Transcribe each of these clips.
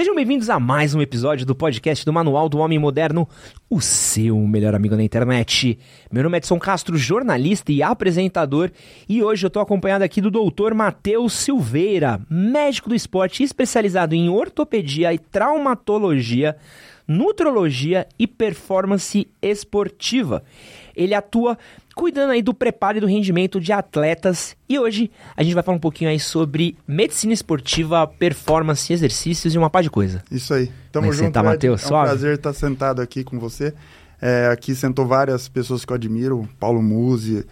Sejam bem-vindos a mais um episódio do podcast do Manual do Homem Moderno, o seu melhor amigo na internet. Meu nome é Edson Castro, jornalista e apresentador, e hoje eu estou acompanhado aqui do doutor Matheus Silveira, médico do esporte especializado em ortopedia e traumatologia, nutrologia e performance esportiva. Ele atua cuidando aí do preparo e do rendimento de atletas. E hoje a gente vai falar um pouquinho aí sobre medicina esportiva, performance, exercícios e uma par de coisa. Isso aí. Tamo você junto, tá. Matheus? É um Suave? prazer estar sentado aqui com você. É, aqui sentou várias pessoas que eu admiro, o Paulo Musi,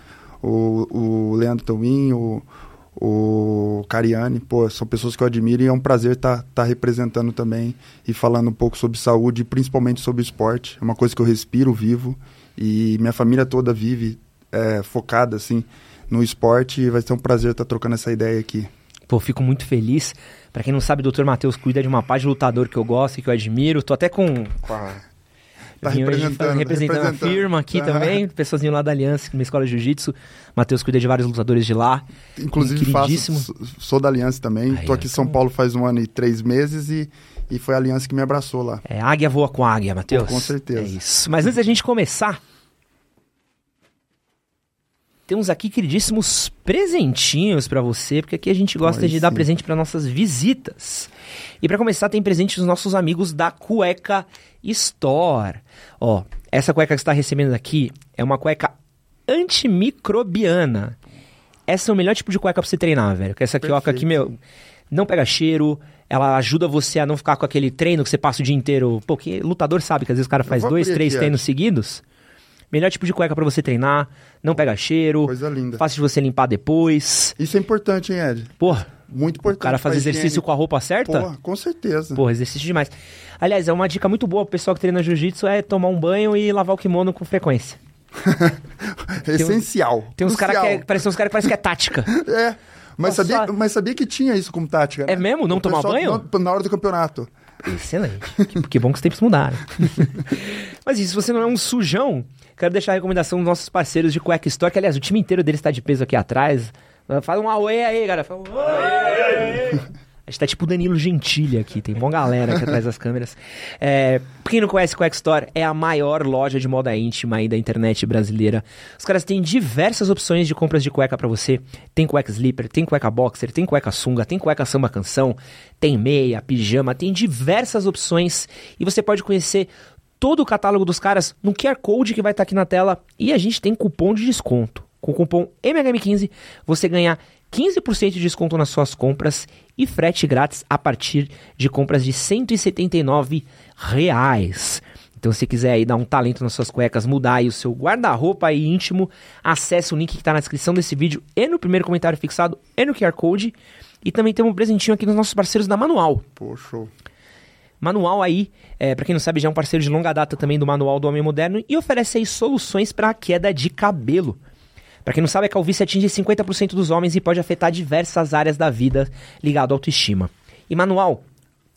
o, o Leandro Tawin, o, o Cariani, pô, são pessoas que eu admiro e é um prazer estar representando também e falando um pouco sobre saúde, principalmente sobre esporte. É uma coisa que eu respiro, vivo e minha família toda vive é, focada assim no esporte e vai ser um prazer estar trocando essa ideia aqui. Pô, fico muito feliz. Pra quem não sabe, o Dr. Matheus cuida de uma parte de lutador que eu gosto e que eu admiro. Tô até com. Tá Vim hoje representando, representando a representando. firma aqui Ah. também, pessoazinho lá da Aliança, minha escola de jiu-jitsu. Matheus cuida de vários lutadores de lá. Inclusive Um faço, sou- da Aliança também. Tô aqui em São então- Paulo faz um ano e três meses e, e foi a Aliança que me abraçou lá. É, águia voa com águia, Matheus. Com certeza. É isso. Mas antes da gente começar, temos aqui queridíssimos presentinhos pra você, porque aqui a gente gosta Aí de dar sim. presente para nossas visitas. E pra começar, tem presente dos nossos amigos da Cueca Store. Ó, essa cueca que você está recebendo aqui é uma cueca antimicrobiana. Essa é o melhor tipo de cueca pra você treinar, velho. Que essa cueca aqui, meu, não pega cheiro, ela ajuda você a não ficar com aquele treino que você passa o dia inteiro. Pô, que lutador sabe que às vezes o cara faz dois, três aqui, treinos seguidos. Melhor tipo de cueca pra você treinar, não pega cheiro, Coisa linda. fácil de você limpar depois. Isso é importante, hein, Ed? Porra, Muito o importante. cara faz pra exercício higiene. com a roupa certa? Porra, com certeza. Porra, exercício demais. Aliás, é uma dica muito boa pro pessoal que treina jiu-jitsu é tomar um banho e lavar o kimono com frequência. Essencial. Tem uns caras que é, parece uns caras que parece que é tática. É. Mas Nossa. sabia, mas sabia que tinha isso como tática, né? É mesmo? Não O tomar banho? não- na hora do campeonato. Excelente. Que, que bom que os tempos mudaram. Mas e se você não é um sujão, quero deixar a recomendação dos nossos parceiros de Cueca Store, que aliás, o time inteiro deles está de peso aqui atrás. Fala um auê aí, galera. Fala um auê. A gente tá tipo Danilo Gentili aqui, tem uma galera aqui atrás das câmeras. É, quem não conhece Cueca Store, é a maior loja de moda íntima aí da internet brasileira. Os caras têm diversas opções de compras de cueca pra você. Tem cueca sleeper, tem cueca boxer, tem cueca sunga, tem cueca samba canção, tem meia, pijama, tem diversas opções e você pode conhecer todo o catálogo dos caras no QR Code que vai estar aqui na tela e a gente tem cupom de desconto. Com o cupom MHM15 você ganha 15% de desconto nas suas compras e frete grátis a partir de compras de 179 reais. Então, se quiser aí dar um talento nas suas cuecas, mudar aí o seu guarda-roupa aí íntimo, acesse o link que está na descrição desse vídeo e no primeiro comentário fixado e no QR Code. E também tem um presentinho aqui dos nossos parceiros da Manual. Show. Manual aí, é, para quem não sabe, já é um parceiro de longa data também do Manual do Homem Moderno e oferece aí soluções para a queda de cabelo. Para quem não sabe, a calvície atinge 50% dos homens e pode afetar diversas áreas da vida ligado à autoestima. E Manual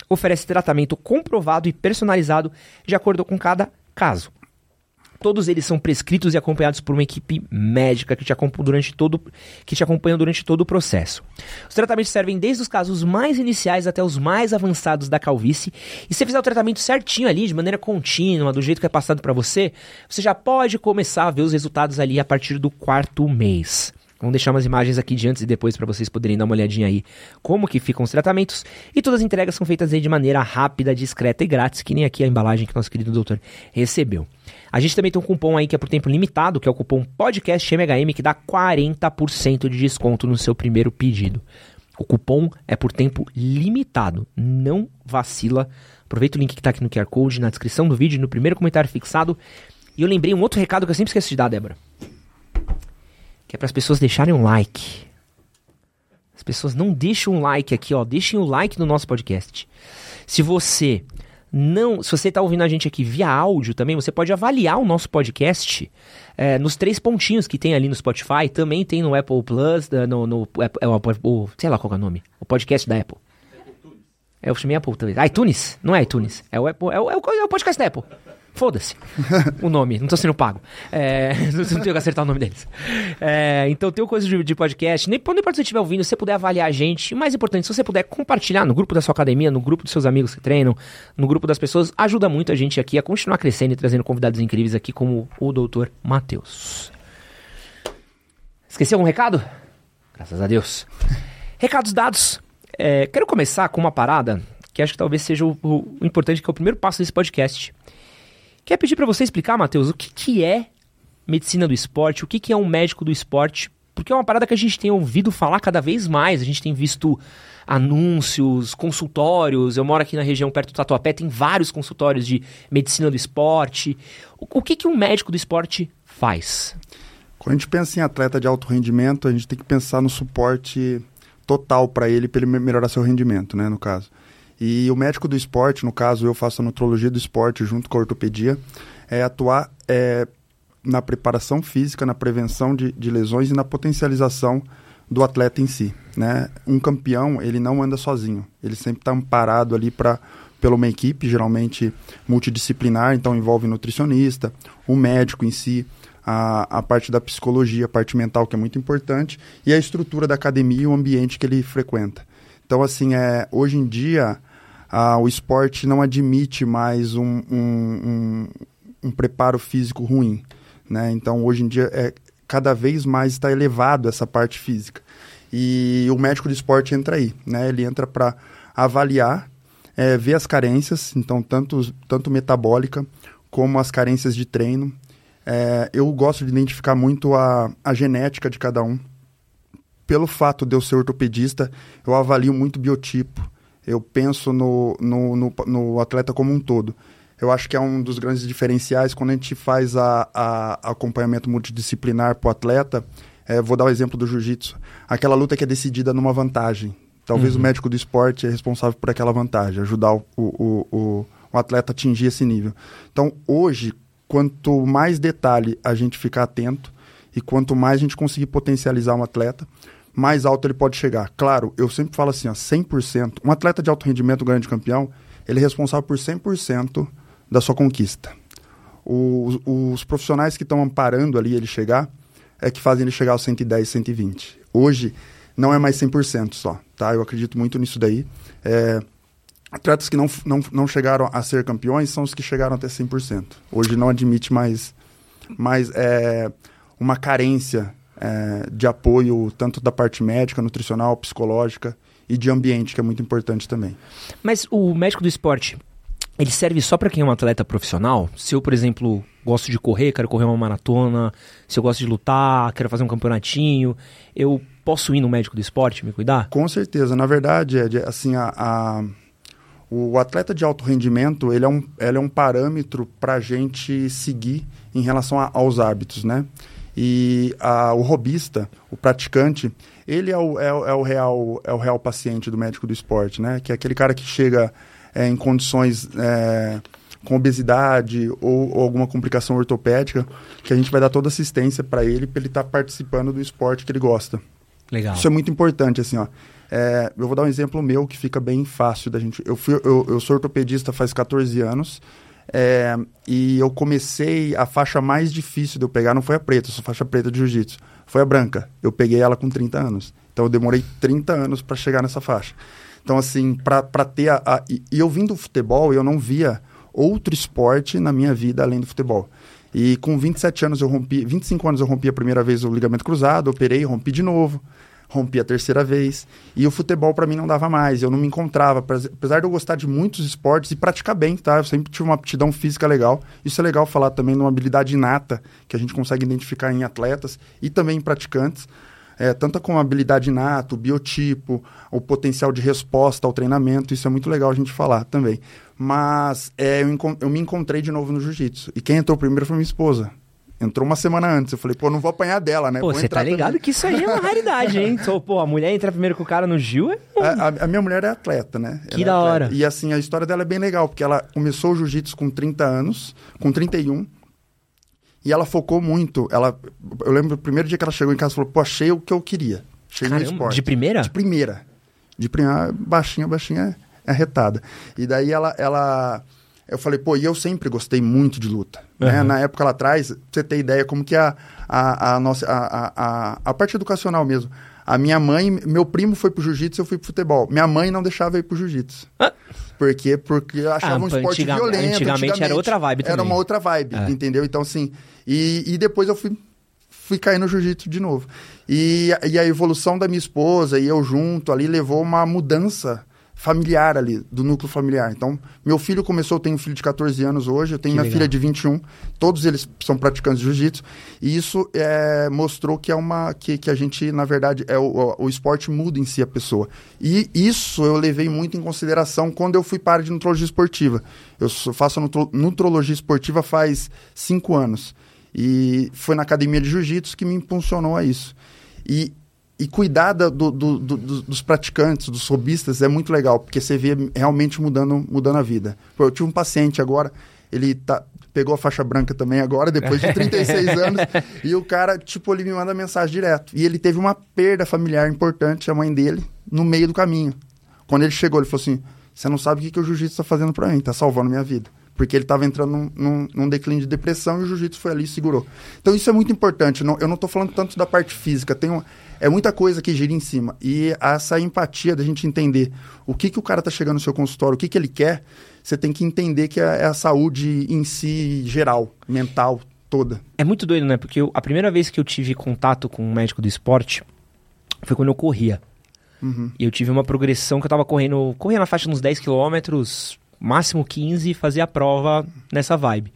oferece tratamento comprovado e personalizado de acordo com cada caso. Todos eles são prescritos e acompanhados por uma equipe médica que te acompanha durante todo, que te acompanha durante todo o processo. Os tratamentos servem desde os casos mais iniciais até os mais avançados da calvície. E se você fizer o tratamento certinho ali, de maneira contínua, do jeito que é passado para você, você já pode começar a ver os resultados ali a partir do quarto mês. Vamos deixar umas imagens aqui de antes e depois para vocês poderem dar uma olhadinha aí como que ficam os tratamentos. E todas as entregas são feitas aí de maneira rápida, discreta e grátis, que nem aqui a embalagem que nosso querido doutor recebeu. A gente também tem um cupom aí que é por tempo limitado, que é o cupom PODCASTMHM, que dá 40% de desconto no seu primeiro pedido. O cupom é por tempo limitado, não vacila. Aproveita o link que está aqui no QR Code, na descrição do vídeo, no primeiro comentário fixado. E eu lembrei um outro recado que eu sempre esqueço de dar, Débora que é para as pessoas deixarem um like. As pessoas não deixam um like aqui, ó. Deixem o like no nosso podcast. Se você não, se você está ouvindo a gente aqui via áudio também, você pode avaliar o nosso podcast é, nos três pontinhos que tem ali no Spotify. Também tem no Apple Plus, eh, no, no é, o- o- sei lá qual é o nome, o podcast da Apple. É, eu chamei Apple também. iTunes? Não é iTunes. É o, Apple, é o, é o, é o podcast da Apple. Foda-se o nome, não tô sendo pago. É, não tenho que acertar o nome deles. É, então tem coisa de, de podcast. Nem, nem pode você estiver ouvindo, se você puder avaliar a gente. E mais importante, se você puder compartilhar no grupo da sua academia, no grupo dos seus amigos que treinam, no grupo das pessoas, ajuda muito a gente aqui a continuar crescendo e trazendo convidados incríveis aqui, como o doutor Matheus. Esqueci algum recado? Graças a Deus. Recados dados. É, quero começar com uma parada que acho que talvez seja o, o importante, que é o primeiro passo desse podcast. Quer pedir para você explicar, Matheus, o que, que é medicina do esporte, o que, que é um médico do esporte, porque é uma parada que a gente tem ouvido falar cada vez mais, a gente tem visto anúncios, consultórios, eu moro aqui na região perto do Tatuapé, tem vários consultórios de medicina do esporte. O, que, que um médico do esporte faz? Quando a gente pensa em atleta de alto rendimento, a gente tem que pensar no suporte total para ele, para ele melhorar seu rendimento, né, no caso. E o médico do esporte, no caso eu faço a nutrologia do esporte junto com a ortopedia, é atuar é, na preparação física, na prevenção de, de lesões e na potencialização do atleta em si. Né? Um campeão, ele não anda sozinho, ele sempre está amparado ali para pela uma equipe, geralmente multidisciplinar, então envolve nutricionista, o médico em si, a, a parte da psicologia, a parte mental, que é muito importante, e a estrutura da academia e o ambiente que ele frequenta. Então, assim, é, hoje em dia, ah, o esporte não admite mais um, um, um, um, preparo físico ruim. Né? Então, hoje em dia, é, cada vez mais está elevado essa parte física. E o médico de esporte entra aí. Né? Ele entra para avaliar, é, ver as carências, então, tanto, tanto metabólica como as carências de treino. É, eu gosto de identificar muito a, a genética de cada um. Pelo fato de eu ser ortopedista, eu avalio muito biotipo eu penso no, no, no, no, atleta como um todo. Eu acho que é um dos grandes diferenciais quando a gente faz a, a acompanhamento multidisciplinar para o atleta. É, vou dar o exemplo do jiu-jitsu. Aquela luta que é decidida numa vantagem. Talvez uhum. o médico do esporte é responsável por aquela vantagem, ajudar o, o, o, o atleta a atingir esse nível. Então, hoje, quanto mais detalhe a gente ficar atento e quanto mais a gente conseguir potencializar um atleta, mais alto ele pode chegar. Claro, eu sempre falo assim, ó, 100%. Um atleta de alto rendimento, grande campeão, ele é responsável por 100% da sua conquista. Os, os profissionais que estão amparando ali ele chegar é que fazem ele chegar aos 110, 120. Hoje, não é mais 100% só, tá? Eu acredito muito nisso daí. É, atletas que não, não, não chegaram a ser campeões são os que chegaram até 100%. Hoje não admite mais, mais é, uma carência é, de apoio tanto da parte médica, nutricional, psicológica e de ambiente, que é muito importante também. Mas o médico do esporte, ele serve só para quem é um atleta profissional? Se eu, por exemplo, gosto de correr, quero correr uma maratona, se eu gosto de lutar, quero fazer um campeonatinho, eu posso ir no médico do esporte me cuidar? Com certeza. Na verdade, Ed, assim, a, a, o atleta de alto rendimento, ele é um, ele é um parâmetro para a gente seguir em relação a, aos hábitos, né? E a, o robista, o praticante, ele é o, é, é, o real, é o real paciente do médico do esporte, né? Que é aquele cara que chega é, em condições é, com obesidade ou, ou, alguma complicação ortopédica, que a gente vai dar toda assistência para ele, para ele estar tá participando do esporte que ele gosta. Legal. Isso é muito importante, assim, ó. É, eu vou dar um exemplo meu que fica bem fácil da gente. Eu, fui, eu, eu sou ortopedista faz 14 anos. É, e eu comecei, a faixa mais difícil de eu pegar não foi a preta, sou faixa preta de jiu-jitsu, foi a branca. Eu peguei ela com 30 anos. Então eu demorei 30 anos para chegar nessa faixa. Então, assim, para ter a, a. E eu vim do futebol, eu não via outro esporte na minha vida além do futebol. E com 27 anos eu rompi, 25 anos eu rompi a primeira vez o ligamento cruzado, operei, rompi de novo rompi a terceira vez. E o futebol para mim não dava mais, eu não me encontrava. Apesar de eu gostar de muitos esportes e praticar bem, tá? Eu sempre tive uma aptidão física legal. Isso é legal falar também de uma habilidade inata que a gente consegue identificar em atletas e também em praticantes. É, tanto com habilidade inata, o biotipo, o potencial de resposta ao treinamento, isso é muito legal a gente falar também. Mas é, eu, eu me encontrei de novo no jiu-jitsu. E quem entrou primeiro foi minha esposa. Entrou uma semana antes. Eu falei, pô, não vou apanhar dela, né? Pô, você tá ligado também. que isso aí é uma raridade, hein? Então, pô, a mulher entra primeiro com o cara no Gil é... A, a, a minha mulher é atleta, né? Que ela da é hora. E assim, a história dela é bem legal, porque ela começou o jiu-jitsu com 30 anos, com 31, e ela focou muito. Ela, eu lembro o primeiro dia que ela chegou em casa, falou, pô, achei o que eu queria. Achei Caramba, no esporte. De primeira? De primeira. De primeira, baixinha, baixinha, é arretada. E daí ela... ela eu falei, pô, e eu sempre gostei muito de luta. Uhum. Né? Na época lá atrás, pra você ter ideia como que a, a, a nossa, a, a, a parte educacional mesmo. A minha mãe, meu primo foi pro jiu-jitsu, eu fui pro futebol. Minha mãe não deixava eu ir pro jiu-jitsu. Ah. Por quê? Porque achava ah, um esporte violento. Antigamente, antigamente, era outra vibe também. Era uma outra vibe, é. entendeu? Então, assim, e, e depois eu fui, fui cair no jiu-jitsu de novo. E, e a evolução da minha esposa e eu junto ali levou uma mudança familiar ali, do núcleo familiar. Então, meu filho começou, eu tenho um filho de 14 anos hoje, eu tenho que minha legal. filha de 21, todos eles são praticantes de jiu-jitsu, e isso é, mostrou que é uma que, que a gente, na verdade, é o, o, esporte muda em si a pessoa. E isso eu levei muito em consideração quando eu fui para de nutrologia esportiva. Eu faço nutrologia esportiva faz cinco anos. E foi na academia de jiu-jitsu que me impulsionou a isso. E e cuidar do, do, do, dos praticantes, dos robistas, é muito legal, porque você vê realmente mudando, mudando a vida. Eu tive um paciente agora, ele tá, pegou a faixa branca também agora, depois de 36 anos, e o cara, tipo, ele me manda mensagem direto. E ele teve uma perda familiar importante, a mãe dele, no meio do caminho. Quando ele chegou, ele falou assim, você não sabe o que, que o jiu-jitsu está fazendo para mim, está salvando minha vida porque ele estava entrando num, num, num, declínio de depressão e o jiu-jitsu foi ali e segurou. Então isso é muito importante. Não, eu não estou falando tanto da parte física, tem um, é muita coisa que gira em cima. E essa empatia da gente entender o que, que o cara está chegando no seu consultório, o que, que ele quer, você tem que entender que é, é a saúde em si geral, mental, toda. É muito doido, né? Porque eu, a primeira vez que eu tive contato com um médico do esporte foi quando eu corria. Uhum. E eu tive uma progressão que eu tava correndo, corria na faixa de uns 10 quilômetros, máximo 15 e fazia a prova nessa vibe.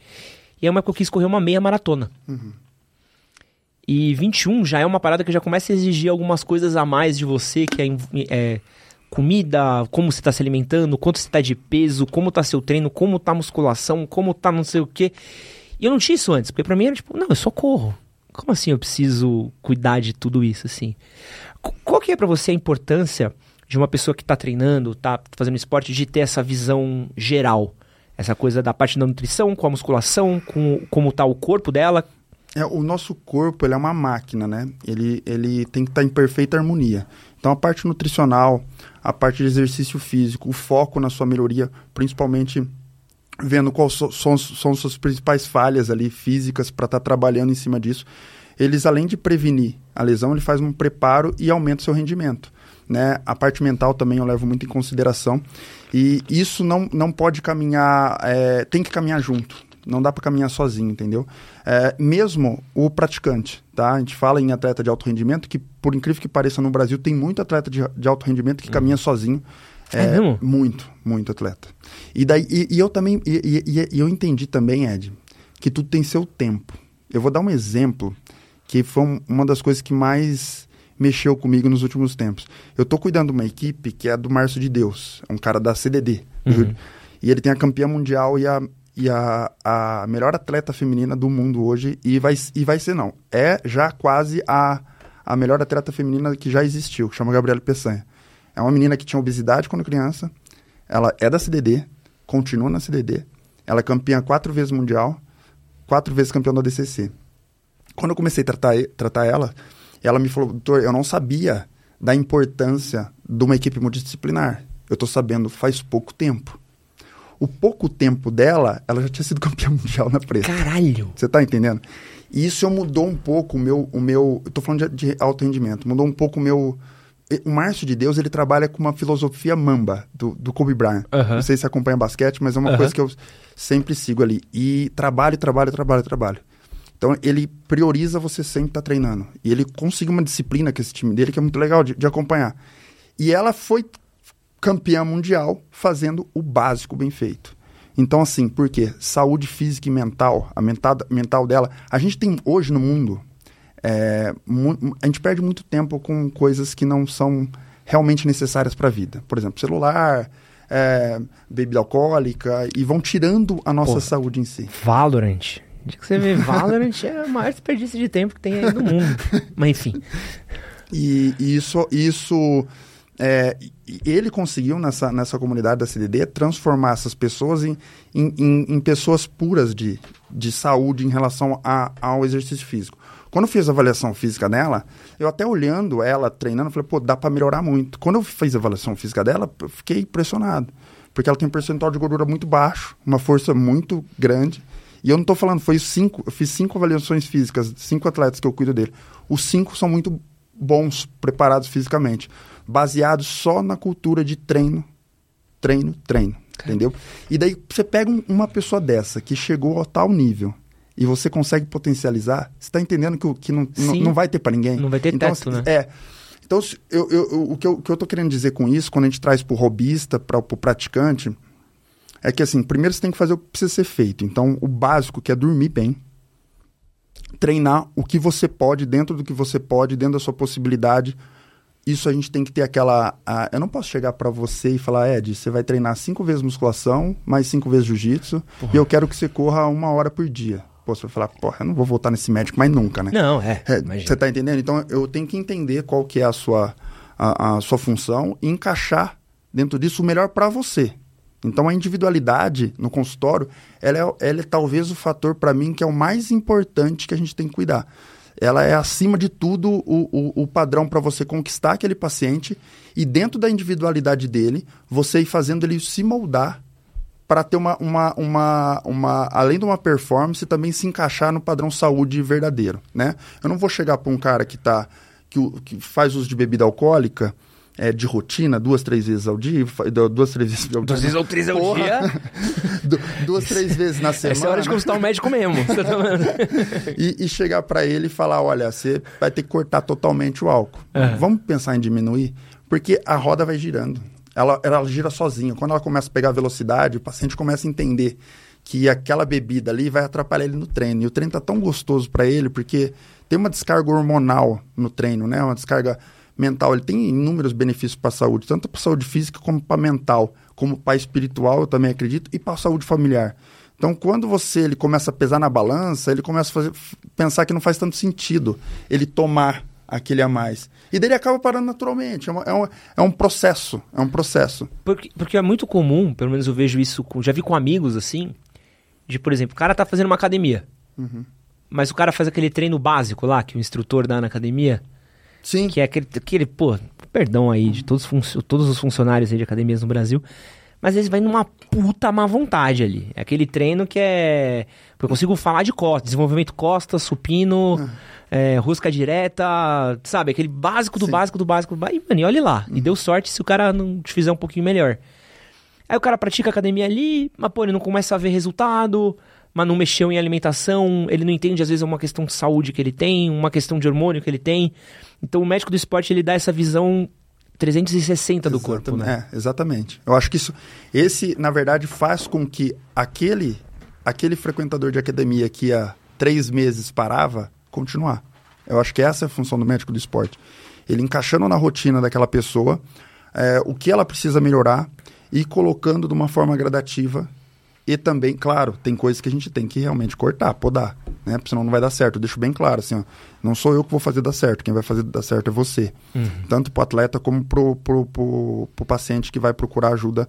E é uma que eu quis correr uma meia maratona. Uhum. E 21 já é uma parada que já começa a exigir algumas coisas a mais de você, que é, é comida, como você está se alimentando, quanto você está de peso, como está seu treino, como está a musculação, como está não sei o quê. E eu não tinha isso antes, porque para mim era tipo, não, eu só corro. Como assim eu preciso cuidar de tudo isso assim? Qual que é para você a importância de uma pessoa que está treinando, está fazendo esporte, de ter essa visão geral. Essa coisa da parte da nutrição, com a musculação, com como está o corpo dela. É, o nosso corpo ele é uma máquina, né? Ele, ele tem que estar tá em perfeita harmonia. Então a parte nutricional, a parte de exercício físico, o foco na sua melhoria, principalmente vendo quais so, são, suas principais falhas ali físicas para estar tá trabalhando em cima disso. Eles, além de prevenir a lesão, ele faz um preparo e aumenta o seu rendimento né? A parte mental também eu levo muito em consideração. E isso não, não pode caminhar, é, tem que caminhar junto. Não dá para caminhar sozinho, entendeu? É, mesmo o praticante, tá? A gente fala em atleta de alto rendimento, que por incrível que pareça no Brasil tem muito atleta de, de alto rendimento que uhum. caminha sozinho. É, é mesmo? Muito, muito atleta. E daí, e, e eu também, e, e, e eu entendi também, Ed, que tudo tem seu tempo. Eu vou dar um exemplo que foi uma das coisas que mais mexeu comigo nos últimos tempos. Eu estou cuidando de uma equipe que é do Márcio de Deus, é um cara da CDD. Uhum. E ele tem a campeã mundial e a, e a, a melhor atleta feminina do mundo hoje. E vai, e vai ser, não. É já quase a, a melhor atleta feminina que já existiu, que chama Gabriela Peçanha. É uma menina que tinha obesidade quando criança. Ela é da CDD, continua na CDD. Ela é campeã quatro vezes mundial, quatro vezes campeã da DCC. Quando eu comecei a tratar, tratar ela, ela me falou, doutor, eu não sabia da importância de uma equipe multidisciplinar. Eu estou sabendo faz pouco tempo. O pouco tempo dela, ela já tinha sido campeã mundial na preta. Caralho! Você está entendendo? E isso mudou um pouco o meu... O meu eu tô falando de, de alto rendimento. Mudou um pouco o meu... O Márcio de Deus, ele trabalha com uma filosofia mamba, do, do Kobe Bryant. Não sei se acompanha basquete, mas é uma coisa que eu sempre sigo ali. E trabalho, trabalho, trabalho, trabalho. Então ele prioriza você sempre estar tá treinando. E ele conseguiu uma disciplina com esse time dele que é muito legal de, de acompanhar. E ela foi campeã mundial fazendo o básico bem feito. Então, assim, por quê? Saúde física e mental, a mental, mental dela. A gente tem hoje no mundo, é, a gente perde muito tempo com coisas que não são realmente necessárias para a vida. Por exemplo, celular, é, bebida alcoólica, e vão tirando a nossa Pô, saúde em si. Valorant. De que você vê Valorant é o maior desperdício de tempo que tem aí no mundo. Mas enfim. E, isso, isso é, ele conseguiu nessa, nessa comunidade da CDD transformar essas pessoas em, em, em, em pessoas puras de, de saúde em relação a, ao exercício físico. Quando eu fiz a avaliação física dela, eu até olhando ela treinando, falei, pô, dá para melhorar muito. Quando eu fiz a avaliação física dela, eu fiquei impressionado. Porque ela tem um percentual de gordura muito baixo, uma força muito grande. E eu não estou falando, foi cinco, eu fiz cinco avaliações físicas, cinco atletas que eu cuido dele. Os cinco são muito bons, preparados fisicamente, baseados só na cultura de treino, treino, treino, entendeu? E daí você pega um, uma pessoa dessa que chegou a tal nível e você consegue potencializar, você está entendendo que, que não, não, não, vai ter para ninguém? Não vai ter então, teto, né? É. Então, eu, eu, eu, o, que eu, que eu tô querendo dizer com isso, quando a gente traz para o robista, para o praticante, é que assim, primeiro você tem que fazer o que precisa ser feito. Então, o básico, que é dormir bem, treinar o que você pode, dentro do que você pode, dentro da sua possibilidade. Isso a gente tem que ter aquela. A, eu não posso chegar para você e falar, Ed, você vai treinar cinco vezes musculação, mais cinco vezes jiu-jitsu, e eu quero que você corra uma hora por dia. Pô, você vai falar, porra, eu não vou voltar nesse médico mais nunca, né? Não, é. é você tá entendendo? Então eu tenho que entender qual que é a sua, a, a sua função e encaixar dentro disso o melhor para você. Então a individualidade no consultório, ela é, ela é talvez o fator para mim que é o mais importante que a gente tem que cuidar. Ela é acima de tudo o, o, o padrão para você conquistar aquele paciente e dentro da individualidade dele, você ir fazendo ele se moldar para ter uma, uma, uma, uma, além de uma performance, também se encaixar no padrão saúde verdadeiro, né? Eu não vou chegar para um cara que tá, que, que faz uso de bebida alcoólica, é, de rotina, duas, três vezes ao dia, duas, três vezes ao dia. Duas vezes ou três ao Porra. dia? duas, três vezes na semana. Essa é hora de consultar um médico mesmo. e, e, chegar para ele e falar, olha, você vai ter que cortar totalmente o álcool. Uhum. Vamos pensar em diminuir? Porque a roda vai girando ela, ela gira sozinha. Quando ela começa a pegar velocidade, o paciente começa a entender que aquela bebida ali vai atrapalhar ele no treino. E o treino tá tão gostoso para ele, porque tem uma descarga hormonal no treino, né? Uma descarga mental. Ele tem inúmeros benefícios para a saúde, tanto para a saúde física como para mental, como para espiritual, eu também acredito, e para a saúde familiar. Então, quando você ele começa a pesar na balança, ele começa a fazer, pensar que não faz tanto sentido ele tomar aquele a mais. E daí ele acaba parando naturalmente. É, uma, é, um, é um processo. É um processo. Porque, porque é muito comum, pelo menos eu vejo isso, com, já vi com amigos assim, de, por exemplo, o cara tá fazendo uma academia. Uhum. Mas o cara faz aquele treino básico lá, que o instrutor dá na academia. Sim. Que é aquele, aquele pô, perdão aí de todos, todos os funcionários aí de academias no Brasil. Mas eles vai numa puta má vontade ali. É aquele treino que é. Eu consigo falar de costas, desenvolvimento costas, supino. Uhum é, rosca direta, sabe? Aquele básico do Sim. básico do básico. E, mano, e olha lá. Uhum. E deu sorte se o cara não te fizer um pouquinho melhor. Aí o cara pratica academia ali, mas pô, ele não começa a ver resultado, mas não mexeu em alimentação, ele não entende, às vezes, uma questão de saúde que ele tem, uma questão de hormônio que ele tem. Então o médico do esporte, ele dá essa visão 360 do corpo, né? É, exatamente. Eu acho que isso, esse, na verdade, faz com que aquele, aquele frequentador de academia que há três meses parava, continuar. Eu acho que essa é a função do médico do esporte. Ele encaixando na rotina daquela pessoa é, o que ela precisa melhorar e colocando de uma forma gradativa. E também, claro, tem coisas que a gente tem que realmente cortar, podar, né? Porque senão não vai dar certo. Eu deixo bem claro, assim, ó, não sou eu que vou fazer dar certo, quem vai fazer dar certo é você. Uhum. Tanto para o atleta como para o paciente que vai procurar ajuda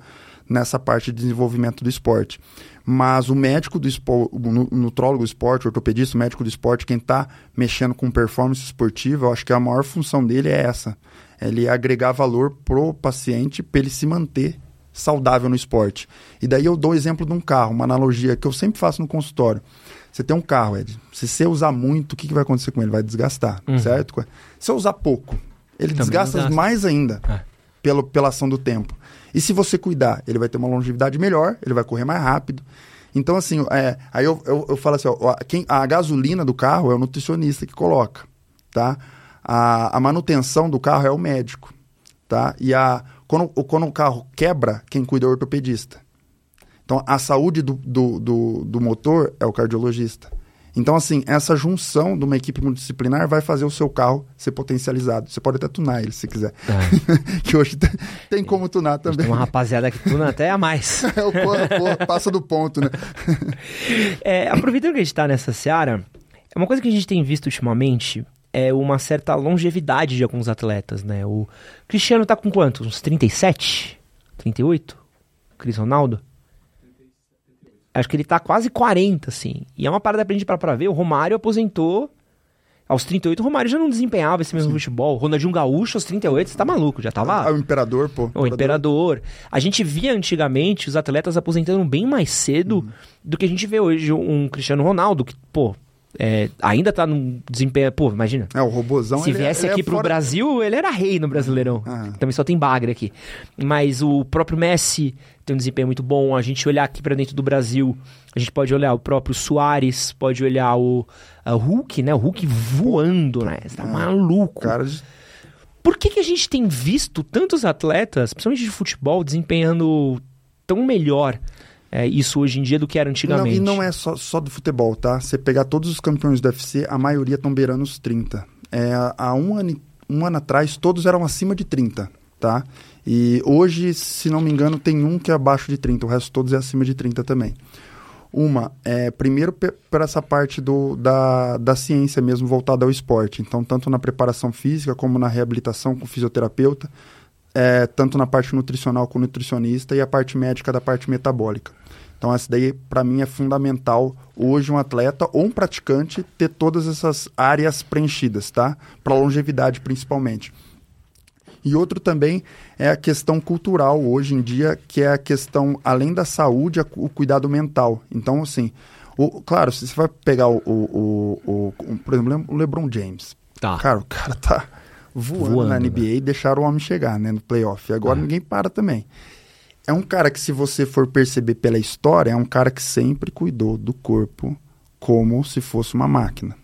nessa parte de desenvolvimento do esporte. Mas o médico do esporte, o nutrólogo do esporte, o ortopedista, o médico do esporte, quem está mexendo com performance esportiva, eu acho que a maior função dele é essa. Ele agregar valor pro paciente para ele se manter saudável no esporte. E daí eu dou o exemplo de um carro, uma analogia que eu sempre faço no consultório. Você tem um carro, Ed. Se você usar muito, o que, que vai acontecer com ele? Vai desgastar, uhum. certo? Se eu usar pouco, ele desgasta, desgasta, mais ainda é. pelo, pela ação do tempo. E se você cuidar, ele vai ter uma longevidade melhor, ele vai correr mais rápido. Então, assim, é, aí eu, eu, eu, falo assim, ó, quem, a gasolina do carro é o nutricionista que coloca, tá? A, a manutenção do carro é o médico, tá? E a, quando, quando o carro quebra, quem cuida é o ortopedista. Então, a saúde do, do, do, do motor é o cardiologista. Então, assim, essa junção de uma equipe multidisciplinar vai fazer o seu carro ser potencializado. Você pode até tunar ele, se quiser. É. que hoje tem, tem como tunar também. Tem uma rapaziada que tuna até a mais. é, o porra, passa do ponto, né? é, aproveitando que a gente está nessa seara, uma coisa que a gente tem visto ultimamente é uma certa longevidade de alguns atletas, né? O Cristiano está com quanto? Uns 37? 38? Cris Ronaldo? Acho que ele tá quase 40, assim. E é uma parada pra gente parar pra ver. O Romário aposentou Aos 38, o Romário já não desempenhava esse mesmo futebol. Ronaldinho Gaúcho, aos 38, você tá maluco, já tava... Ah, o imperador, pô. O imperador. A gente via antigamente os atletas aposentando bem mais cedo Uhum. do que a gente vê hoje um Cristiano Ronaldo, que, pô, é, ainda tá num desempenho... Pô, imagina. É, o robozão... Se ele é- viesse ele é aqui pro fora- Brasil, ele era rei no Brasileirão. Ah. Também só tem bagre aqui. Mas o próprio Messi tem um desempenho muito bom. A gente olhar aqui pra dentro do Brasil, a gente pode olhar o próprio Soares, pode olhar o, Hulk, né? O Hulk voando, né? Você tá maluco. Cara, de- Por que, que a gente tem visto tantos atletas, principalmente de futebol, desempenhando tão melhor é, isso hoje em dia do que era Não, antigamente? e não é só, só do futebol, tá? Você pegar todos os campeões do UFC, a maioria estão beirando os 30. É, há um ano, um ano atrás, todos eram acima de 30, tá? E hoje, se não me engano, tem um que é abaixo de 30, o resto todos é acima de 30 também. Uma, é, primeiro por essa parte do, da, da ciência mesmo voltada ao esporte. Então, tanto na preparação física como na reabilitação com fisioterapeuta, é, tanto na parte nutricional com o nutricionista e a parte médica da parte metabólica. Então, essa daí, para mim, é fundamental hoje um atleta ou um praticante ter todas essas áreas preenchidas, tá? Para longevidade, principalmente. E outro também é a questão cultural hoje em dia, que é a questão, além da saúde, o cuidado mental. Então, assim, o, claro, se você vai pegar o, o, o, o- por exemplo, o LeBron James. Tá. Cara, o cara tá voando, Voando, na né? NBA e deixaram o homem chegar, né, no playoff. E agora É. ninguém para também. É um cara que, se você for perceber pela história, é um cara que sempre cuidou do corpo como se fosse uma máquina.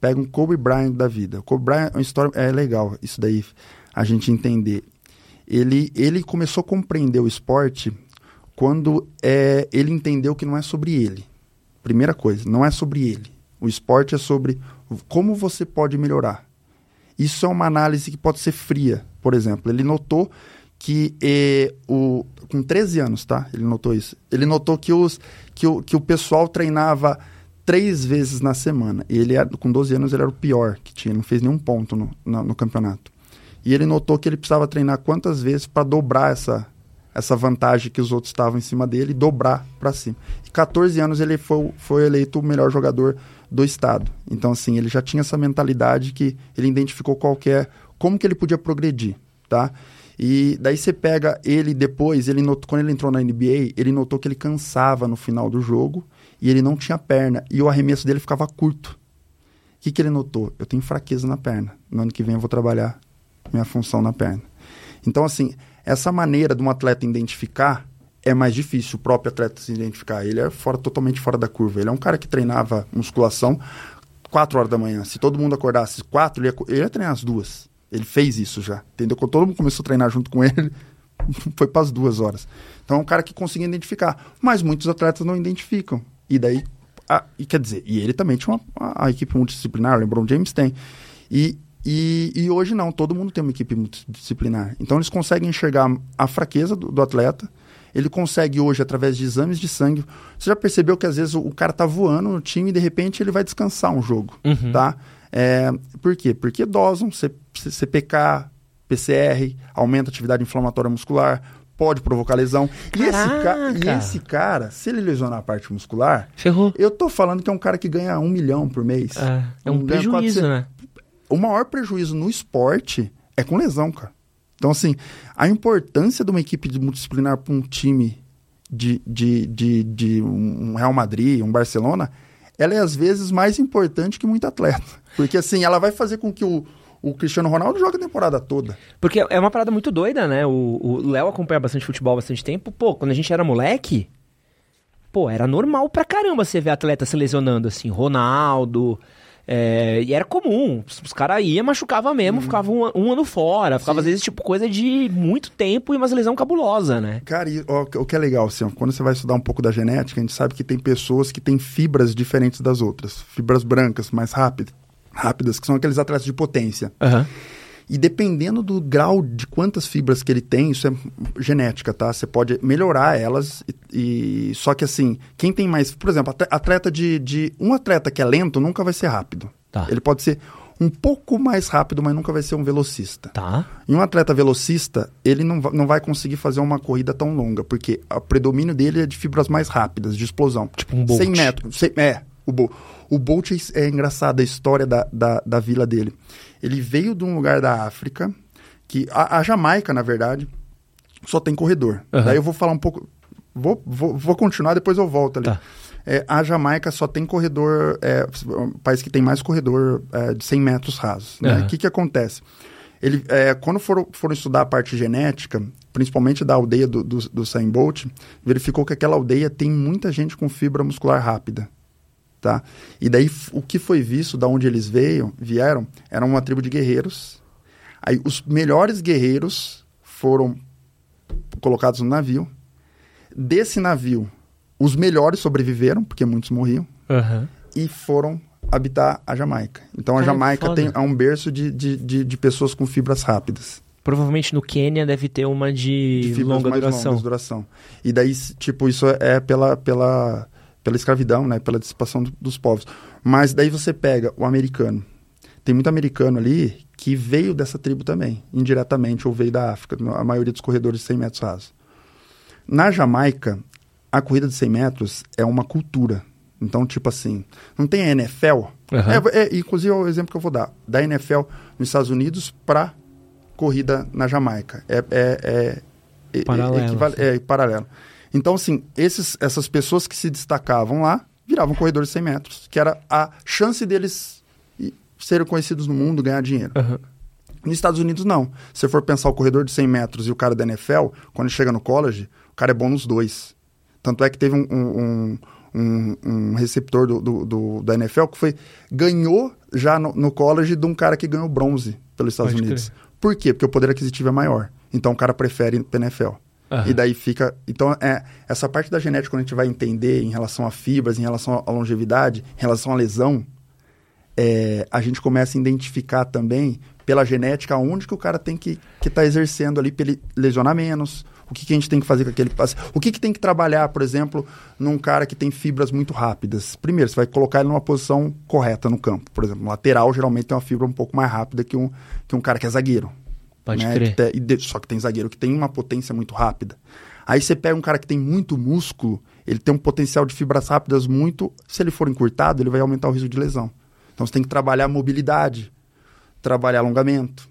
Pega um Kobe Bryant da vida. O Kobe Bryant é uma história é legal, isso daí a gente entender. Ele, ele começou a compreender o esporte quando é, ele entendeu que não é sobre ele. Primeira coisa, não é sobre ele. O esporte é sobre como você pode melhorar. Isso é uma análise que pode ser fria. Por exemplo, ele notou que eh, o, com 13 anos, tá? Ele notou isso. Ele notou que, os, que, o, que o pessoal treinava três vezes na semana. E ele, com 12 anos, ele era o pior que tinha. Não fez nenhum ponto no, na- no campeonato. E ele notou que ele precisava treinar quantas vezes para dobrar essa, essa vantagem que os outros estavam em cima dele e dobrar para cima. E 14 anos ele foi, foi eleito o melhor jogador do estado. Então, assim, ele já tinha essa mentalidade que ele identificou qualquer. como que ele podia progredir, tá? E daí você pega ele depois, ele notou, quando ele entrou na NBA, ele notou que ele cansava no final do jogo e ele não tinha perna. E o arremesso dele ficava curto. O que, que ele notou? Eu tenho fraqueza na perna. No ano que vem eu vou trabalhar minha função na perna. Então, assim, essa maneira de um atleta identificar é mais difícil o próprio atleta se identificar. Ele é fora, totalmente fora da curva. Ele é um cara que treinava musculação 4 horas da manhã. Se todo mundo acordasse 4, ele ia, ele ia treinar às duas. Ele fez isso já, entendeu? Quando todo mundo começou a treinar junto com ele, foi para as duas horas. Então é um cara que conseguia identificar. Mas muitos atletas não identificam. E daí, ah, e quer dizer, e ele também tinha uma, a, a equipe multidisciplinar, o LeBron James tem. E, e, e hoje não, todo mundo tem uma equipe multidisciplinar. Então eles conseguem enxergar a fraqueza do, do atleta. Ele consegue hoje, através de exames de sangue. Você já percebeu que às vezes o, o cara tá voando no time e de repente ele vai descansar um jogo, Uhum. tá? É, por quê? Porque dosam C- C- CPK, PCR, aumenta a atividade inflamatória muscular, pode provocar lesão. E esse, ca- e esse cara, se ele lesionar a parte muscular, Ferrou. eu tô falando que é um cara que ganha um milhão por mês. É, é um ganha prejuízo, 400. né? O maior prejuízo no esporte é com lesão, cara. Então, assim, a importância de uma equipe de multidisciplinar para um time de, de, de, de um Real Madrid, um Barcelona, ela é às vezes mais importante que muito atleta. Porque, assim, ela vai fazer com que o, o Cristiano Ronaldo jogue a temporada toda. Porque é uma parada muito doida, né? O Léo acompanha bastante futebol há bastante tempo. Pô, quando a gente era moleque, pô, era normal pra caramba você ver atleta se lesionando, assim, Ronaldo. É, e era comum. Os, os caras iam, machucava mesmo, ficava um, um ano fora. Ficava, às vezes, tipo, coisa de muito tempo e uma lesão cabulosa, né? Cara, e, ó, o que é legal, assim, ó, quando você vai estudar um pouco da genética, a gente sabe que tem pessoas que têm fibras diferentes das outras. Fibras brancas, mais rápidas, rápidas que são aqueles atletas de potência. Aham. E dependendo do grau de quantas fibras que ele tem, isso é genética, tá? Você pode melhorar elas e, e- só que assim, quem tem mais, por exemplo, atleta de, de um atleta que é lento nunca vai ser rápido. Tá. Ele pode ser um pouco mais rápido, mas nunca vai ser um velocista. Tá. E um atleta velocista, ele não, não vai conseguir fazer uma corrida tão longa, porque o predomínio dele é de fibras mais rápidas, de explosão. Tipo um Bolt. 100 metros. 100 é, o Bolt. O Bolt é, é engraçado a história da, da, da vila dele. Ele veio de um lugar da África, que a, a Jamaica, na verdade, só tem corredor. Aham. Daí eu vou falar um pouco. Vou, vou, vou continuar, depois eu volto ali. Tá. É, a Jamaica só tem corredor, é um país que tem mais corredor é, de 100 metros rasos. né? O Aham. que, que acontece? Ele, é, quando foram, foram estudar a parte genética, principalmente da aldeia do, do, do Bolt, verificou que aquela aldeia tem muita gente com fibra muscular rápida. Tá? E daí, o que foi visto, da onde eles veio, vieram, era uma tribo de guerreiros. Aí, os melhores guerreiros foram colocados no navio. Desse navio, os melhores sobreviveram, porque muitos morriam, Aham. e foram habitar a Jamaica. Então, a Cara, Jamaica foda. tem, é um berço de, de, de, de pessoas com fibras rápidas. Provavelmente no Quênia deve ter uma de, De fibras longa mais duração. longas duração. E daí, tipo, isso é pela, pela, pela escravidão, né? Pela dissipação do- dos povos. Mas daí você pega o americano. Tem muito americano ali que veio dessa tribo também, indiretamente, ou veio da África, a maioria dos corredores de 100 metros rasos. Na Jamaica, a corrida de 100 metros é uma cultura. Então, tipo assim, não tem a NFL. Aham. É, é, inclusive, é o exemplo que eu vou dar. Da NFL nos Estados Unidos para corrida na Jamaica. É, é, é, é- Paralelo, é, equival- é paralelo. Então, assim, esses, essas pessoas que se destacavam lá viravam corredores de 100 metros, que era a chance deles serem conhecidos no mundo, ganhar dinheiro. Aham. Nos Estados Unidos, não. Se você for pensar o corredor de 100 metros e o cara da NFL, quando ele chega no college, o cara é bom nos dois. Tanto é que teve um, um, um, um receptor do, do, do- da NFL que foi ganhou já no, no college de um cara que ganhou bronze pelos Estados Pode Unidos. Por quê? Porque o poder aquisitivo é maior. Então o cara prefere ir pra NFL. Aham. E daí fica. Então, é, essa parte da genética, quando a gente vai entender em relação a fibras, em relação à longevidade, em relação à lesão, é, a gente começa a identificar também pela genética onde que o cara tem que estar exercendo ali para ele lesionar menos. O que, que a gente tem que fazer com aquele passe? O que, que tem que trabalhar, por exemplo, num cara que tem fibras muito rápidas? Primeiro, você vai colocar ele numa posição correta no campo. Por exemplo, lateral geralmente tem uma fibra um pouco mais rápida que um, que um cara que é zagueiro. Pode né? crer. Que te- e de- só que tem zagueiro que tem uma potência muito rápida. Aí você pega um cara que tem muito músculo, ele tem um potencial de fibras rápidas muito. Se ele for encurtado, ele vai aumentar o risco de lesão. Então você tem que trabalhar mobilidade, trabalhar alongamento.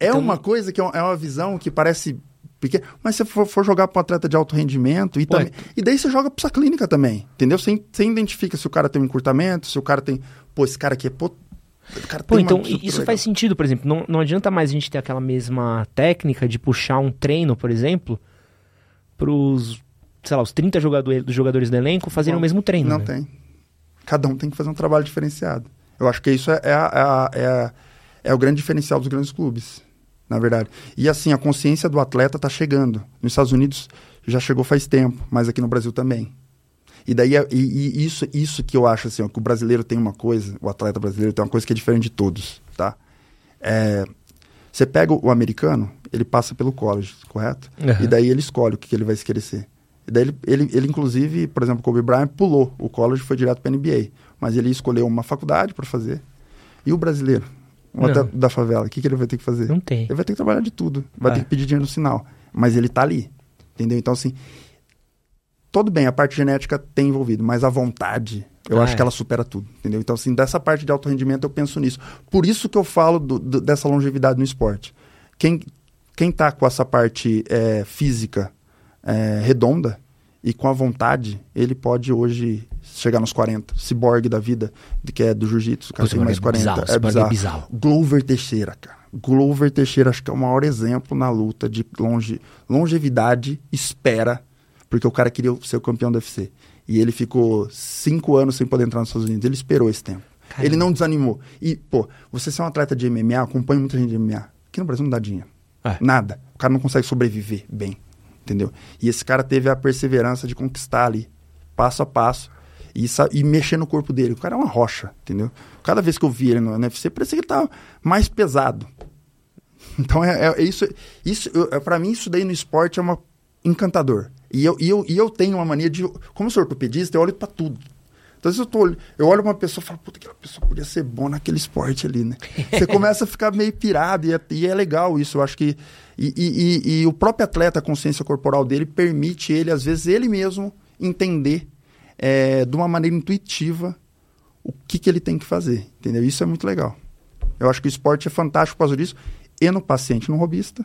É Então- uma coisa que é uma, é uma visão que parece pequena, mas se você for, for jogar para um atleta de alto rendimento, e, Pô, também, e daí você joga para clínica também, entendeu? Você, você identifica se o cara tem um encurtamento, se o cara tem. Pô, esse cara aqui é. O cara Pô, então isso faz sentido, por exemplo. Não, não adianta mais a gente ter aquela mesma técnica de puxar um treino, por exemplo, pros, sei lá, os 30 jogadores, dos jogadores do elenco fazerem Não, o mesmo treino. Não né? tem. Cada um tem que fazer um trabalho diferenciado. Eu acho que isso é, é, a- é, a- é, a- é o grande diferencial dos grandes clubes, na verdade. E assim, a consciência do atleta está chegando. Nos Estados Unidos já chegou faz tempo, mas aqui no Brasil também. E daí, é- e, e isso, isso que eu acho assim, ó, que o brasileiro tem uma coisa, o atleta brasileiro tem uma coisa que é diferente de todos, tá? É, você pega o, americano, ele passa pelo college, correto? Aham. E daí ele escolhe o que, que ele vai querer ser. E daí ele, ele, ele, inclusive, por exemplo, Kobe Bryant pulou o college foi direto para NBA. Mas ele escolheu uma faculdade para fazer. E o brasileiro, o da favela, o que, que ele vai ter que fazer? Não tem. Ele vai ter que trabalhar de tudo. Vai É. ter que pedir dinheiro no sinal. Mas ele tá ali. Entendeu? Então, assim, tudo bem, a parte genética tem envolvido, mas a vontade, eu Ah, acho é. que ela supera tudo. Entendeu? Então, assim, dessa parte de alto rendimento eu penso nisso. Por isso que eu falo do- do- dessa longevidade no esporte. Quem, quem tá com essa parte é, física é, redonda e com a vontade, ele pode hoje chegar nos 40. Ciborgue da vida, que é do jiu-jitsu, cara tem mais Cyborg é 40. bizarro, Cyborg é bizarro. Glover Teixeira, cara. Glover Teixeira acho que é o maior exemplo na luta de longe, longevidade, espera, porque o cara queria ser o campeão do UFC. E ele ficou cinco anos sem poder entrar nos Estados Unidos. Ele esperou esse tempo. Caramba. Ele não desanimou. E, pô, você ser um atleta de MMA, acompanha muita gente de MMA. Aqui no Brasil não dá dinheiro. É. Nada. O cara não consegue sobreviver bem. Entendeu? E esse cara teve a perseverança de conquistar ali, passo a passo, e, e mexer no corpo dele. O cara é uma rocha, entendeu? Cada vez que eu vi ele no NFC, parecia que ele tava mais pesado. Então é, é- isso. isso é, para mim, isso daí no esporte é uma encantador. E eu, e, eu, e eu tenho uma mania de. Como eu sou ortopedista, eu olho pra tudo. Então, se eu, tô, eu olho uma pessoa e falo, puta, aquela pessoa podia ser bom naquele esporte ali, né? Você começa a ficar meio pirado e é, e é legal isso. Eu acho que. E, e- e- e o próprio atleta, a consciência corporal dele, permite ele, às vezes, ele mesmo entender é, de uma maneira intuitiva o que, que ele tem que fazer, entendeu? Isso é muito legal. Eu acho que o esporte é fantástico por causa disso. E no paciente, no robista,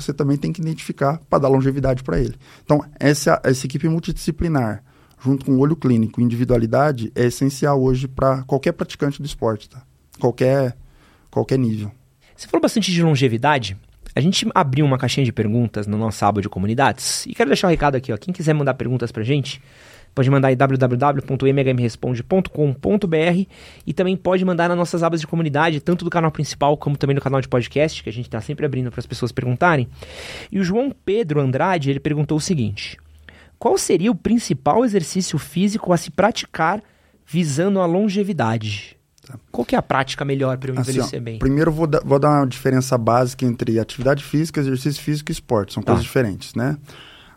você também tem que identificar para dar longevidade para ele. Então, essa, essa equipe multidisciplinar, junto com o olho clínico, individualidade, é essencial hoje para qualquer praticante do esporte, tá? Qualquer, qualquer nível. Você falou bastante de longevidade. A gente abriu uma caixinha de perguntas no nosso aba de comunidades. E quero deixar um recado aqui, ó. Quem quiser mandar perguntas pra gente, pode mandar em www.mhmresponde.com.br e também pode mandar nas nossas abas de comunidade, tanto do canal principal como também no canal de podcast, que a gente está sempre abrindo para as pessoas perguntarem. E o João Pedro Andrade, ele perguntou o seguinte: Qual seria o principal exercício físico a se praticar visando a longevidade? Qual que é a prática melhor para eu Assim, ó, envelhecer bem? Primeiro vou, dar- vou dar uma diferença básica entre atividade física, exercício físico e esporte. São Tá. coisas diferentes, né?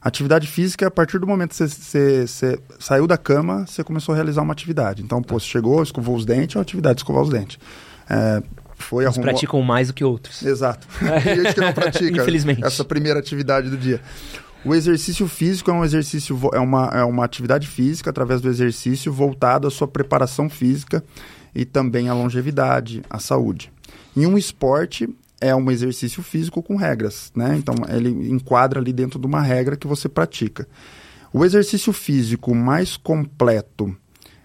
Atividade física, a partir do momento que você, saiu da cama, você começou a realizar uma atividade. Então, pô, você chegou, escovou os dentes, é uma atividade de escovar os dentes. É, foi Uns arrumou... praticam mais do que outros. Exato. Tem gente que não pratica Infelizmente. essa primeira atividade do dia. O exercício físico é um exercício, é uma, é uma atividade física através do exercício voltado à sua preparação física e também à longevidade, à saúde. Em um esporte é um exercício físico com regras, né? Então ele enquadra ali dentro de uma regra que você pratica. O exercício físico mais completo,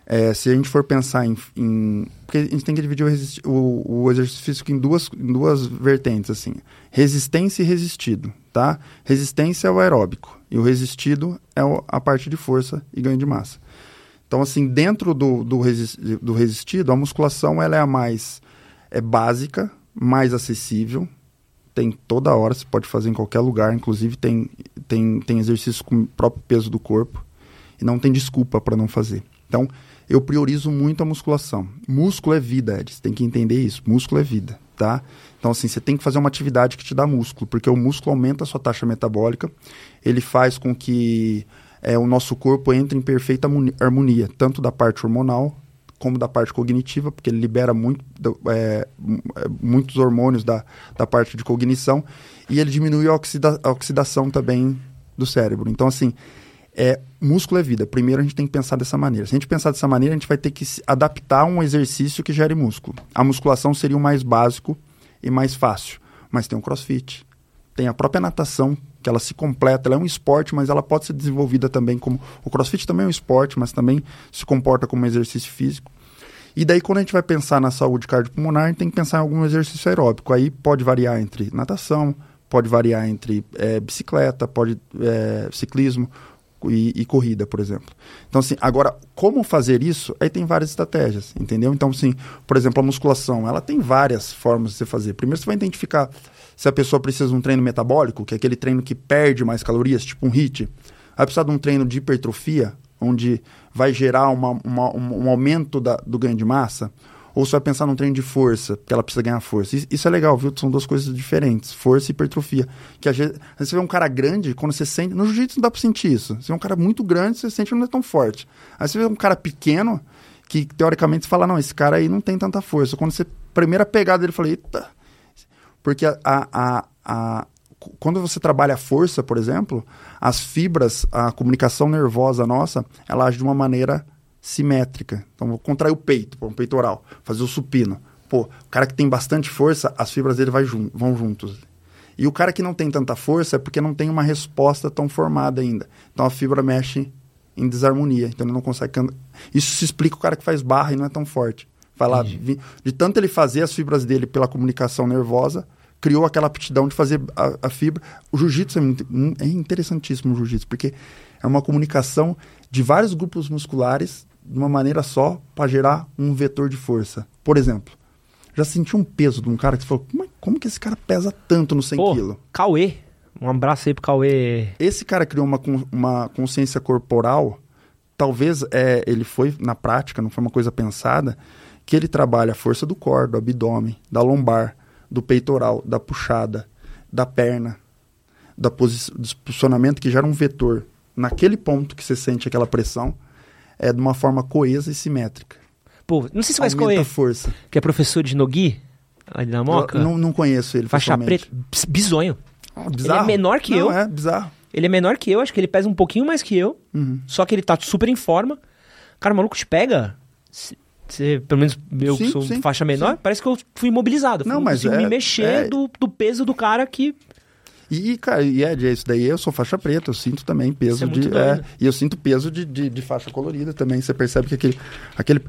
é, se a gente for pensar em, em- Porque a gente tem que dividir o, o- o exercício físico em duas, em duas vertentes, assim. Resistência e resistido, tá? Resistência é o aeróbico e o resistido é o- a parte de força e ganho de massa. Então, assim, dentro do, do resistido, a musculação ela é a mais é básica, mais acessível, tem toda hora, você pode fazer em qualquer lugar, inclusive tem, tem, tem exercício com o próprio peso do corpo e não tem desculpa para não fazer. Então, eu priorizo muito a musculação. Músculo é vida, Ed, você tem que entender isso. Músculo é vida, tá? Então, assim, você tem que fazer uma atividade que te dá músculo, porque o músculo aumenta a sua taxa metabólica, ele faz com que é, o nosso corpo entre em perfeita harmoni- harmonia, tanto da parte hormonal como da parte cognitiva, porque ele libera muito, é, é, muitos hormônios da, da parte de cognição e ele diminui a, oxida- a oxidação também do cérebro. Então, assim, é, músculo é vida. Primeiro a gente tem que pensar dessa maneira. Se a gente pensar dessa maneira, a gente vai ter que adaptar um exercício que gere músculo. A musculação seria o mais básico e mais fácil. Mas tem o crossfit, tem a própria natação, que ela se completa, ela é um esporte, mas ela pode ser desenvolvida também como. O crossfit também é um esporte, mas também se comporta como um exercício físico. E daí, quando a gente vai pensar na saúde cardiopulmonar, a gente tem que pensar em algum exercício aeróbico. Aí pode variar entre natação, pode variar entre eh, bicicleta, pode eh, ciclismo e, e corrida, por exemplo. Então, assim, agora, como fazer isso? Aí tem várias estratégias, entendeu? Então, assim, por exemplo, a musculação, ela tem várias formas de você fazer. Primeiro, você vai identificar se a pessoa precisa de um treino metabólico, que é aquele treino que perde mais calorias, tipo um HIIT. Vai precisar de um treino de hipertrofia, onde vai gerar uma, uma- um, um aumento da- do ganho de massa. Ou você vai pensar num treino de força, porque ela precisa ganhar força. Isso, é legal, viu? São duas coisas diferentes, força e hipertrofia. Que às vezes, você vê um cara grande, quando você sente. No jiu-jitsu não dá pra sentir isso. Você vê um cara muito grande, você sente que não é tão forte. Aí você vê um cara pequeno, que teoricamente você fala, não, esse cara aí não tem tanta força. Quando você. Primeira pegada dele, falei, eita. Porque a, a, a- quando você trabalha a força, por exemplo, as fibras, a comunicação nervosa nossa, ela age de uma maneira simétrica. Então, vou contrair o peito, um peitoral, fazer o supino. Pô, o cara que tem bastante força, as fibras dele vai jun vão juntos. E o cara que não tem tanta força é porque não tem uma resposta tão formada ainda. Então a fibra mexe em desarmonia, então ele não consegue. Isso se explica o cara que faz barra e não é tão forte. Vai lá, de tanto ele fazer as fibras dele pela comunicação nervosa, criou aquela aptidão de fazer a, a fibra. O jiu-jitsu é, hum, é interessantíssimo o jiu-jitsu, porque é uma comunicação de vários grupos musculares de uma maneira só para gerar um vetor de força. Por exemplo, já sentiu um peso de um cara que você falou, como, é- como que esse cara pesa tanto no 100 Pô, quilos? Cauê. Um abraço aí pro Cauê. Esse cara criou uma, uma consciência corporal, talvez é, ele foi na prática, não foi uma coisa pensada, que ele trabalha a força do core, do abdômen, da lombar, do peitoral, da puxada, da perna, da posi- do posicionamento que gera um vetor. Naquele ponto que você sente aquela pressão, é de uma forma coesa e simétrica. Pô, não sei se você conhece força. que é professor de Nogi, ali na Moca. Eu não, não conheço ele. Faixa preta. Bizonho. Ah, bizarro. menor que Não, eu. É, bizarro. Ele é menor que eu, acho que ele pesa um pouquinho mais que eu. Uhum. Só que ele tá super em forma. Cara, o maluco te pega. Se- Você, pelo menos eu que Sim, sou sim, faixa menor, sim. parece que eu fui imobilizado. Não, eu mas consigo é- me mexer é- do, do peso do cara que. E, cara, e Ed, é isso daí, eu sou faixa preta, eu sinto também peso é de. é, e eu sinto peso de, de, de faixa colorida também. Você percebe que aquele, aquele.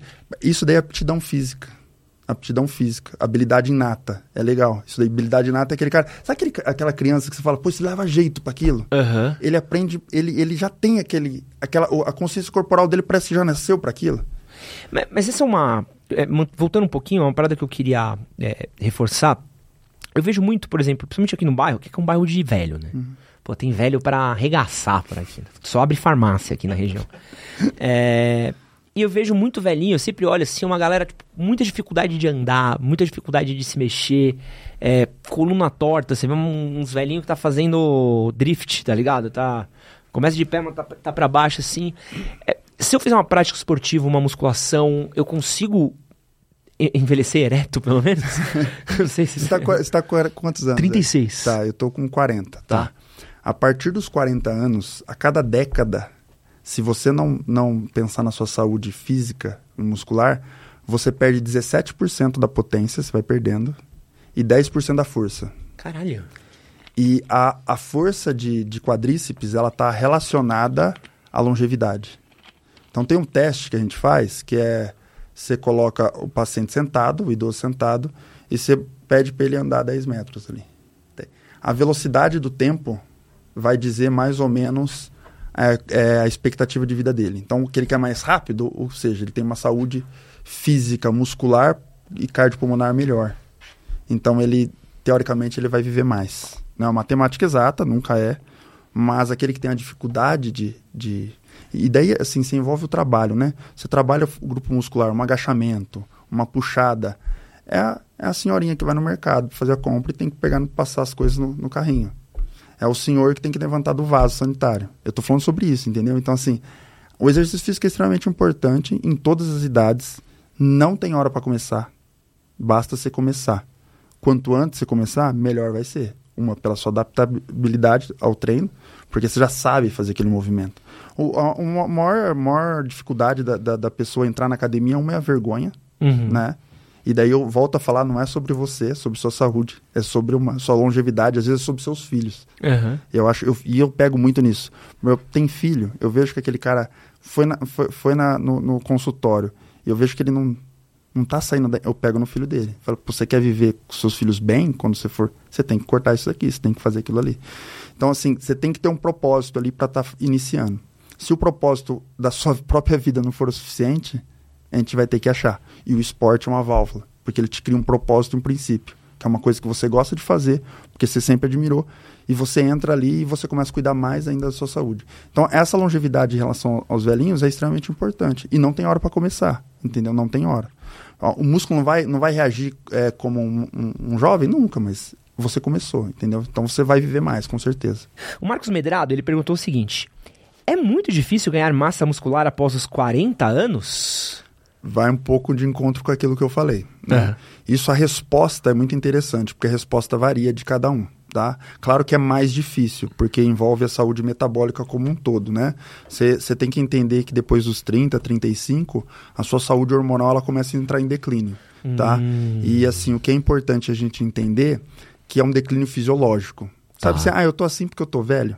Isso daí é aptidão física. Aptidão física. Habilidade inata. É legal. Isso daí, habilidade inata é aquele cara. Sabe aquele, aquela criança que você fala, pô, você leva jeito pra aquilo? Aham. Ele aprende, ele, ele já tem aquele. Aquela, a consciência corporal dele parece que já nasceu pra aquilo. Mas, mas essa é uma. é, voltando um pouquinho, é uma parada que eu queria é, reforçar. Eu vejo muito, por exemplo, principalmente aqui no bairro, que é um bairro de velho, né? Pô, tem velho pra arregaçar por aqui. né? Só abre farmácia aqui na região. É, E eu vejo muito velhinho, eu sempre olho assim, uma galera, tipo, muita dificuldade de andar, muita dificuldade de se mexer, é, coluna torta, você vê uns velhinhos que tá fazendo drift, tá ligado? Tá. Começa de pé, mas tá, tá pra baixo assim. É, se eu fizer uma prática esportiva, uma musculação, eu consigo envelhecer ereto, pelo menos? Não sei se Você tá, com- você tá com quantos anos? 36. Tá, eu tô com 40, tá? Tá. A partir dos 40 anos, a cada década, se você não, não pensar na sua saúde física e muscular, você perde 17% da potência, você vai perdendo, e 10% da força. Caralho. E a, a força de, de quadríceps, ela tá relacionada à longevidade. Então tem um teste que a gente faz, que é você coloca o paciente sentado, o idoso sentado, e você pede para ele andar 10 metros ali. A velocidade do tempo vai dizer mais ou menos é, é, a expectativa de vida dele. Então, o que quer mais rápido, ou seja, ele tem uma saúde física, muscular e cardiopulmonar melhor. Então, ele, teoricamente, ele vai viver mais. Não é uma matemática exata, nunca é, mas aquele que tem a dificuldade de, de... E daí, assim, se envolve o trabalho, né? Você trabalha o grupo muscular, um agachamento, uma puxada. É a, é a senhorinha que vai no mercado fazer a compra e tem que pegar, passar as coisas no, no carrinho. É o senhor que tem que levantar do vaso sanitário. Eu tô falando sobre isso, entendeu? Então, assim, o exercício físico é extremamente importante em todas as idades. Não tem hora para começar. Basta você começar. Quanto antes você começar, melhor vai ser. Uma, pela sua adaptabilidade ao treino, porque você já sabe fazer aquele movimento. O, a, uma maior, maior dificuldade da, da, da pessoa entrar na academia, uma é a vergonha, Uhum. né? E daí eu volto a falar, não é sobre você, é sobre sua saúde, é sobre uma, sua longevidade, às vezes é sobre seus filhos. Aham. Eu acho, eu, e eu pego muito nisso. Meu, tem filho, eu vejo que aquele cara foi, na, foi, foi na, no, no consultório, e eu vejo que ele não, não tá saindo, da, eu pego no filho dele. Falo, "Pô, você quer viver com seus filhos bem, quando você for, você tem que cortar isso daqui, você tem que fazer aquilo ali. Então, assim, você tem que ter um propósito ali para estar iniciando. Se o propósito da sua própria vida não for o suficiente, a gente vai ter que achar. E o esporte é uma válvula, porque ele te cria um propósito, um princípio, que é uma coisa que você gosta de fazer, porque você sempre admirou, e você entra ali e você começa a cuidar mais ainda da sua saúde. Então, essa longevidade em relação aos velhinhos é extremamente importante. E não tem hora para começar, entendeu? Não tem hora. O músculo não vai, não vai reagir é, como um, um- um jovem? Nunca, mas você começou, entendeu? Então você vai viver mais, com certeza. O Marcos Medrado, ele perguntou o seguinte: É muito difícil ganhar massa muscular após os 40 anos? vai um pouco de encontro com aquilo que eu falei. Né? Isso, a resposta é muito interessante, porque a resposta varia de cada um. Tá? Claro que é mais difícil, porque envolve a saúde metabólica como um todo, né? Você tem que entender que depois dos 30, 35, a sua saúde hormonal ela começa a entrar em declínio, tá? Hum. E assim, o que é importante a gente entender que é um declínio fisiológico. Sabe Tá. assim, ah, eu tô assim porque eu tô velho?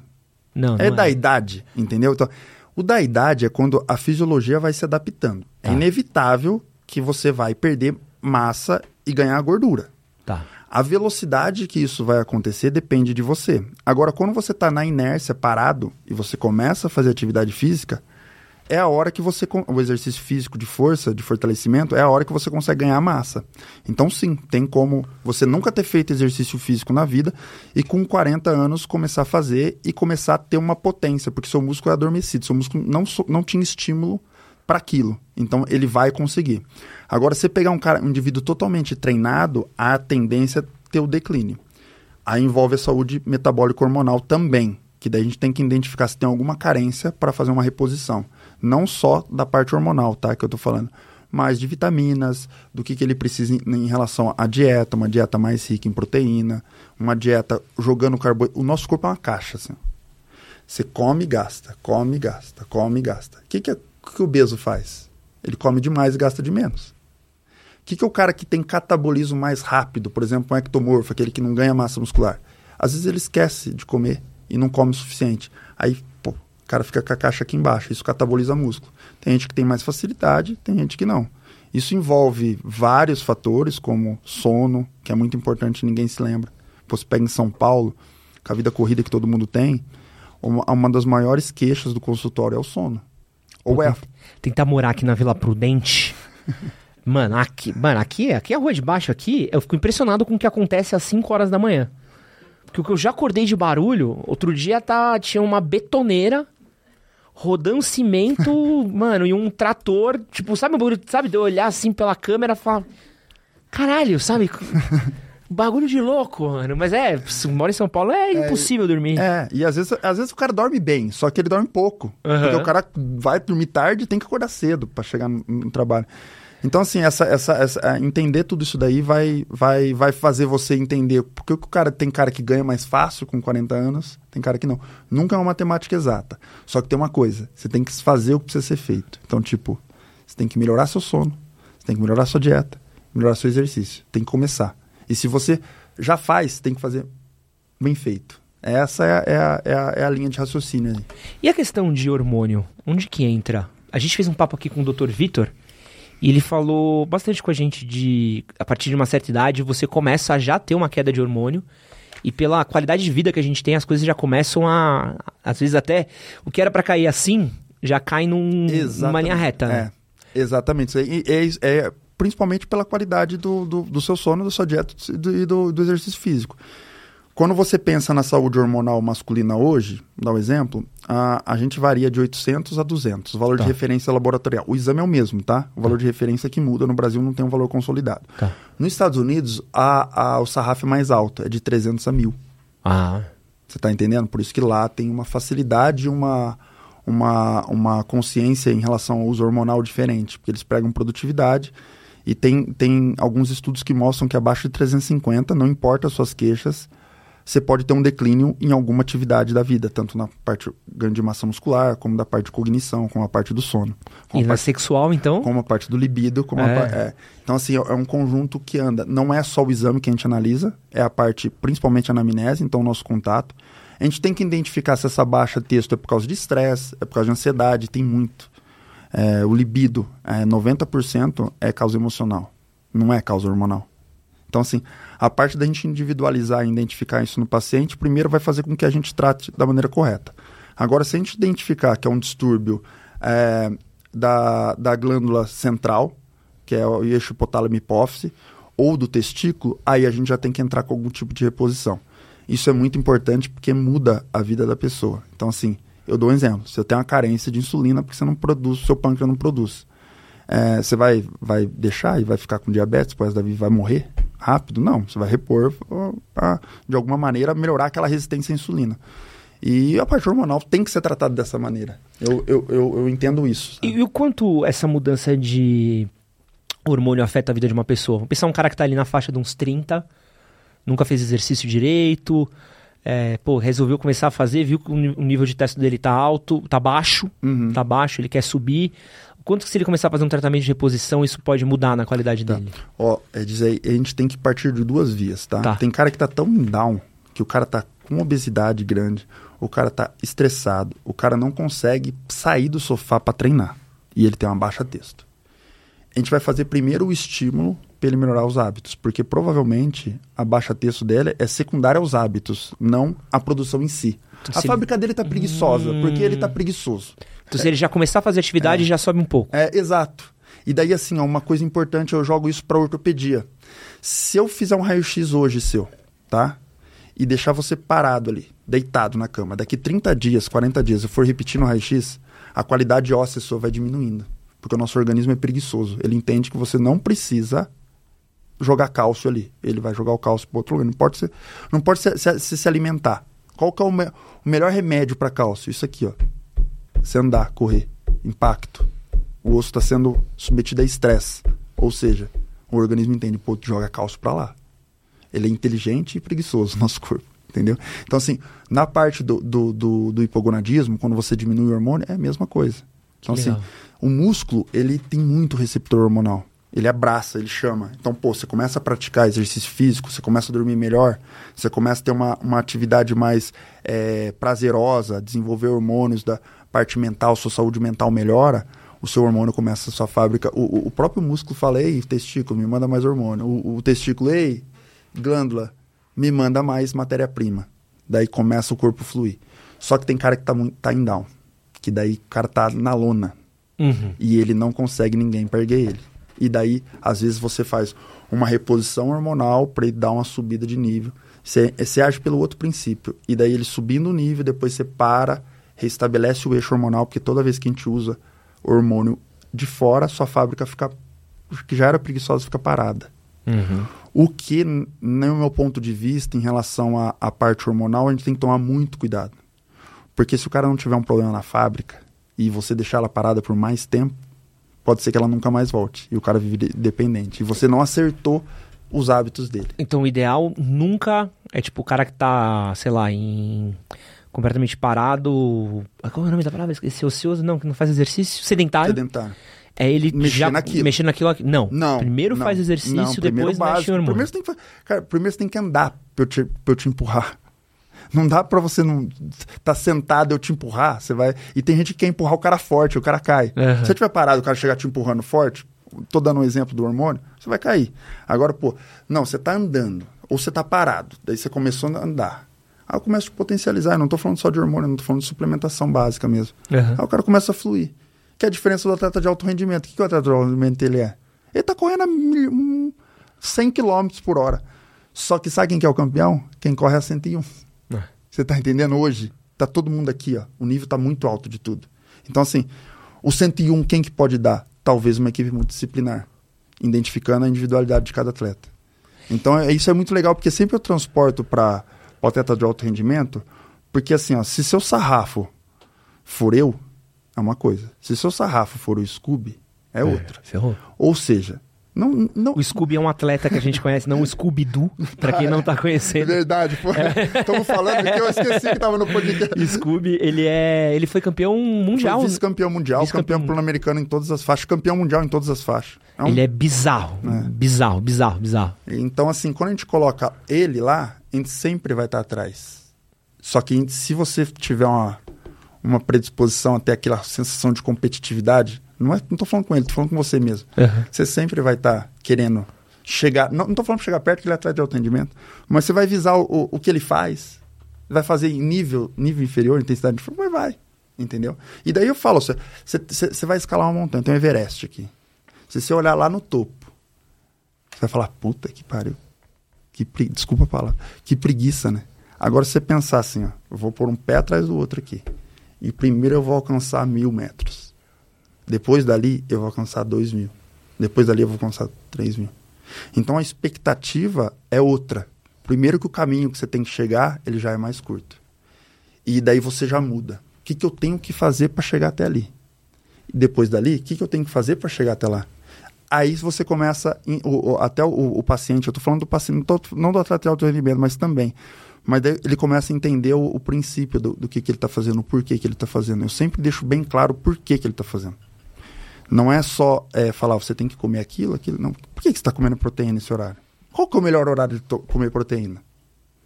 Não, É não da idade, entendeu? Então, o da idade é quando a fisiologia vai se adaptando. É Tá. inevitável que você vai perder massa e ganhar gordura. Tá. A velocidade que isso vai acontecer depende de você. Agora, quando você está na inércia, parado, e você começa a fazer atividade física, é a hora que você. O exercício físico de força, de fortalecimento, é a hora que você consegue ganhar massa. Então, sim, tem como você nunca ter feito exercício físico na vida e com 40 anos começar a fazer e começar a ter uma potência, porque seu músculo é adormecido, seu músculo não, não tinha estímulo para aquilo. Então, ele vai conseguir. Agora, se pegar um cara, um indivíduo totalmente treinado, a tendência é ter o declínio. Aí envolve a saúde metabólica hormonal também, que daí a gente tem que identificar se tem alguma carência para fazer uma reposição. Não só da parte hormonal, tá? Que eu tô falando. Mas de vitaminas, do que, que ele precisa em, em relação à dieta, uma dieta mais rica em proteína, uma dieta jogando carboidrato. O nosso corpo é uma caixa, assim. Você come e gasta, come e gasta, come e gasta. O que, que, é- que o obeso faz? Ele come demais e gasta de menos. O que, que é o cara que tem catabolismo mais rápido, por exemplo, um ectomorfo, aquele que não ganha massa muscular? Às vezes ele esquece de comer e não come o suficiente. Aí, o cara fica com a caixa aqui embaixo, isso cataboliza músculo. Tem gente que tem mais facilidade, tem gente que não. Isso envolve vários fatores, como sono, que é muito importante, ninguém se lembra. Você pega em São Paulo, com a vida corrida que todo mundo tem, uma, uma das maiores queixas do consultório é o sono. Ou é. Tentar morar aqui na Vila Prudente. mano, aqui, mano, aqui, aqui é a rua de baixo aqui, eu fico impressionado com o que acontece às 5 horas da manhã. Porque o que eu já acordei de barulho, outro dia tá, tinha uma betoneira rodando cimento, mano, e um trator, tipo, sabe o bagulho, sabe, de eu olhar assim pela câmera e falar, caralho, sabe? Bagulho de louco, mano. Mas é, mora em São Paulo, é, é impossível dormir. É, e às vezes, às vezes o cara dorme bem, só que ele dorme pouco. Uhum. Porque o cara vai dormir tarde e tem que acordar cedo para chegar no, no, trabalho. Então, assim, essa, essa, essa, é, entender tudo isso daí vai, vai, vai fazer você entender porque o cara tem cara que ganha mais fácil com 40 anos, tem cara que não. Nunca é uma matemática exata. Só que tem uma coisa, você tem que fazer o que precisa ser feito. Então, tipo, você tem que melhorar seu sono, você tem que melhorar sua dieta, melhorar seu exercício. Tem que começar. E se você já faz, tem que fazer bem feito. Essa é é a, é a, é a linha de raciocínio. Aí. E a questão de hormônio? Onde que entra? A gente fez um papo aqui com o Dr. Vitor e ele falou bastante com a gente de a partir de uma certa idade você começa a já ter uma queda de hormônio e pela qualidade de vida que a gente tem as coisas já começam a às vezes até o que era para cair assim já cai num, numa linha reta. Né? É, exatamente. E, é, é, principalmente pela qualidade do, do, do seu sono, da sua dieta e do, do, do, exercício físico. Quando você pensa na saúde hormonal masculina hoje, dá um exemplo, a, a gente varia de 800 a 200, o valor tá. de referência laboratorial. O exame é o mesmo, tá? O valor de referência que muda, no Brasil não tem um valor consolidado. Tá. Nos Estados Unidos, a, a, o sarraf é mais alto, é de 300 a 1000. Ah. Você está entendendo? Por isso que lá tem uma facilidade, uma, uma, uma consciência em relação ao uso hormonal diferente, porque eles pregam produtividade e tem, tem alguns estudos que mostram que abaixo de 350, não importa as suas queixas, você pode ter um declínio em alguma atividade da vida, tanto na parte ganho de massa muscular, como da parte de cognição, como a parte do sono. E na parte, sexual, então? Como a parte do libido, como é. a é. Então, assim, é, é um conjunto que anda. Não é só o exame que a gente analisa, é a parte, principalmente a anamnese, então o nosso contato. A gente tem que identificar se essa baixa texto é por causa de estresse, é por causa de ansiedade, tem muito é, o libido, é, 90% é causa emocional, não é causa hormonal. Então, assim, a parte da gente individualizar e identificar isso no paciente, primeiro vai fazer com que a gente trate da maneira correta. Agora, se a gente identificar que é um distúrbio é, da, da glândula central, que é o eixo hipotálamo hipófise, ou do testículo, aí a gente já tem que entrar com algum tipo de reposição. Isso é muito importante porque muda a vida da pessoa. Então, assim, eu dou um exemplo. Você tem uma carência de insulina porque você não produz, seu pâncreas não produz. É, você vai, vai deixar e vai ficar com diabetes, depois da vida vai morrer rápido? Não, você vai repor para, de alguma maneira, melhorar aquela resistência à insulina. E a parte hormonal tem que ser tratada dessa maneira. Eu, eu, eu, eu entendo isso. E, e, o quanto essa mudança de hormônio afeta a vida de uma pessoa? Vamos pensar um cara que está ali na faixa de uns 30, nunca fez exercício direito, é, pô, resolveu começar a fazer, viu que o nível de teste dele tá alto, tá baixo, uhum. tá baixo, ele quer subir. Quanto que se ele começar a fazer um tratamento de reposição, isso pode mudar na qualidade tá. dele? Ó, é dizer, a gente tem que partir de duas vias, tá? tá? Tem cara que tá tão down, que o cara tá com obesidade grande, o cara tá estressado, o cara não consegue sair do sofá para treinar. E ele tem uma baixa texto. A gente vai fazer primeiro o estímulo para ele melhorar os hábitos, porque provavelmente a baixa texto dela é secundária aos hábitos, não a produção em si. Então, a fábrica dele está preguiçosa, hum... porque ele está preguiçoso. Então, se ele já começar a fazer atividade, é... já sobe um pouco. É, exato. E daí, assim, ó, uma coisa importante, eu jogo isso para ortopedia. Se eu fizer um raio-x hoje seu, tá? E deixar você parado ali, deitado na cama, daqui 30 dias, 40 dias, eu for repetindo o raio-x, a qualidade óssea sua vai diminuindo. Porque o nosso organismo é preguiçoso. Ele entende que você não precisa jogar cálcio ali. Ele vai jogar o cálcio para outro lugar. Não pode, ser, não pode se, se, se alimentar. Qual que é o, me, o melhor remédio para cálcio? Isso aqui, ó. Se andar, correr, impacto. O osso está sendo submetido a estresse. Ou seja, o organismo entende, pô, joga cálcio para lá. Ele é inteligente e preguiçoso, nosso corpo. Entendeu? Então, assim, na parte do, do, do, do hipogonadismo, quando você diminui o hormônio, é a mesma coisa. Então, assim, O músculo, ele tem muito receptor hormonal. Ele abraça, ele chama. Então, pô, você começa a praticar exercício físico, você começa a dormir melhor, você começa a ter uma, uma atividade mais é, prazerosa, desenvolver hormônios da parte mental, sua saúde mental melhora, o seu hormônio começa a sua fábrica. O, o próprio músculo fala, ei, testículo, me manda mais hormônio. O, o testículo, ei, glândula, me manda mais matéria-prima. Daí começa o corpo fluir. Só que tem cara que tá, tá em down. Que daí o cara tá na lona. Uhum. E ele não consegue ninguém para erguer ele. E daí, às vezes, você faz uma reposição hormonal para ele dar uma subida de nível. Você, você age pelo outro princípio. E daí ele subindo o nível, depois você para, restabelece o eixo hormonal, porque toda vez que a gente usa hormônio de fora, sua fábrica fica. que já era preguiçosa, fica parada. Uhum. O que, no meu ponto de vista, em relação à parte hormonal, a gente tem que tomar muito cuidado. Porque se o cara não tiver um problema na fábrica e você deixar ela parada por mais tempo, pode ser que ela nunca mais volte. E o cara vive de dependente. E você não acertou os hábitos dele. Então o ideal nunca é tipo o cara que tá, sei lá, em completamente parado. Qual é o nome da palavra? Esqueci, ocioso, não, que não faz exercício, sedentário. Sedentário. É ele mexer já naquilo. mexer naquilo aqui. Não. Não. Primeiro não, faz exercício, não, depois mexe o hormônio. Primeiro você tem que, cara, primeiro você tem que andar pra eu te, pra eu te empurrar. Não dá pra você não tá sentado eu te empurrar, você vai. E tem gente que quer empurrar o cara forte, o cara cai. Uhum. Se você tiver parado, o cara chegar te empurrando forte, tô dando um exemplo do hormônio, você vai cair. Agora, pô, não, você tá andando, ou você tá parado, daí você começou a andar. Aí eu começo a potencializar, eu não tô falando só de hormônio, não tô falando de suplementação básica mesmo. Uhum. Aí o cara começa a fluir. Que é a diferença do atleta de alto rendimento. O que, que o atleta de alto rendimento ele é? Ele tá correndo a 100 km por hora. Só que sabe quem que é o campeão? Quem corre a 101. É. Você tá entendendo hoje? Tá todo mundo aqui, ó. O nível tá muito alto de tudo. Então, assim, o 101, quem que pode dar? Talvez uma equipe multidisciplinar, identificando a individualidade de cada atleta. Então, é, isso é muito legal, porque sempre eu transporto para o atleta de alto rendimento, porque assim, ó, se seu sarrafo for eu, é uma coisa. Se seu sarrafo for o Scooby, é, é outra. Ferrou. Ou seja, não, não... O Scooby é um atleta que a gente conhece, não o Scooby-Doo, pra quem não tá conhecendo. Verdade, Estamos é. falando que eu esqueci que tava no podcast. Scooby, ele é. Ele foi campeão mundial. Vice-campeão mundial, vice campeão pan-americano em todas as faixas, campeão mundial em todas as faixas. É um... Ele é bizarro. É. Bizarro, bizarro, bizarro. Então, assim, quando a gente coloca ele lá, a gente sempre vai estar atrás. Só que se você tiver uma, uma predisposição até aquela sensação de competitividade, não, é, não tô falando com ele, tô falando com você mesmo. Uhum. Você sempre vai estar tá querendo chegar. Não, tô falando chegar perto, que ele é atrás de atendimento, mas você vai visar o, o, o, que ele faz, vai fazer em nível, nível inferior, intensidade inferior, mas vai. Entendeu? E daí eu falo, você, você, você vai escalar uma montanha, tem um Everest aqui. Se você olhar lá no topo, você vai falar, puta que pariu. Que pre... Desculpa a palavra. Que preguiça, né? Agora, se você pensar assim, ó, eu vou pôr um pé atrás do outro aqui. E primeiro eu vou alcançar mil metros. Depois dali, eu vou alcançar 2 mil. Depois dali, eu vou alcançar 3 mil. Então, a expectativa é outra. Primeiro que o caminho que você tem que chegar, ele já é mais curto. E daí você já muda. O que, que eu tenho que fazer para chegar até ali? E depois dali, o que, que eu tenho que fazer para chegar até lá? Aí você começa, em, o, o, até o, o, paciente, eu estou falando do paciente, não, tô, não do atleta de alto rendimento, mas também. Mas daí ele começa a entender o, princípio do, do que, que ele está fazendo, o porquê que ele está fazendo. Eu sempre deixo bem claro o porquê que ele está fazendo. Não é só é, falar, você tem que comer aquilo, aquilo. Não. Por que, que você está comendo proteína nesse horário? Qual que é o melhor horário de comer proteína?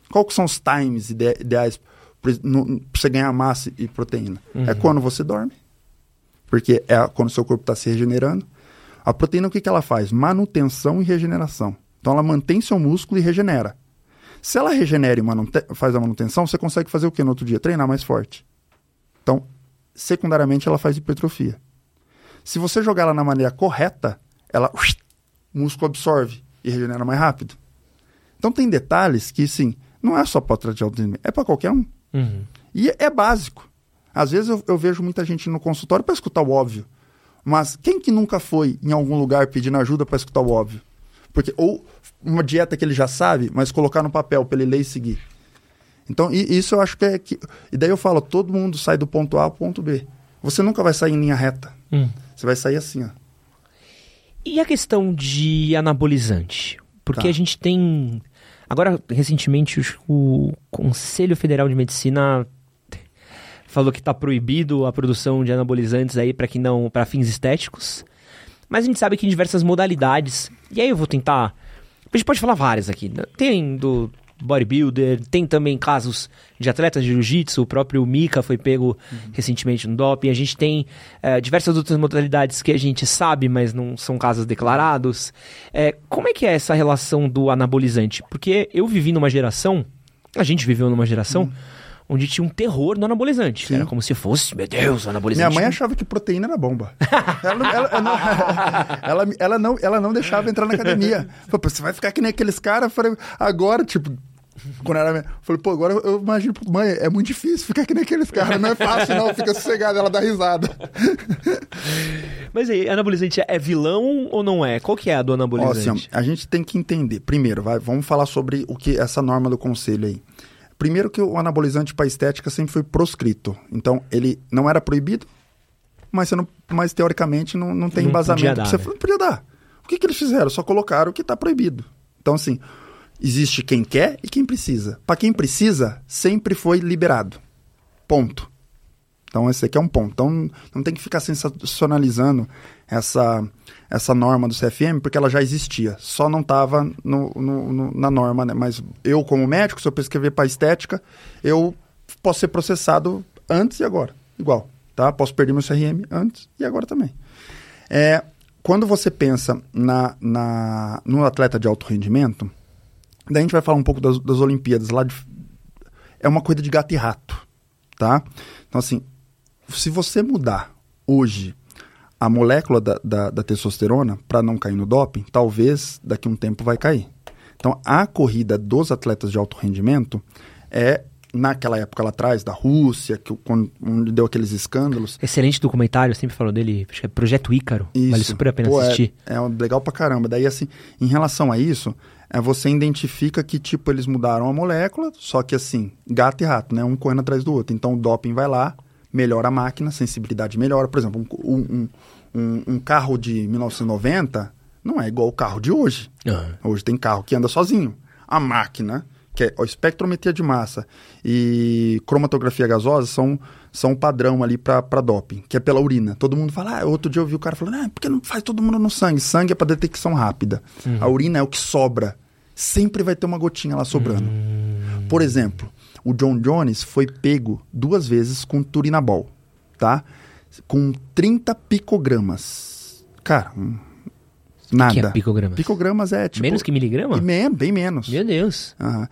Qual que são os times ide ideais para você ganhar massa e proteína? Uhum. É quando você dorme. Porque é quando o seu corpo está se regenerando. A proteína, o que, que ela faz? Manutenção e regeneração. Então, ela mantém seu músculo e regenera. Se ela regenera e faz a manutenção, você consegue fazer o que no outro dia? Treinar mais forte. Então, secundariamente, ela faz hipertrofia. Se você jogar ela na maneira correta, ela o músculo absorve e regenera mais rápido. Então tem detalhes que, sim, não é só para atleta de alto é para qualquer um. Uhum. E é básico. Às vezes eu, eu vejo muita gente no consultório para escutar o óbvio. Mas quem que nunca foi em algum lugar pedindo ajuda para escutar o óbvio? Porque ou uma dieta que ele já sabe, mas colocar no papel para ele ler e seguir. Então, e, isso eu acho que é que e daí eu falo, todo mundo sai do ponto A ao ponto B. Você nunca vai sair em linha reta. Hum. Você vai sair assim, ó. E a questão de anabolizante? Porque tá. a gente tem. Agora, recentemente, o Conselho Federal de Medicina falou que tá proibido a produção de anabolizantes aí para que não para fins estéticos. Mas a gente sabe que em diversas modalidades. E aí eu vou tentar. A gente pode falar várias aqui. né? Tem do bodybuilder, tem também casos de atletas de jiu-jitsu, o próprio Mika foi pego recentemente no doping. A gente tem eh, diversas outras modalidades que a gente sabe, mas não são casos declarados. Eh, como é que é essa relação do anabolizante? Porque eu vivi numa geração, a gente viveu numa geração. Onde tinha um terror no anabolizante. Sim. Era como se fosse, meu Deus, o Minha anabolizante. mãe achava que proteína era bomba. ela, não- ela- ela não, ela, ela não, ela não deixava entrar na academia. Falei, "Pô, você vai ficar que nem aqueles caras? Agora, tipo, quando era. minha- Falei, pô, agora eu imagino, mãe, é muito difícil ficar que nem aqueles caras. Não é fácil, não, fica sossegada, ela dá risada. Mas aí, anabolizante é vilão ou não é? Qual que é a do Ó, anabolizante? assim, ó, a gente tem que entender. Primeiro, vai, vamos falar sobre o que essa norma do conselho aí. Primeiro que o anabolizante para estética sempre foi proscrito. Então, ele não era proibido, mas, não, mas teoricamente não, não tem Não embasamento. podia dar, você né? não podia dar. O que, que eles fizeram? Só colocaram o que está proibido. Então, assim, existe quem quer e quem precisa. Para quem precisa, sempre foi liberado. Ponto. Então, esse aqui é um ponto. Então, não tem que ficar sensacionalizando essa, essa norma do CFM, porque ela já existia. Só não estava na norma, né? Mas eu, como médico, se eu prescrever para estética, eu posso ser processado antes e agora. Igual, tá? Posso perder meu CRM antes e agora também. É, quando você pensa na, na, no atleta de alto rendimento, daí a gente vai falar um pouco das, das Olimpíadas. Lá de, é uma coisa de gato e rato, tá? Então, assim, se você mudar hoje a molécula da, da, da testosterona para não cair no doping, talvez daqui a um tempo vai cair. Então, a corrida dos atletas de alto rendimento é, naquela época lá atrás, da Rússia, que, quando, onde deu aqueles escândalos, Excelente documentário, eu sempre falo dele, acho que é Projeto Ícaro. Vale super a pena Pô, é- assistir. É, um- legal pra caramba. Daí, assim, em relação a isso, é, você identifica que, tipo, eles mudaram a molécula, só que, assim, gato e rato, né? Um correndo atrás do outro. Então, o doping vai lá, melhora a máquina, a sensibilidade melhora. Por exemplo, um, um, um, carro de 1990 não é igual o carro de hoje. Aham. Hoje tem carro que anda sozinho. A máquina, que é a espectrometria de massa e cromatografia gasosa, são, são um padrão ali para doping, que é pela urina. Todo mundo fala, ah, outro dia eu ouvi o cara falando, ah, por que não faz todo mundo no sangue? Sangue é para detecção rápida. A urina é o que sobra. Sempre vai ter uma gotinha lá sobrando. Por exemplo, o John Jones foi pego duas vezes com turinabol, tá? Com 30 picogramas. Cara, hum, nada. que é picogramas? Picogramas é tipo... Menos que miligrama? E men- bem menos. Meu Deus. Aham.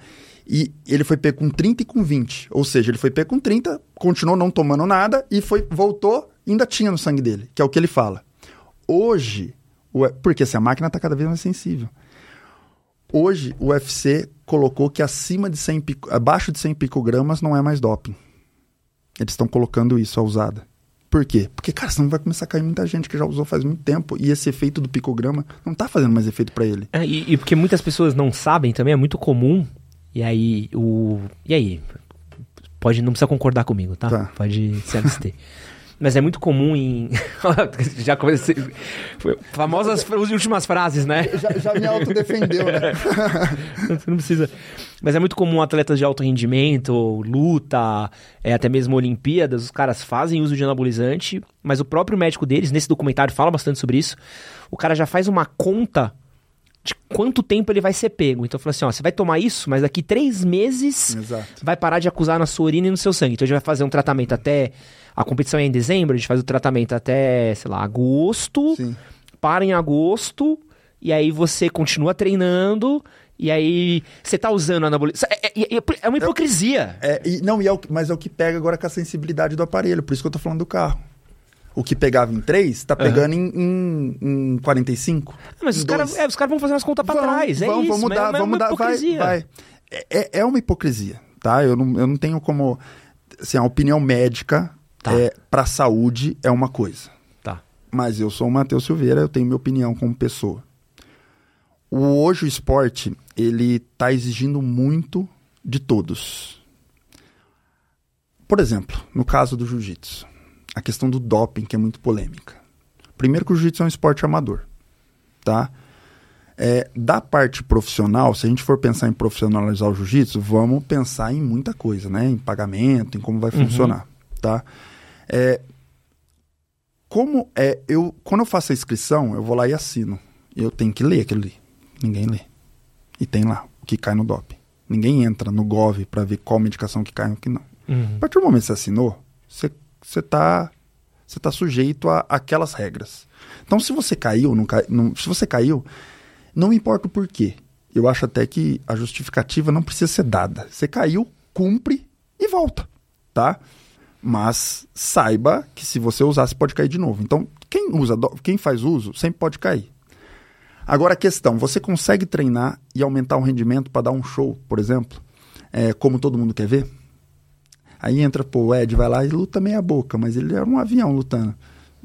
E ele foi pego com 30 e com 20. Ou seja, ele foi pego com 30, continuou não tomando nada e foi voltou ainda tinha no sangue dele, que é o que ele fala. Hoje, porque assim, a máquina está cada vez mais sensível. Hoje, o UFC colocou que acima de 100 pico, abaixo de 100 picogramas não é mais doping. Eles estão colocando isso a usada. Por quê? Porque, cara, senão vai começar a cair muita gente que já usou faz muito tempo e esse efeito do picograma não tá fazendo mais efeito para ele. É, e, e porque muitas pessoas não sabem também, é muito comum. E aí, o. E aí? Pode, não precisa concordar comigo, tá? Tá. Pode se abster. Mas é muito comum em. Já comecei. Famosas fra- últimas frases, né? Já, já me autodefendeu, né? Você não precisa. Mas é muito comum atletas de alto rendimento, luta, é, até mesmo Olimpíadas, os caras fazem uso de anabolizante, mas o próprio médico deles, nesse documentário, fala bastante sobre isso. O cara já faz uma conta de quanto tempo ele vai ser pego. Então fala assim: ó, você vai tomar isso, mas daqui três meses Exato. vai parar de acusar na sua urina e no seu sangue. Então a gente vai fazer um tratamento até. A competição é em dezembro, a gente faz o tratamento até, sei lá, agosto Sim. para em agosto, e aí você continua treinando, e aí você tá usando anabolizante. É, é, é- é uma hipocrisia. É, e, não, e é o, mas é o que pega agora com a sensibilidade do aparelho, por isso que eu tô falando do carro. O que pegava em 3, tá pegando em, em, em 45. Mas os em caras é, os caras vão fazer umas contas pra Vão, trás. É vão, isso, vamos mas mudar, é, mas é vamos uma mudar, vai, hipocrisia. vai. É, é- é uma hipocrisia, tá? Eu não, eu não tenho como... Assim, a opinião médica Tá. é, pra saúde é uma coisa. Tá. Mas eu sou o Matheus Silveira, eu tenho minha opinião como pessoa. O, hoje o esporte, ele tá exigindo muito de todos. Por exemplo, no caso do jiu-jitsu, a questão do doping, que é muito polêmica. Primeiro que o jiu-jitsu é um esporte amador, tá? É, da parte profissional, se a gente for pensar em profissionalizar o jiu-jitsu, vamos pensar em muita coisa, né? Em pagamento, em como vai funcionar. tá? É, como é, eu, quando eu faço a inscrição, eu vou lá e assino. Eu tenho que ler aquilo ali. Ninguém lê. E tem lá o que cai no DOP. Ninguém entra no GOV para ver qual medicação que cai e o que não. Uhum. A partir do momento que você assinou, você, você tá você tá sujeito a aquelas regras. Então, se você caiu, não cai, não, se você caiu, não importa o porquê. Eu acho até que a justificativa não precisa ser dada. Você caiu, cumpre e volta, tá? Mas saiba que se você usar, você pode cair de novo. Então, quem usa, quem faz uso, sempre pode cair. Agora a questão, você consegue treinar e aumentar o rendimento para dar um show, por exemplo, é, como todo mundo quer ver? Aí entra, pô, o Ed vai lá e luta meia boca, mas ele era um avião lutando.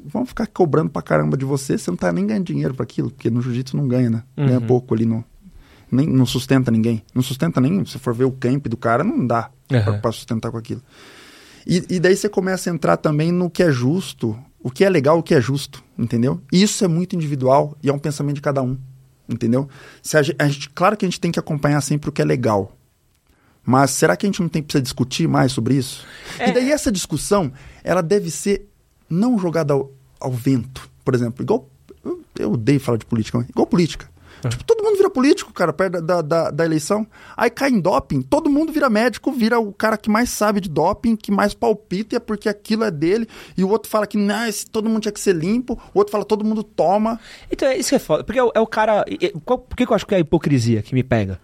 Vão ficar cobrando pra caramba de você, você não tá nem ganhando dinheiro para aquilo, porque no jiu-jitsu não ganha, né? Ganha Uhum. pouco ali, no, nem, não sustenta ninguém. Não sustenta nem, se for ver o camp do cara, não dá pra- Aham. pra sustentar com aquilo. E, e daí você começa a entrar também no que é justo, o que é legal, o que é justo, entendeu? E isso é muito individual e é um pensamento de cada um, entendeu? Se a, a gente, claro que a gente tem que acompanhar sempre o que é legal. Mas será que a gente não tem precisa discutir mais sobre isso? É. E daí essa discussão, ela deve ser não jogada ao, ao vento, por exemplo, igual eu, eu odeio falar de política, mas igual política. Tipo, todo mundo vira político, cara, perto da, da, da eleição. Aí cai em doping, todo mundo vira médico, vira o cara que mais sabe de doping, que mais palpita, e é porque aquilo é dele. E o outro fala que não, esse- todo mundo tinha que ser limpo. O outro fala todo mundo toma. Então, é isso que é foda. Porque é o, é o cara. e- e- qual- por que que eu acho que é a hipocrisia que me pega?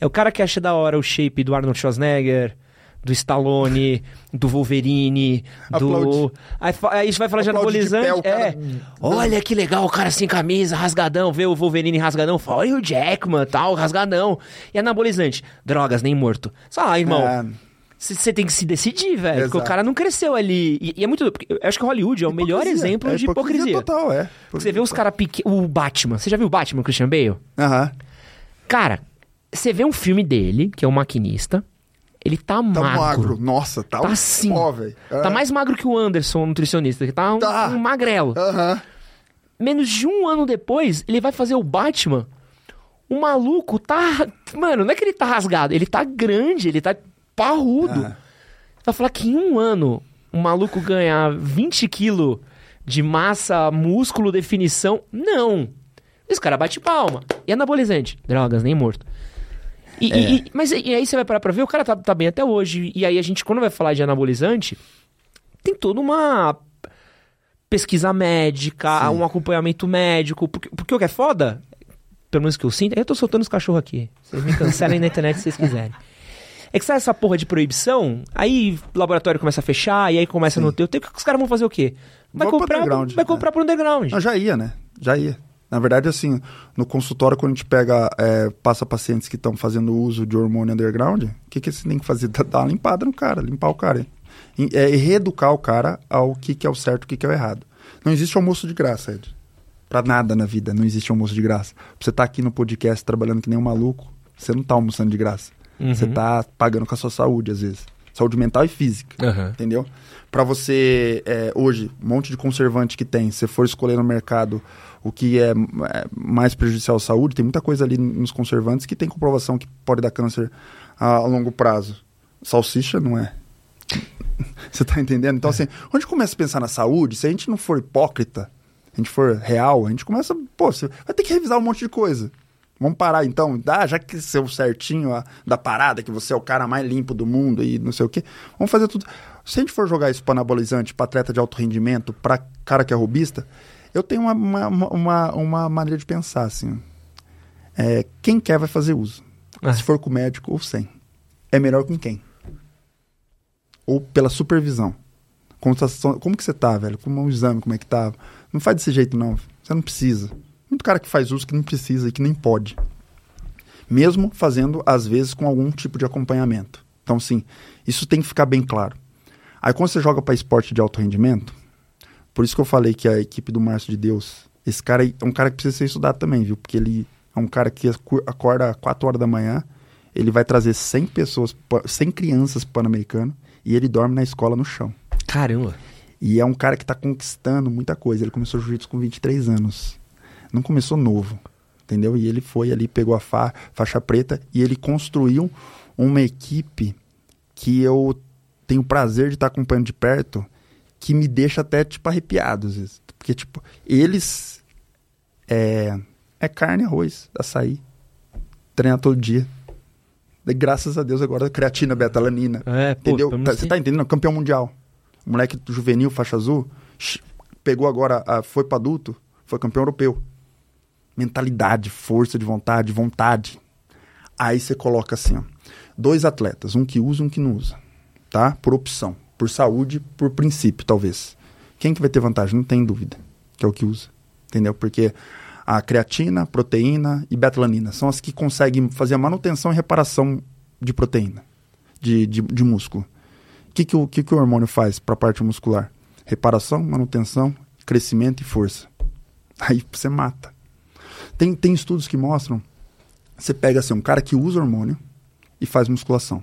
É o cara que acha da hora o shape do Arnold Schwarzenegger, do Stallone, do Wolverine, do. Aí, aí você vai falar de Aplaude de anabolizante. pé, o cara- é. Olha que legal, o cara sem camisa, rasgadão, vê o Wolverine rasgadão, fala, olha o Jackman, tal, rasgadão. E anabolizante, drogas, nem morto. Só, ah, irmão. É, Você tem que se decidir, velho. Porque o Exato. cara não cresceu ali. E, e é muito. porque Eu acho que Hollywood é o melhor hipocrisia. exemplo É de hipocrisia. total, é. Você vê os caras pequenos. O Batman. Você já viu o Batman, Christian Bale? Aham. Cara, você vê um filme dele, que é o maquinista. Ele tá, Tá magro. magro. Nossa, tá, Tá um assim. pó, velho. Tá mais magro que o Anderson, o nutricionista, que tá um, Tá. um magrelo. Aham. Menos de um ano depois, ele vai fazer o Batman. O maluco tá. Mano, não é que ele tá rasgado, ele tá grande, ele tá parrudo. Ah. Vai falar que em um ano um maluco ganhar 20 quilos de massa, músculo, definição. Não. Esse cara bate palma. E anabolizante? Drogas, nem morto. E, É. e- mas e aí você vai parar pra ver, o cara tá, tá bem até hoje. E aí a gente, quando vai falar de anabolizante, tem toda uma pesquisa médica, Sim. um acompanhamento médico. Porque, porque o que é foda, pelo menos que eu sinto, eu tô soltando os cachorros aqui. Vocês me cancelem na internet se vocês quiserem. É que sai essa porra de proibição, aí o laboratório começa a fechar, e aí começa Sim. no teu tempo. Os caras vão fazer o quê? Vai pro comprar, underground, vai é. comprar pro underground. Não, já ia, né? Já ia. Na verdade, assim, no consultório, quando a gente pega, é, passa pacientes que estão fazendo uso de hormônio underground, o que, que você tem que fazer? Dar uma limpada no cara, limpar o cara. É, reeducar o cara ao que, que é o certo e o que, que é o errado. Não existe almoço de graça, Ed. Pra nada na vida não existe almoço de graça. Você estar aqui no podcast trabalhando que nem um maluco, você não tá almoçando de graça. Uhum. Você tá pagando com a sua saúde, às vezes. Saúde mental e física Aham. entendeu? Para você, é, hoje, um monte de conservante que tem, se for escolher no mercado o que é, é, mais prejudicial à saúde, tem muita coisa ali nos conservantes que tem comprovação que pode dar câncer a, a longo prazo. Salsicha não é. Você tá entendendo? Então, assim, onde começa a pensar na saúde, se a gente não for hipócrita, a gente for real, a gente começa, pô, você vai ter que revisar um monte de coisa. Vamos parar então, ah, já que seu certinho a, da parada, que você é o cara mais limpo do mundo e não sei o quê, vamos fazer tudo. Se a gente for jogar isso para anabolizante, para atleta de alto rendimento, para cara que é robista, eu tenho uma, uma, uma, uma maneira de pensar assim. É, quem quer vai fazer uso. Ah. Se for com médico ou sem. É melhor com quem? Ou pela supervisão. Como, tá- como que você tá, velho? Como é um exame, como é que tá? Não faz desse jeito, não. Você não precisa. Muito cara que faz uso que não precisa e que nem pode. Mesmo fazendo, às vezes, com algum tipo de acompanhamento. Então, sim, isso tem que ficar bem claro. Aí, quando você joga para esporte de alto rendimento, por isso que eu falei que a equipe do Márcio de Deus, esse cara é um cara que precisa ser estudado também, viu? Porque ele é um cara que acorda às 4 horas da manhã, ele vai trazer 100 pessoas, pa- 100 crianças pro Pan-Americano e ele dorme na escola no chão. Caramba. E é um cara que está conquistando muita coisa. Ele começou jiu-jitsu com 23 anos. Não começou novo, entendeu? E ele foi ali, pegou a fa faixa preta e ele construiu uma equipe que eu tenho o prazer de estar acompanhando de perto, que me deixa até, tipo, arrepiado, às vezes. Porque, tipo, eles... É, é carne, arroz, açaí. Treina todo dia. E, graças a Deus, agora creatina, betalanina. É, pô, entendeu? Tá-. Você tá entendendo? Campeão mundial. O moleque juvenil, faixa azul, pegou agora, a- foi para adulto, foi campeão europeu. Mentalidade, força de vontade, vontade. Aí você coloca assim, ó, dois atletas, um que usa e um que não usa, tá? Por opção, por saúde, por princípio, talvez. Quem que vai ter vantagem? Não tem dúvida, que é o que usa, entendeu? Porque a creatina, proteína e betalanina são as que conseguem fazer a manutenção e reparação de proteína, de, de, de músculo. O que, que, o, que, que o hormônio faz para a parte muscular? Reparação, manutenção, crescimento e força. Aí você mata. Tem, tem estudos que mostram, você pega assim, um cara que usa hormônio e faz musculação.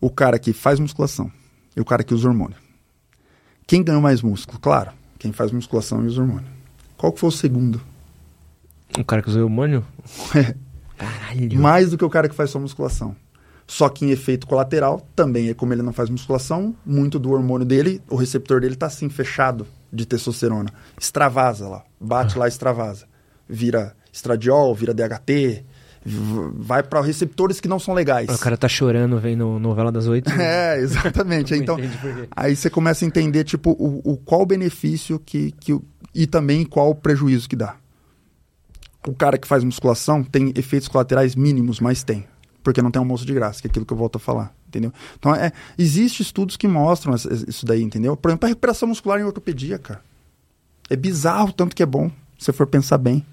O cara que faz musculação e o cara que usa hormônio. Quem ganhou mais músculo? Claro, quem faz musculação e usa hormônio. Qual que foi o segundo? O cara que o hormônio? Caralho. mais do que o cara que faz só musculação. Só que em efeito colateral, também é como ele não faz musculação, muito do hormônio dele, o receptor dele tá assim fechado de testosterona. Extravasa lá, bate lá, extravasa. Vira estradiol, vira DHT, vai para receptores que não são legais. O cara tá chorando vendo novela das oito. É, exatamente. então, aí você começa a entender tipo o, o qual o benefício que, que e também qual o prejuízo que dá. O cara que faz musculação tem efeitos colaterais mínimos, mas tem, porque não tem almoço de graça, que é aquilo que eu volto a falar, entendeu? Então é, existe estudos que mostram isso daí, entendeu? Por exemplo, a recuperação muscular em ortopedia, cara. É bizarro tanto que é bom, se você for pensar bem.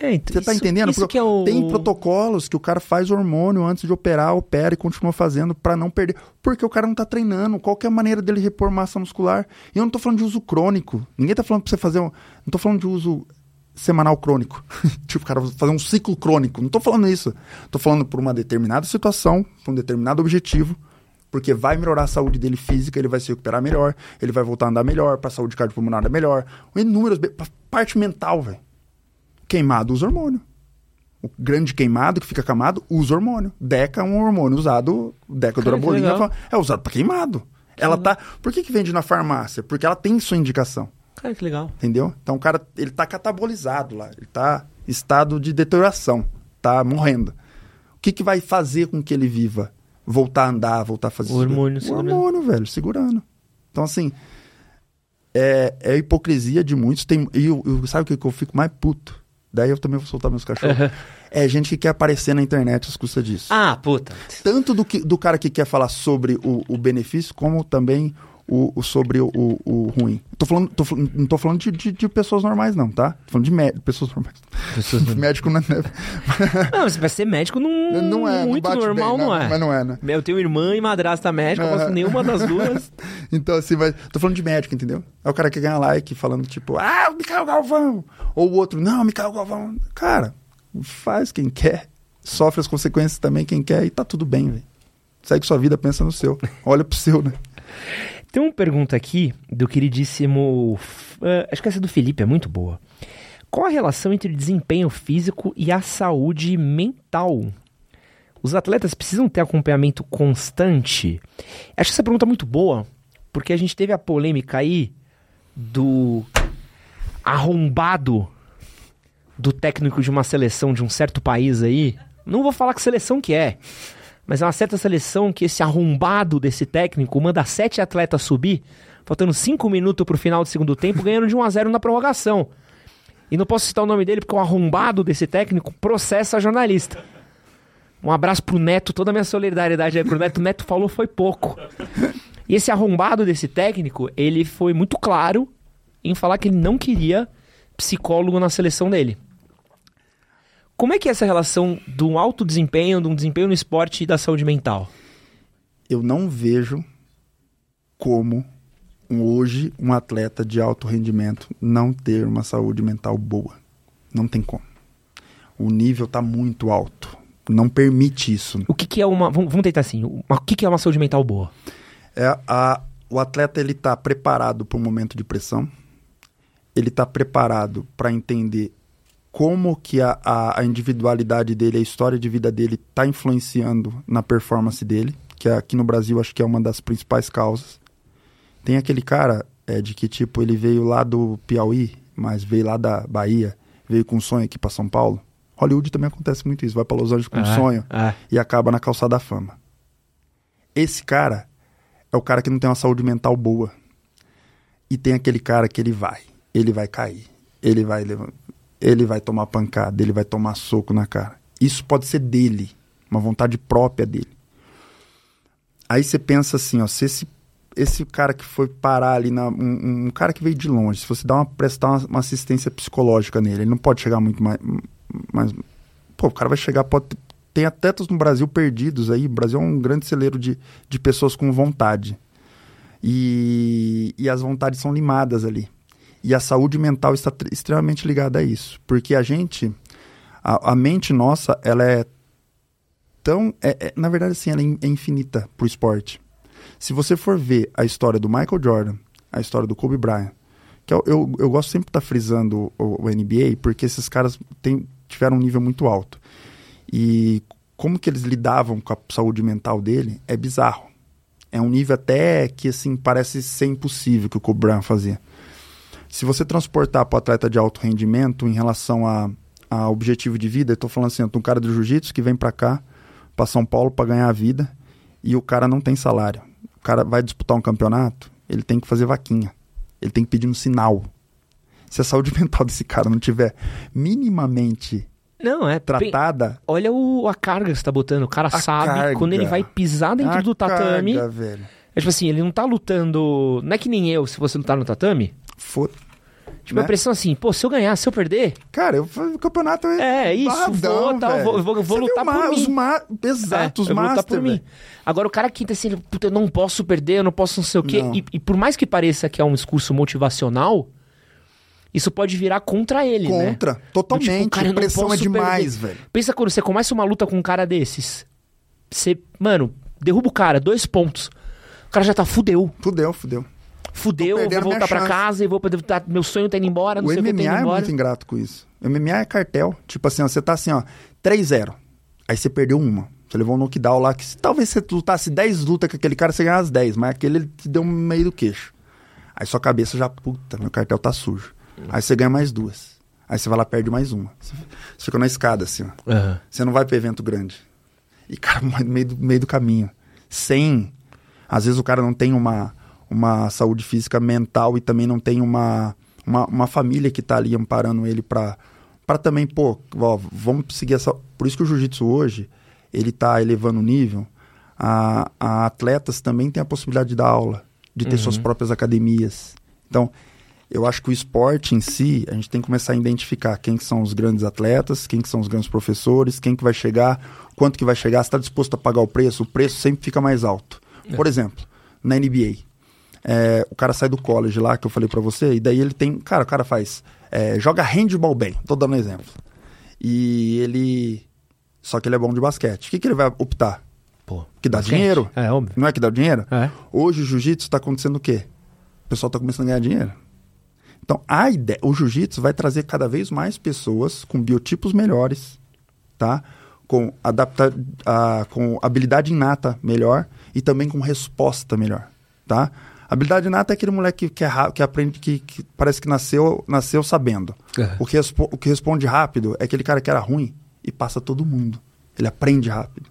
É, então, Você tá isso- entendendo? Isso que é o... Tem protocolos que o cara faz hormônio antes de operar, opera e continua fazendo pra não perder. Porque o cara não tá treinando. Qual que é a maneira dele repor massa muscular? E eu não tô falando de uso crônico. Ninguém tá falando pra você fazer um. Não tô falando de uso semanal crônico. tipo, o cara fazer um ciclo crônico. Não tô falando isso. Tô falando por uma determinada situação, por um determinado objetivo. Porque vai melhorar a saúde dele física, ele vai se recuperar melhor, ele vai voltar a andar melhor, pra saúde cardiopulmonar melhor. Inúmeros. Parte mental, velho. Queimado usa hormônio. O grande queimado que fica queimado usa hormônio. Deca é um hormônio usado, Deca Cara, que legal. é usado para queimado. Ela tá, por que que vende na farmácia? Porque ela tem sua indicação, Cara, que legal. entendeu? Então o cara, ele tá catabolizado lá, ele tá em estado de deterioração, tá morrendo. O que que vai fazer com que ele viva? Voltar a andar, voltar a fazer O hormônio o segurando. hormônio, velho, segurando. Então assim, é, é a hipocrisia de muitos. Tem, e eu, eu- sabe o que que eu fico mais puto? Daí eu também vou soltar meus cachorros. É gente que quer aparecer na internet às custas disso. Ah, puta. Tanto do, que, do cara que quer falar sobre o, o benefício, como também o, o sobre o, o, ruim. Tô falando, tô, não tô falando de, de, de pessoas normais, não, tá? Tô falando de mé- pessoas normais. Pessoas não... Médico não é, Não, você vai ser médico não, não é. muito não normal, bem, não é. Mas não é, né? Eu tenho irmã e madrasta médica, não É. nenhuma das duas. Então, assim, vai... tô falando de médico, entendeu? É o cara que ganha like falando, tipo, ah, o Micael Galvão. Ou o outro, não, Micael Galvão. Cara, faz quem quer. Sofre as consequências também quem quer e tá tudo bem, velho. Segue sua vida, pensa no seu. Olha pro seu, né? Tem uma pergunta aqui do queridíssimo. eh, acho que essa é do Felipe, é muito boa. Qual a relação entre desempenho físico e a saúde mental? Os atletas precisam ter acompanhamento constante? Acho essa pergunta muito boa, porque a gente teve a polêmica aí do arrombado do técnico de uma seleção de um certo país aí. Não vou falar que seleção que é, mas é uma certa seleção que esse arrombado desse técnico manda sete atletas subir, faltando cinco minutos pro final do segundo tempo, ganhando de 1 a 0 na prorrogação. E não posso citar o nome dele porque o arrombado desse técnico processa jornalista. Um abraço pro Neto, toda a minha solidariedade aí pro Neto. O Neto falou foi pouco. E esse arrombado desse técnico, ele foi muito claro em falar que ele não queria psicólogo na seleção dele. Como é que é essa relação do alto desempenho, de um desempenho no esporte e da saúde mental? eu não vejo como um- hoje um atleta de alto rendimento não ter uma saúde mental boa. Não tem como. O nível está muito alto. Não permite isso. O que, que é uma. Vamos, vamos tentar assim. uma- O que, que é uma saúde mental boa? É a, o atleta ele está preparado para um momento de pressão. Ele está preparado para entender como que a, a, a individualidade dele, a história de vida dele está influenciando na performance dele. que aqui no Brasil acho que é uma das principais causas. Tem aquele cara é, de que, tipo, ele veio lá do Piauí, mas veio lá da Bahia, veio com um sonho aqui para São Paulo. Hollywood também acontece muito isso, vai para Los Angeles com um É, sonho é. e acaba na calçada da fama. Esse cara é o cara que não tem uma saúde mental boa. E tem aquele cara que ele vai, ele vai cair, ele vai levan- ele vai tomar pancada, ele vai tomar soco na cara. Isso pode ser dele, uma vontade própria dele. Aí você pensa assim, ó, se esse esse cara que foi parar ali na um, um cara que veio de longe, se você dá uma prestar uma, uma assistência psicológica nele, ele não pode chegar muito mais, mais pô, o cara vai chegar pode tem atletas no Brasil perdidos aí. O Brasil é um grande celeiro de, de pessoas com vontade. E, e as vontades são limadas ali. E a saúde mental está tr- extremamente ligada a isso. Porque a gente, a, a mente nossa, ela é tão. é- é- na verdade, assim, ela é é infinita pro esporte. Se você for ver a história do Michael Jordan, a história do Kobe Bryant, que eu, eu, eu gosto sempre de estar frisando o, o NBA, porque esses caras têm, tiveram um nível muito alto. E como que eles lidavam com a saúde mental dele é bizarro. É um nível até que assim parece ser impossível que o Kobe Bryant fazia. Se você transportar para o atleta de alto rendimento em relação a, a objetivo de vida, eu tô falando assim, um cara do jiu-jitsu que vem para cá, para São Paulo para ganhar a vida, e o cara não tem salário. O cara vai disputar um campeonato, ele tem que fazer vaquinha. Ele tem que pedir um sinal. Se a saúde mental desse cara não tiver minimamente Não, é. tratada, Olha o, a carga que você tá botando. O cara A sabe carga. quando ele vai pisar dentro a do tatame. carga, velho. É tipo assim, ele não tá lutando. Não é que nem eu, se você lutar no tatame. Foda. Tipo, a Né? impressão assim, pô, se eu ganhar, se eu perder. Cara, eu, o campeonato é. É, isso, barradão, vou, tal, vou- vou- vou lutar por os mim. ma- Exato, é, os vou lutar master, por mim. Agora, o cara que tá assim, puta, eu não posso perder, eu não posso não sei o quê. E, e por mais que pareça que é um discurso motivacional, isso pode virar contra ele, né? Contra, totalmente. Tipo, cara, não pressão é demais, velho. Pensa quando você começa uma luta com um cara desses. Você, mano, derruba o cara, dois pontos. O cara já tá fudeu. Fudeu, fudeu. Fudeu, eu vou voltar pra casa e vou poder. Tá, meu sonho tá indo embora, não O sei o que tá MMA indo é embora. muito ingrato com isso. O MMA é cartel. Tipo assim, ó, você tá assim, ó, 3-0. Aí você perdeu uma. Você levou um knockdown lá, que se- talvez você lutasse 10 lutas com aquele cara, você ganhava as 10, mas aquele ele te deu meio do queixo. Aí sua cabeça já, puta, meu cartel tá sujo. Aí você ganha mais duas. Aí você vai lá perde mais uma. Você fica na escada, assim, ó. Aham. Você não vai pra evento grande. E, cara, no meio do, meio do caminho. Sem. Às vezes o cara não tem uma, uma saúde física mental e também não tem uma, uma, uma família que tá ali amparando ele pra, pra também, pô, ó, vamos seguir essa. Por isso que o jiu-jitsu hoje, ele tá elevando o nível. A, a atletas também têm a possibilidade de dar aula, de ter suas próprias academias. Então, eu acho que o esporte em si, a gente tem que começar a identificar quem que são os grandes atletas, quem que são os grandes professores, quem que vai chegar, quanto que vai chegar, se está disposto a pagar o preço, o preço sempre fica mais alto. Por exemplo, na NBA, é, o cara sai do college lá, que eu falei pra você, e daí ele tem, cara, o cara faz, é, joga handball bem, tô dando um exemplo. E ele, só que ele é bom de basquete. O que, que ele vai optar? Pô. Que dá basquete. dinheiro? É, óbvio. Não é que dá dinheiro? É. Hoje o jiu-jitsu está acontecendo o quê? O pessoal está começando a ganhar dinheiro. Então, a ideia, o jiu-jitsu vai trazer cada vez mais pessoas com biotipos melhores, tá? Com, adapta, a, com habilidade inata melhor e também com resposta melhor, tá? Habilidade inata é aquele moleque que, é que aprende, que, que parece que nasceu, nasceu sabendo. Uhum. O, que o que responde rápido é aquele cara que era ruim e passa todo mundo. Ele aprende rápido.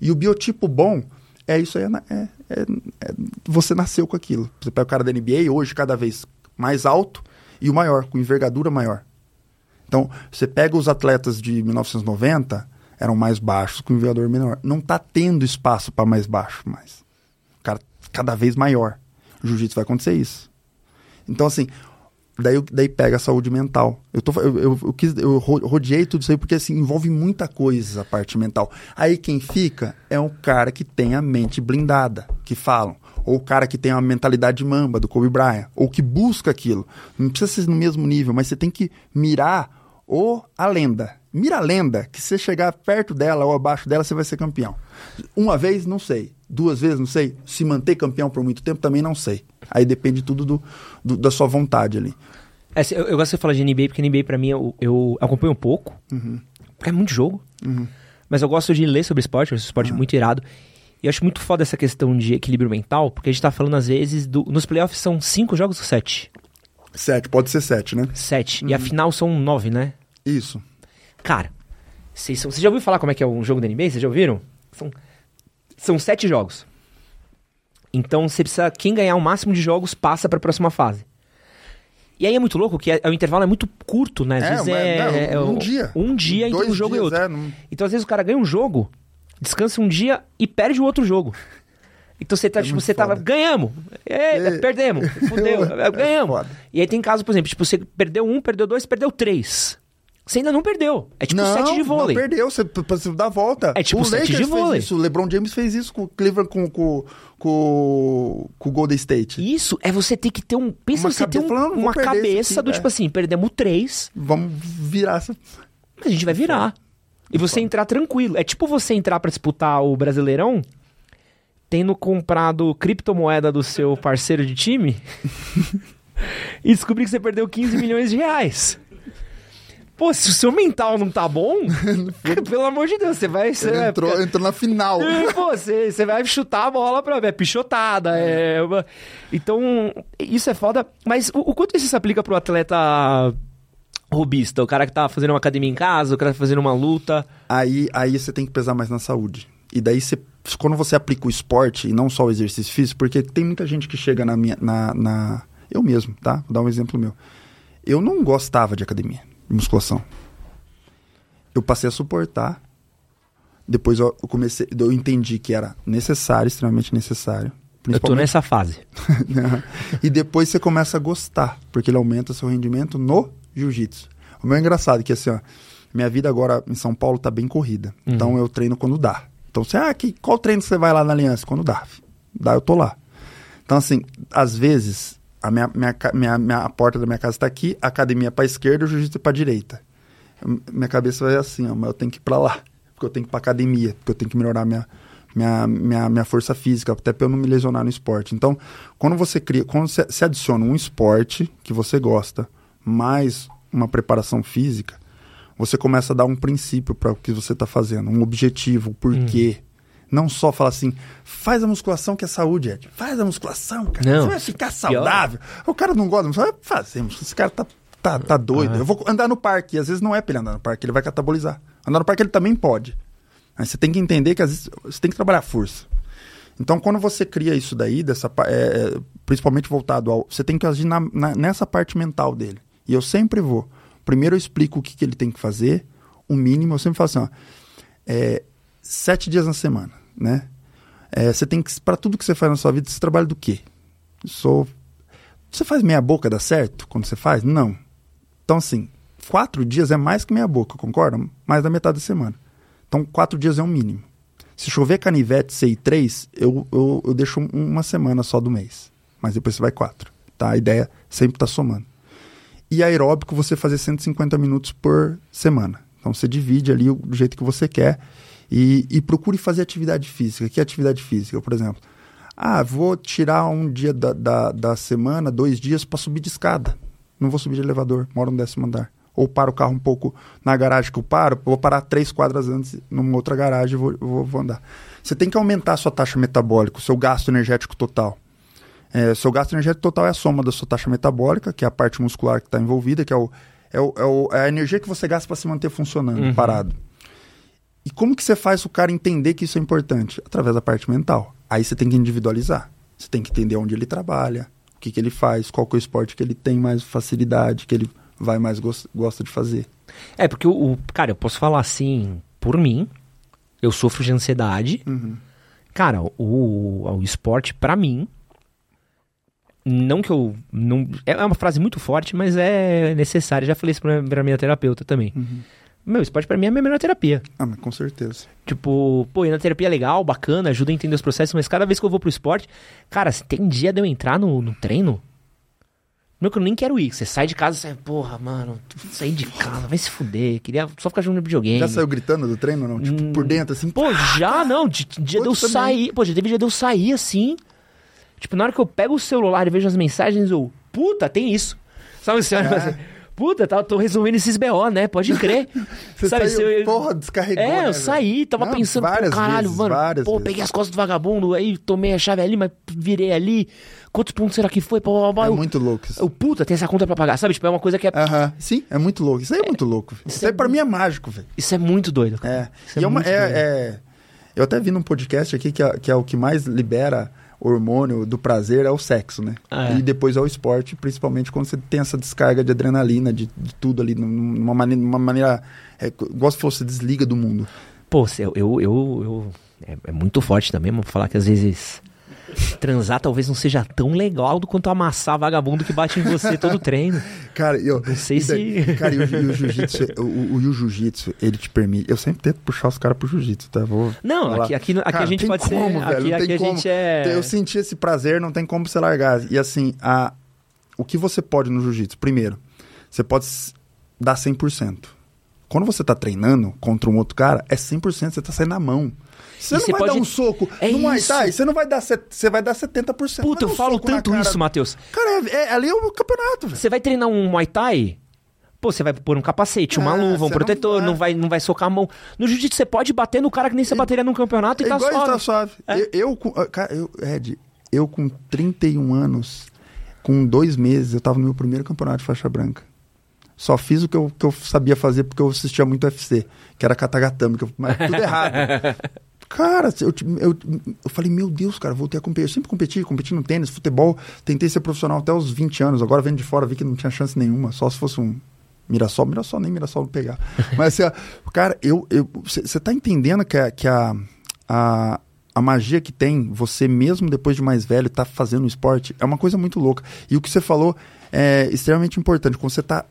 E o biotipo bom é isso aí, é, na- é- é- é- você nasceu com aquilo. Você pega o cara da NBA, hoje cada vez mais alto e o maior, com envergadura maior. Então, você pega os atletas de 1990, eram mais baixos, com envergadura menor. Não está tendo espaço para mais baixo mais. O cara cada vez maior. Jiu-jitsu vai acontecer isso. Então, assim, daí, daí pega a saúde mental. Eu, tô, eu, eu, eu, quis, eu ro- rodeei tudo isso aí porque assim, envolve muita coisa a parte mental. Aí quem fica é um cara que tem a mente blindada, que falam. Ou o cara que tem a mentalidade de mamba, do Kobe Bryant. Ou que busca aquilo. Não precisa ser no mesmo nível, mas você tem que mirar o, a lenda. Mira a lenda, que se você chegar perto dela ou abaixo dela, você vai ser campeão. Uma vez, não sei. Duas vezes, não sei. Se manter campeão por muito tempo, também não sei. Aí depende tudo do, do- da sua vontade ali. É, eu, eu gosto de falar de NBA, porque NBA pra mim eu, eu acompanho um pouco. Uhum. Porque é muito jogo. Mas eu gosto de ler sobre esporte, eu acho esporte muito irado. E eu acho muito foda essa questão de equilíbrio mental, porque a gente tá falando às vezes do. Nos playoffs são cinco jogos ou sete? Sete, pode ser sete, né? Sete. E a final são nove, né? Isso. Cara, vocês já ouviu falar como é que é um jogo da NBA? Vocês já ouviram? São, são sete jogos. Então você precisa. Quem ganhar o máximo de jogos passa pra próxima fase. E aí é muito louco que é- o intervalo é muito curto, né? Às É, vezes mas- é, não, é um dia. Um dia entre um jogo e dias, outro. é, não- Então, às vezes, o cara ganha um jogo, descansa um dia e perde o outro jogo. Então você tá, É tipo, você tava, ganhamos, é, É. perdemos, fudeu, É ganhamos. foda. E aí tem caso, por exemplo, tipo, você perdeu um, perdeu dois, perdeu três. Você ainda não perdeu. É tipo não, sete de vôlei. Não perdeu, você, você dá a volta. É tipo o sete Lakers de vôlei. fez isso, o LeBron James fez isso com o Cleveland, com, com, com, com o Golden State. Isso é você ter que ter um. Pensa Uma você ter um- falando, "Não vou uma cabeça aqui", do é. tipo assim, perdemos três, Vamos virar essa... mas a gente vai virar. E você entrar tranquilo. É tipo você entrar pra disputar o Brasileirão, tendo comprado criptomoeda do seu parceiro de time e descobrir que você perdeu 15 milhões de reais. Pô, se o seu mental não tá bom, pelo amor de Deus, você vai. Você vai entrou, entrou na final. É, Pô, você, você vai chutar a bola pra ver, é pichotada. É... uma- Então, isso é foda. Mas o, o quanto isso se aplica pro atleta robista? O cara que tá fazendo uma academia em casa, o cara que tá fazendo uma luta. Aí, aí você tem que pesar mais na saúde. E daí, você, quando você aplica o esporte e não só o exercício físico, porque tem muita gente que chega na minha. Na, na- eu mesmo, tá? Vou dar um exemplo meu. Eu não gostava de academia, de musculação. Eu passei a suportar. Depois eu comecei. Eu entendi que era necessário, extremamente necessário. Eu tô nessa fase. e depois você começa a gostar, porque ele aumenta seu rendimento no jiu-jitsu. O meu é engraçado que assim, ó, minha vida agora em São Paulo tá bem corrida. Então eu treino quando dá. Então você, ah, que, qual treino você vai lá na Aliança? Quando dá. Dá, eu tô lá. Então assim, às vezes a minha, minha, minha, minha- a porta da minha casa tá aqui, a academia é pra esquerda o jiu-jitsu é pra direita. Minha cabeça vai assim, ó, mas eu tenho que ir pra lá. Porque eu tenho que ir pra academia, porque eu tenho que melhorar minha, minha, minha, minha força física, até pra eu não me lesionar no esporte. Então, quando você cria, quando você adiciona um esporte que você gosta, mais uma preparação física, você começa a dar um princípio para o que você está fazendo, um objetivo, um porquê. Não só falar assim, faz a musculação que é saúde, Ed. Faz a musculação, cara. Não. Você vai ficar saudável. O cara não gosta, vai fazemos. Esse cara tá, tá, tá doido. Ah. Eu vou andar no parque. E às vezes não é pra ele andar no parque, ele vai catabolizar. Andar no parque ele também pode. Aí você tem que entender que às vezes você tem que trabalhar a força. Então, quando você cria isso daí, dessa, é, é, principalmente voltado ao. Você tem que agir na- na- nessa parte mental dele. E eu sempre vou. Primeiro eu explico o que, que ele tem que fazer, o mínimo. Eu sempre falo assim: ó, é, sete dias na semana, né? É, você tem que. Para tudo que você faz na sua vida, você trabalha do quê? Sou. Você faz meia boca, dá certo quando você faz? Não. Então, assim, quatro dias é mais que meia boca, concorda? Mais da metade da semana. Então, quatro dias é o mínimo. Se chover canivete, sei três, eu, eu, eu deixo um- uma semana só do mês. Mas depois você vai quatro. Tá? A ideia sempre tá somando. E aeróbico, você fazer 150 minutos por semana. Então você divide ali do jeito que você quer e, e procure fazer atividade física. Que atividade física, por exemplo? Ah, vou tirar um dia da, da, da semana, dois dias para subir de escada. Não vou subir de elevador, moro no décimo andar. Ou paro o carro um pouco na garagem que eu paro, vou parar três quadras antes numa outra garagem e vou, vou, vou andar. Você tem que aumentar a sua taxa metabólica, o seu gasto energético total. É, seu gasto energético total é a soma da sua taxa metabólica, que é a parte muscular que está envolvida, que é, o, é, o, é, o- é a energia que você gasta para se manter funcionando, Uhum. parado. E como que você faz o cara entender que isso é importante? Através da parte mental. Aí você tem que individualizar. Você tem que entender onde ele trabalha, o que, que ele faz, qual que é o esporte que ele tem mais facilidade, que ele vai mais gos- gosta de fazer. É, porque o, o- Cara, eu posso falar assim, por mim, eu sofro de ansiedade. Uhum. Cara, o, o esporte, pra mim. Não que eu. Não, é uma frase muito forte, mas é necessária. Já falei isso pra, pra minha terapeuta também. Uhum. Meu, esporte pra mim é a minha melhor terapia. Ah, mas com certeza. Tipo, pô, ir na terapia é legal, bacana, ajuda a entender os processos, mas cada vez que eu vou pro esporte, cara, se tem dia de eu entrar no, no treino, meu que eu nem quero ir. Você sai de casa e sai, porra, mano, sair de casa, vai se fuder, queria só ficar jogando videogame. Já saiu gritando do treino não? Tipo, Hum, por dentro, assim? Pô, já não, dia de eu sair, pô, já teve dia de eu sair assim. Tipo, na hora que eu pego o celular e vejo as mensagens, eu, puta, tem isso. Sabe assim, É. Puta, tá, tô resolvendo esses BO, né? Pode crer. Você Sabe, saiu, eu- porra, descarregou, É, né, eu velho? saí, tava Não, pensando, pô, caralho, vezes, mano, várias pô, vezes. peguei as costas do vagabundo, aí tomei a chave ali, mas virei ali. Quantos pontos será que foi? Pô, pô, É eu- muito louco isso. eu, puta, tem essa conta pra pagar, sabe? Tipo, é uma coisa que é. Aham, sim, é muito louco. Isso aí é muito louco. isso Isso é aí pra mim é mágico, velho. Isso é muito doido, cara. É. Isso E é uma- é- é- Eu até vi num podcast aqui que é, que é o que mais libera hormônio do prazer é o sexo, né? É. E depois é o esporte, principalmente quando você tem essa descarga de adrenalina, de, de tudo ali, num- numa maneira. Numa maneira é, igual se fosse desliga do mundo. Pô, eu, eu, eu, eu- é, é muito forte também, vou falar que às vezes transar talvez não seja tão legal do quanto amassar vagabundo que bate em você todo treino. Cara, eu. Não sei e daí- se- Cara, e o, o jiu-jitsu, o, o, o jiu-jitsu, ele te permite. Eu sempre tento puxar os caras pro jiu-jitsu, tá? Vou Não, aqui, aqui, aqui Cara, a gente pode como, ser. velho, aqui aqui a como. gente é. Eu senti esse prazer, não tem como você largar. E assim, a, o que você pode no jiu-jitsu? Primeiro, você pode dar 100%. Quando você tá treinando contra um outro cara, é 100%, você tá saindo na mão. Você E não vai pode- dar um soco É no Muay. Thai, você não vai dar, você vai dar 70%. Puta, eu um falo tanto isso, Matheus. Cara, é, é- ali é o campeonato, velho. Você vai treinar um Muay Thai? Pô, você vai pôr um capacete, uma É, luva, um você não protetor, vai- não vai, não vai socar a mão. No jiu-jitsu você pode bater no cara que nem você bateria num campeonato e É tá igual suave. tá suave. É. Eu, eu, com- ah, cara, eu, Ed, eu com 31 anos, com dois meses, eu tava no meu primeiro campeonato de faixa branca. Só fiz o que eu, que eu sabia fazer porque eu assistia muito UFC, que era katagatame, que eu, mas tudo errado. Cara, eu, eu, eu falei, meu Deus, cara, voltei a competir. Eu sempre competi, competi no tênis, futebol, tentei ser profissional até os 20 anos. Agora vendo de fora, vi que não tinha chance nenhuma, só se fosse um Mirassol, Mirassol nem Mirassol pegar. Mas, assim, cara, eu você tá entendendo que, a, que a, a, a magia que tem, você mesmo depois de mais velho, tá fazendo esporte, é uma coisa muito louca. E o que você falou é extremamente importante. Quando você tá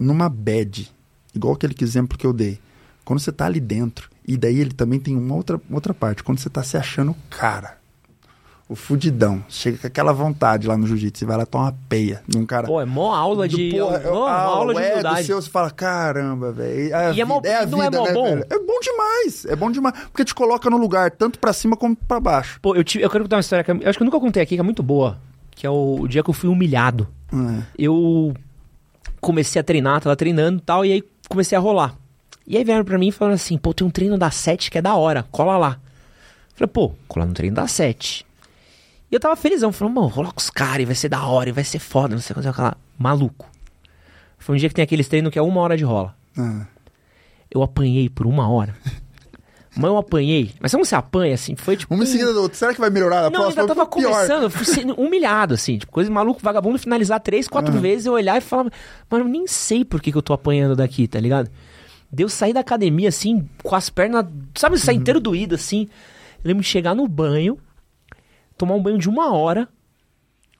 numa bad, igual aquele exemplo que eu dei, quando você tá ali dentro, e daí ele também tem uma outra, outra parte, quando você tá se achando cara, o fudidão, chega com aquela vontade lá no jiu-jitsu, você vai lá tomar uma peia num cara. Pô, é mó aula Do de. porra, mó a aula de ego humildade. seu, você fala, caramba, velho. É, E é mó- vida, é a não é vida, mó né, bom? velho? É bom demais. É bom demais. Porque te coloca no lugar, tanto pra cima como pra baixo. Pô, eu, tive, eu quero contar uma história que eu acho que eu nunca contei aqui, que é muito boa. Que é o, o dia que eu fui humilhado. É. Eu comecei a treinar, tava treinando e tal, e aí comecei a rolar. E aí vieram pra mim falando assim, pô, tem um treino da 7 que é da hora, cola lá. Falei, pô, colar no treino da 7. E eu tava felizão, falando, mano, rola com os caras, e vai ser da hora, e vai ser foda, não sei o que, lá. Maluco. Foi um dia que tem aqueles treinos que é uma hora de rola. É. Eu apanhei por uma hora. Mas eu apanhei. Mas como você apanha, assim, foi tipo... Uma em seguida do outro. Será que vai melhorar na Não, próxima? ainda tava começando, eu fui sendo humilhado, assim, tipo, coisa de maluco, vagabundo finalizar três, quatro Uhum. vezes, eu olhar e falar, mano, eu nem sei por que, que eu tô apanhando daqui, tá ligado? Deu sair da academia, assim, com as pernas, sabe, sair Uhum. inteiro doído, assim. Eu lembro de chegar no banho, tomar um banho de uma hora,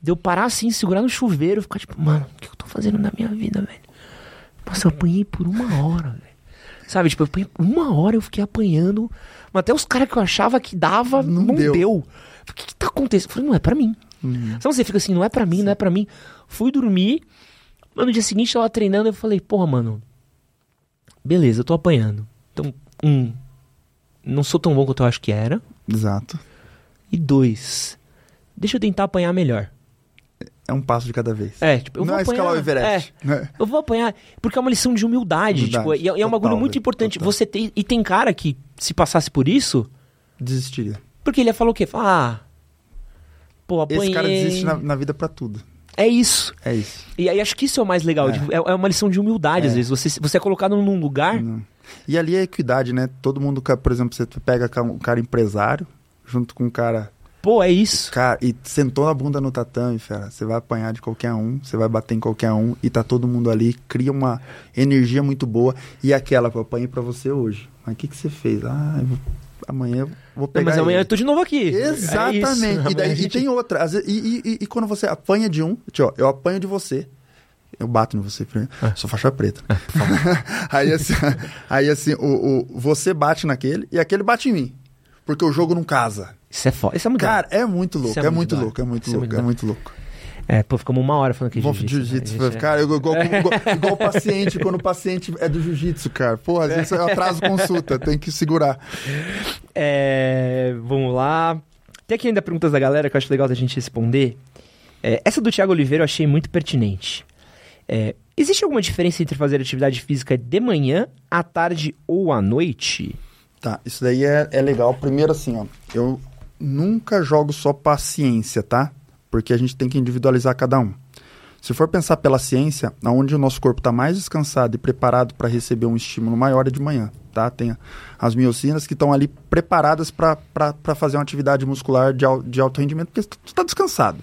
de eu parar assim, segurar no chuveiro, ficar tipo, mano, o que eu tô fazendo na minha vida, velho? Nossa, eu apanhei por uma hora, velho. Sabe, tipo, uma hora eu fiquei apanhando, mas até os caras que eu achava que dava, Não não, deu. deu. O que, que tá acontecendo? Eu falei, não é pra mim. Uhum. Sabe, você fica assim, não é pra mim, não é pra mim. Fui dormir, mas no dia seguinte eu tava treinando eu falei, porra, mano, beleza, eu tô apanhando. Então, um, não sou tão bom quanto eu acho que era. Exato. E dois, deixa eu tentar apanhar melhor. É um passo de cada vez. É, tipo, eu não vou é apanhar. escalar o Everest. né? Eu vou apanhar, porque é uma lição de humildade, Humildade, tipo, e é, e é um total, bagulho muito importante. total. Você tem, e tem cara que, se passasse por isso, Desistiria. porque ele ia falar o quê? Falar, ah, pô, apanhei. Esse cara desiste na, na vida pra tudo. É isso. É isso. E aí acho que isso é o mais legal. É. tipo, É, é uma lição de humildade, às É. vezes. Você, você é colocado num lugar. Não. E ali é equidade, né? Todo mundo, por exemplo, você pega um cara empresário, junto com um cara Pô, é isso. Cara, e sentou a bunda no tatame, fera. Você vai apanhar de qualquer um, você vai bater em qualquer um e tá todo mundo ali, cria uma energia muito boa. E aquela, eu apanhei pra você hoje. Mas o que, que você fez? Ah, eu vou- amanhã eu vou Não, pegar. mas amanhã ele. eu tô de novo aqui. Exatamente. É e, daí, a e gente- tem outra. Às vezes- e, e- e- e quando você apanha de um, tio, eu apanho de você. Eu bato em você primeiro. Ah. Sou faixa preta. aí assim, aí, assim o, o- você bate naquele e aquele bate em mim. Porque o jogo não casa. Isso é foda. Isso é muito Cara, é muito louco, é, é muito louco, é muito é louco, muito é da muito louco. É, pô, ficamos uma hora falando que Vou jiu-jitsu. jiu-jitsu, né? A gente é- cara, igual, igual, igual o paciente, quando o paciente é do jiu-jitsu, cara. Pô, às vezes eu atraso consulta, tem que segurar. É, vamos lá. Tem aqui ainda perguntas da galera que eu acho legal da gente responder. É, essa do Thiago Oliveira eu achei muito pertinente. É, Existe alguma diferença entre fazer atividade física de manhã, à tarde ou à noite? Tá, isso daí é, é legal. Primeiro, assim, ó, eu nunca jogo só paciência, tá? Porque a gente tem que individualizar cada um. Se for pensar pela ciência, onde o nosso corpo está mais descansado e preparado para receber um estímulo maior é de manhã, tá? Tem as miocinas que estão ali preparadas para fazer uma atividade muscular de, de alto rendimento, porque tu está descansado.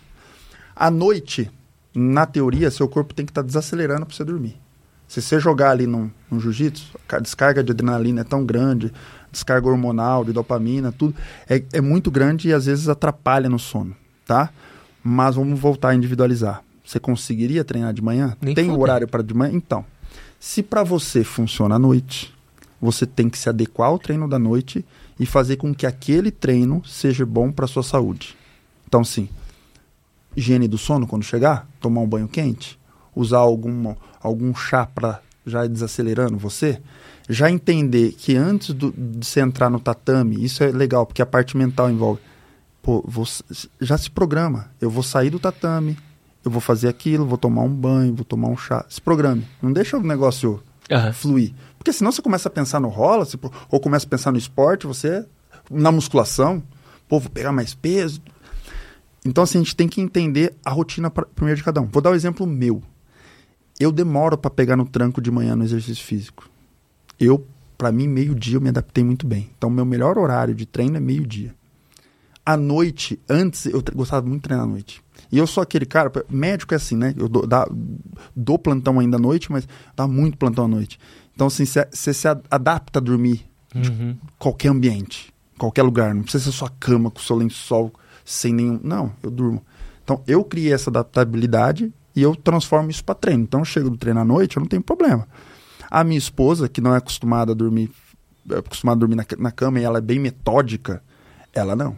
À noite, na teoria, seu corpo tem que estar tá desacelerando para você dormir. Se você jogar ali no jiu-jitsu, a descarga de adrenalina é tão grande, descarga hormonal, de dopamina, tudo, é, é muito grande e às vezes atrapalha no sono, tá? Mas vamos voltar a individualizar. Você conseguiria treinar de manhã? Nem tem foda. horário para de manhã? Então, se para você funciona à noite, você tem que se adequar ao treino da noite e fazer com que aquele treino seja bom para sua saúde. Então, sim, higiene do sono quando chegar, tomar um banho quente, usar algum, algum chá para já ir desacelerando você, já entender que antes do, de você entrar no tatame, isso é legal, porque a parte mental envolve. Pô, você, já se programa. Eu vou sair do tatame, eu vou fazer aquilo, vou tomar um banho, vou tomar um chá. Se programe. Não deixa o negócio Aham. fluir. Porque senão você começa a pensar no rola, você- ou começa a pensar no esporte, você. Na musculação, pô, vou pegar mais peso. Então, assim, a gente tem que entender a rotina pra- primeiro de cada um. Vou dar o exemplo meu. Eu demoro para pegar no tranco de manhã no exercício físico. Eu, para mim, meio-dia eu me adaptei muito bem. Então, meu melhor horário de treino é meio-dia. À noite, antes, eu gostava muito de treinar à noite. E eu sou aquele cara, médico é assim, né? Eu dou, dá- dou plantão ainda à noite, mas dá muito plantão à noite. Então, assim, você se adapta a dormir Uhum. qualquer ambiente, qualquer lugar. Não precisa ser sua cama com seu lençol sem nenhum. Não, eu durmo. Então eu criei essa adaptabilidade e eu transformo isso para treino. Então eu chego do treino à noite, eu não tenho problema. A minha esposa, que não é acostumada a dormir, é acostumada a dormir na, na cama e ela é bem metódica, ela não.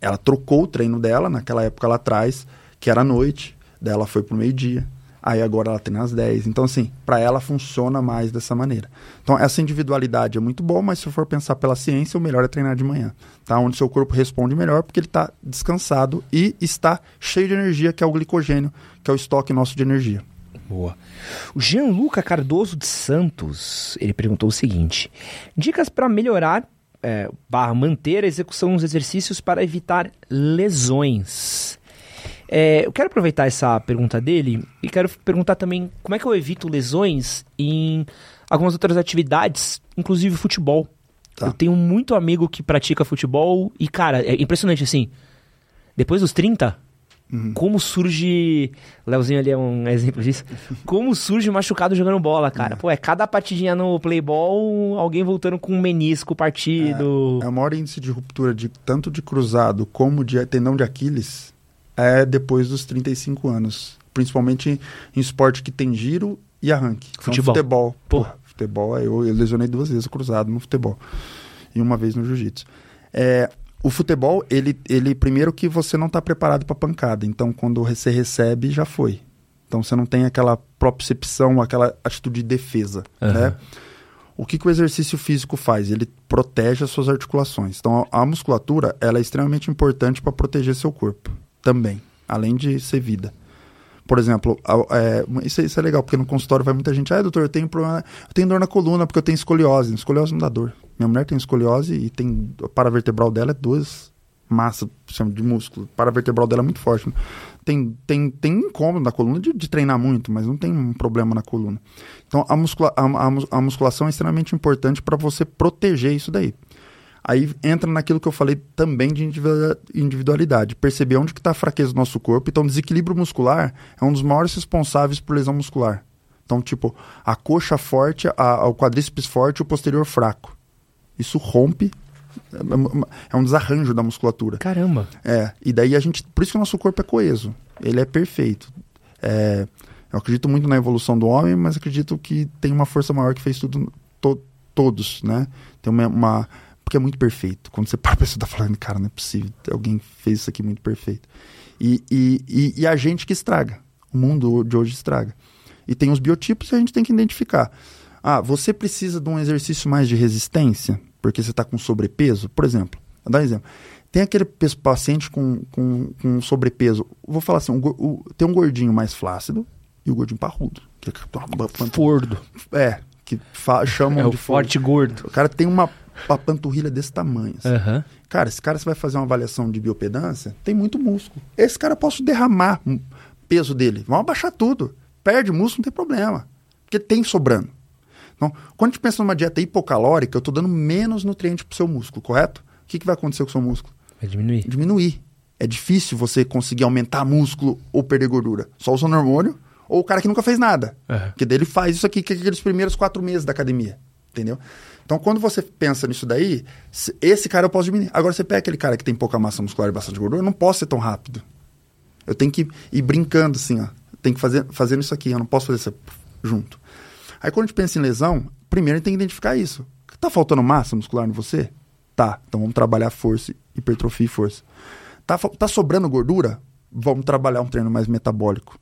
Ela trocou o treino dela naquela época lá atrás, que era à noite, dela foi pro meio-dia. Aí agora ela treina às 10. Então, assim, para ela funciona mais dessa maneira. Então, essa individualidade é muito boa, mas se for pensar pela ciência, o melhor é treinar de manhã. Tá? Onde seu corpo responde melhor, porque ele está descansado e está cheio de energia, que é o glicogênio, que é o estoque nosso de energia. Boa. O Gianluca Cardoso de Santos, ele perguntou o seguinte: dicas para melhorar, é, barra manter a execução dos exercícios para evitar lesões. É, eu quero aproveitar essa pergunta dele e quero perguntar também como é que eu evito lesões em algumas outras atividades, inclusive futebol. Tá. Eu tenho muito amigo que pratica futebol e, cara, é impressionante assim. Depois dos 30, como surge. Leozinho ali é um exemplo disso. Como surge machucado jogando bola, cara. Pô, é cada partidinha no playball, alguém voltando com um menisco partido. É o maior índice de ruptura de tanto de cruzado como de tendão de Aquiles é depois dos 35 anos. Principalmente em, esporte que tem giro e arranque. Então, Futebol. futebol. Porra. Porra, futebol, eu, eu lesionei duas vezes o cruzado no futebol. E uma vez no jiu-jitsu. É, o futebol, ele, ele primeiro que você não está preparado para pancada. Então, quando você recebe, já foi. Então, você não tem aquela propriocepção, aquela atitude de defesa. Aham. Né? O que, que o exercício físico faz? Ele protege as suas articulações. Então, a, a musculatura ela é extremamente importante para proteger seu corpo também, além de ser vida. Por exemplo, é, isso, é- isso é legal, porque no consultório vai muita gente. Ah, doutor, eu tenho problema. Eu tenho dor na coluna porque eu tenho escoliose. Escoliose não dá dor. Minha mulher tem escoliose e tem. A paravertebral dela é duas massas de músculo. A paravertebral dela é muito forte. né? Tem, tem, tem incômodo na coluna de, de treinar muito, mas não tem um problema na coluna. Então, a, muscula, a, a a musculação é extremamente importante para você proteger isso daí. Aí entra naquilo que eu falei também de individual- individualidade. Perceber onde que está a fraqueza do nosso corpo. Então, desequilíbrio muscular é um dos maiores responsáveis por lesão muscular. Então, tipo, a coxa forte, a, o quadríceps forte o posterior fraco. Isso rompe, é- é um desarranjo da musculatura. Caramba. É, e daí a gente. Por isso que o nosso corpo é coeso. Ele é perfeito. É, eu acredito muito na evolução do homem, mas acredito que tem uma força maior que fez tudo, to- todos, né? Tem uma, uma- Porque é muito perfeito. Quando você para, você tá falando, cara, não é possível. Alguém fez isso aqui muito perfeito. E, e, e, e a gente que estraga. O mundo de hoje estraga. E tem os biotipos que a gente tem que identificar. Ah, você precisa de um exercício mais de resistência, porque você está com sobrepeso? Por exemplo, vou dar um exemplo. Tem aquele paciente com, com, com sobrepeso. Vou falar assim: um o- tem um gordinho mais flácido e o gordinho parrudo. Que, uma panturrilha- Fordo. é, que chamam É de forte gordo. O cara tem uma, uma panturrilha desse tamanho. assim. Aham. Cara, esse cara, você vai fazer uma avaliação de biopedância, tem muito músculo. Esse cara, eu posso derramar peso dele. Vamos abaixar tudo. Perde músculo, não tem problema. Porque tem sobrando. Então, quando a gente pensa numa dieta hipocalórica, eu estou dando menos nutriente para o seu músculo, correto? O que, que vai acontecer com o seu músculo? Vai diminuir. Diminuir. É difícil você conseguir aumentar músculo ou perder gordura. Só usando hormônio ou o cara que nunca fez nada. Aham. Porque dele faz isso aqui, que é aqueles primeiros quatro meses da academia. Entendeu? Então, quando você pensa nisso daí, se- esse cara eu posso diminuir. Agora, você pega aquele cara que tem pouca massa muscular e bastante gordura, eu não posso ser tão rápido. Eu tenho que ir brincando assim, ó. Tem que fazer fazendo isso aqui, eu não posso fazer isso junto. Aí, quando a gente pensa em lesão, primeiro a gente tem que identificar isso. Tá faltando massa muscular em você? Tá. Então vamos trabalhar força, hipertrofia e força. Tá, tá sobrando gordura? Vamos trabalhar um treino mais metabólico.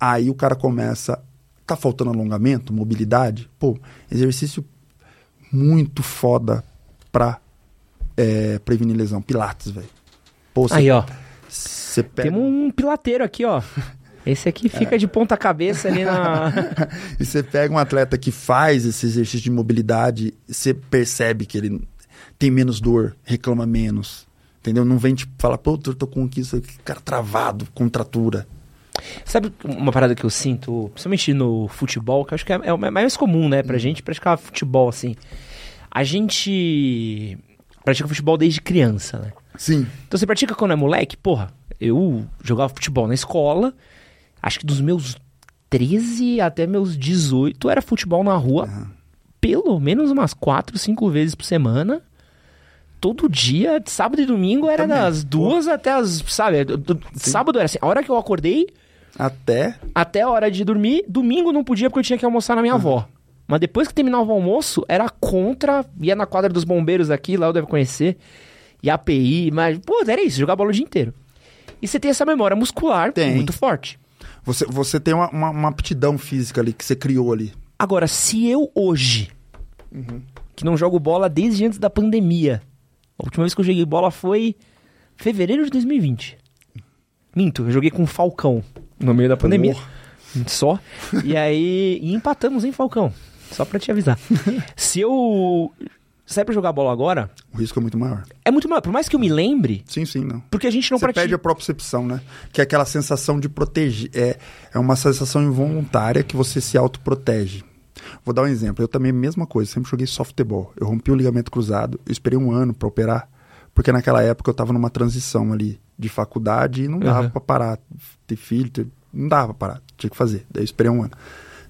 Aí o cara começa. Tá faltando alongamento, mobilidade? Pô, exercício muito foda pra é, prevenir lesão. Pilates, velho. Aí, ó. você pega. Temos um pilateiro aqui, ó. Esse aqui fica de ponta cabeça ali na... E você pega um atleta que faz esse exercício de mobilidade, você percebe que ele tem menos dor, reclama menos. Entendeu? Não vem tipo falar, pô, eu tô com isso aqui, cara travado, contratura. Sabe uma parada que eu sinto, principalmente no futebol, que eu acho que é, é o mais comum, né, pra gente praticar futebol, assim. A gente pratica futebol desde criança, né? Sim. Então você pratica quando é moleque? Porra, eu jogava futebol na escola, acho que dos meus 13 até meus 18 era futebol na rua, pelo menos umas 4, 5 vezes por semana. Todo dia, sábado e domingo, era Também. das duas até as. Sabe? do- Sábado era assim, a hora que eu acordei, Até. até a hora de dormir. Domingo não podia porque eu tinha que almoçar na minha avó. Mas depois que terminava o almoço, era contra. Ia na quadra dos bombeiros aqui, lá eu deve conhecer. E API, mas, pô, era isso, jogar bola o dia inteiro. E você tem essa memória muscular Tem. muito forte. Você, você tem uma, uma, uma aptidão física ali que você criou ali. Agora, se eu hoje, que não jogo bola desde antes da pandemia, a última vez que eu joguei bola foi fevereiro de 2020. Minto, eu joguei com o Falcão no meio da pandemia. Só. E aí. E empatamos, hein, Falcão? Só pra te avisar. Se eu sair pra jogar bola agora, O risco é muito maior. é muito maior. Por mais que eu me lembre, Sim, sim, não. porque a gente não você pratica. perde a propriocepção, né? Que é aquela sensação de proteger. É, é uma sensação involuntária que você se autoprotege. Vou dar um exemplo. Eu também, mesma coisa, sempre joguei softball. Eu rompi o ligamento cruzado, eu esperei um ano pra operar, porque naquela época eu tava numa transição ali de faculdade e não dava Uhum. pra parar. Ter filho, ter- não dava pra parar. Tinha que fazer. Daí eu esperei um ano.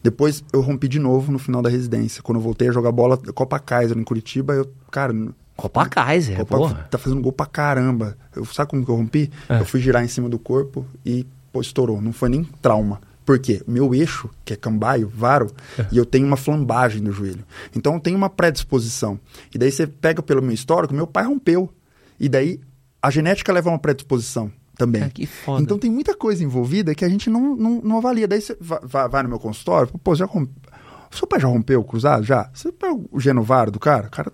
Depois eu rompi de novo no final da residência. Quando eu voltei a jogar bola, Copa Kaiser em Curitiba, eu, cara, Copa Kaiser, Copa, porra. tá fazendo gol pra caramba. Eu, sabe como que eu rompi? É. Eu fui girar em cima do corpo e pô, estourou. Não foi nem trauma. Por quê? O meu eixo, que é cambaio, varo, É. e eu tenho uma flambagem no joelho. Então eu tenho uma predisposição. E daí você pega pelo meu histórico, meu pai rompeu. E daí a genética leva a uma predisposição também. Cara, que foda. Então tem muita coisa envolvida que a gente não, não, não avalia. Daí você vai, vai- no meu consultório, pô, já rompe... seu pai já rompeu o cruzado? Já? Você pega o genovaro do cara, o cara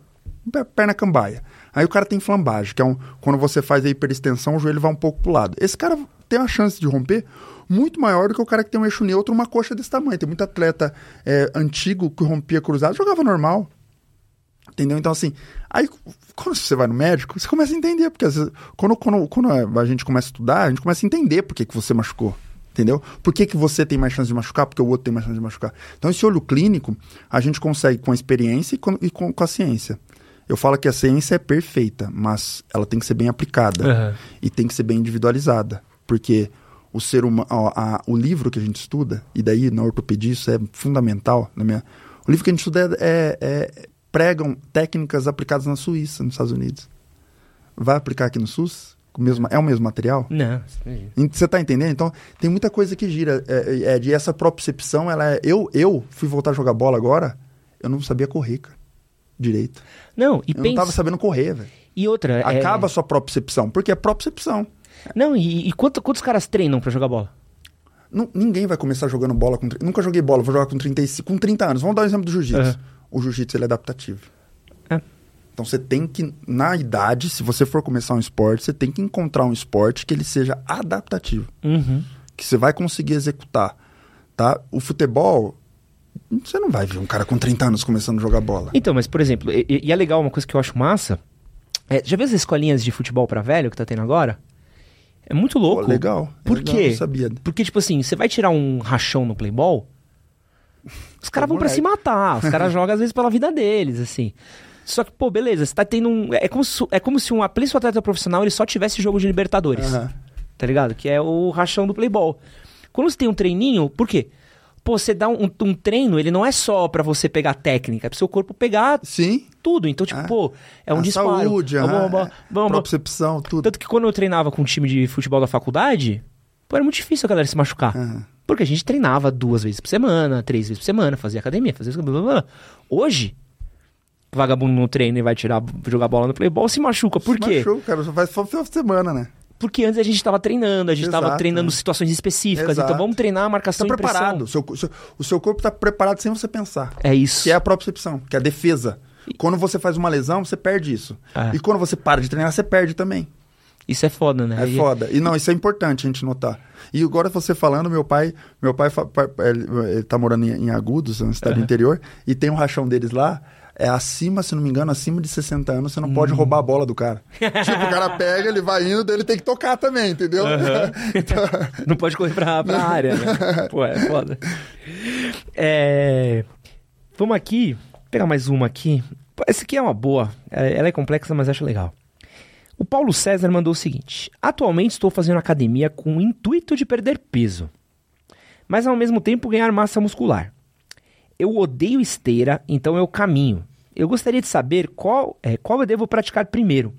pe- perna cambaia. Aí o cara tem flambagem, que é um, quando você faz a hiperextensão, o joelho vai um pouco pro lado. Esse cara tem uma chance de romper muito maior do que o cara que tem um eixo neutro, uma coxa desse tamanho. Tem muito atleta é, antigo que rompia cruzado, jogava normal. Entendeu? Então, assim, aí quando você vai no médico, você começa a entender, porque às vezes, quando, quando, quando a gente começa a estudar, a gente começa a entender por que, que você machucou. Entendeu? Por que, que você tem mais chance de machucar? Porque o outro tem mais chance de machucar. Então, esse olho clínico, a gente consegue com a experiência e com, e com, com a ciência. Eu falo que a ciência é perfeita, mas ela tem que ser bem aplicada Aham. e tem que ser bem individualizada. Porque o ser humano, o livro que a gente estuda, e daí na ortopedia isso é fundamental. Na minha, o livro que a gente estuda é, é- é- pregam técnicas aplicadas na Suíça, nos Estados Unidos. Vai aplicar aqui no SUS? O mesmo, é o mesmo material? Não. Você tá entendendo? Então, tem muita coisa que gira. É, é, de essa propriocepção, ela é. Eu, eu fui voltar a jogar bola agora, eu não sabia correr, cara. Direito. Não, e Eu não pensa. tava sabendo correr, velho. E outra. é- Acaba a sua propriocepção, porque é propriocepção. Não, e, e quanto- quantos caras treinam pra jogar bola? Não- ninguém vai começar jogando bola com. Nunca joguei bola, vou jogar com 35, com 30 anos. Vamos dar o exemplo do jiu-jitsu. Aham. O jiu-jitsu ele é adaptativo. É. Então você tem que, na idade, se você for começar um esporte, você tem que encontrar um esporte que ele seja adaptativo. Uhum. Que você vai conseguir executar tá? O futebol, você não vai ver um cara com 30 anos começando a jogar bola. Então, mas por exemplo, e, e é legal uma coisa que eu acho massa. É, já viu as escolinhas de futebol pra velho que tá tendo agora? É muito louco. Pô, legal. Por legal, quê? Porque, tipo assim, você vai tirar um rachão no Playball, os caras vão pra moleque. se matar. Os caras jogam, às vezes, pela vida deles, assim. Só que, pô, beleza, você tá tendo um. É como se, é como se um atleta atleta profissional ele só tivesse jogo de Libertadores. Aham. Tá ligado? Que é o rachão do Playball. Quando você tem um treininho, por quê? Pô, você dá um, um treino, ele não é só pra você pegar técnica, é pro seu corpo pegar Sim. tudo. Então, tipo, É. pô, é um a disparo. saúde, é, vamos, propriocepção, tudo. tanto que quando eu treinava com um time de futebol da faculdade, pô, era muito difícil a galera se machucar. Aham. Porque a gente treinava duas vezes por semana, três vezes por semana, fazia academia, fazia blá, blá, blá. Hoje, vagabundo no treino e vai tirar, jogar bola no playball, se machuca. Por Se quê? Machuca, cara, só faz só final de semana, né? Porque antes a gente tava treinando, a gente tava Exato, treinando é. situações específicas. Exato. Então vamos treinar a Tá marcação e pressão. preparado. O seu, o seu- corpo tá preparado sem você pensar. É isso. Que é a propriocepção, que é a defesa. Quando você faz uma lesão, você perde isso. É. E quando você para de treinar, você perde também. Isso é foda, né? É E- foda. E não, isso é importante a gente notar. E agora você falando, meu pai, meu pai pa- ele, tá morando em, Agudos, na cidade do Aham. interior, e tem um rachão deles lá, é acima, se não me engano, acima de 60 anos, você não Hum. pode roubar a bola do cara. tipo, o cara pega, ele vai indo, ele tem que tocar também, entendeu? Então, Não pode correr pra, pra área, né? Pô, é foda. É, Vamos aqui, pegar mais uma aqui. Essa aqui é uma boa. É- Ela é complexa, mas acho legal. O Paulo César mandou o seguinte: Atualmente estou fazendo academia com o intuito de perder peso, mas ao mesmo tempo ganhar massa muscular. Eu odeio esteira, então eu caminho. Eu gostaria de saber qual, é, qual eu devo praticar primeiro: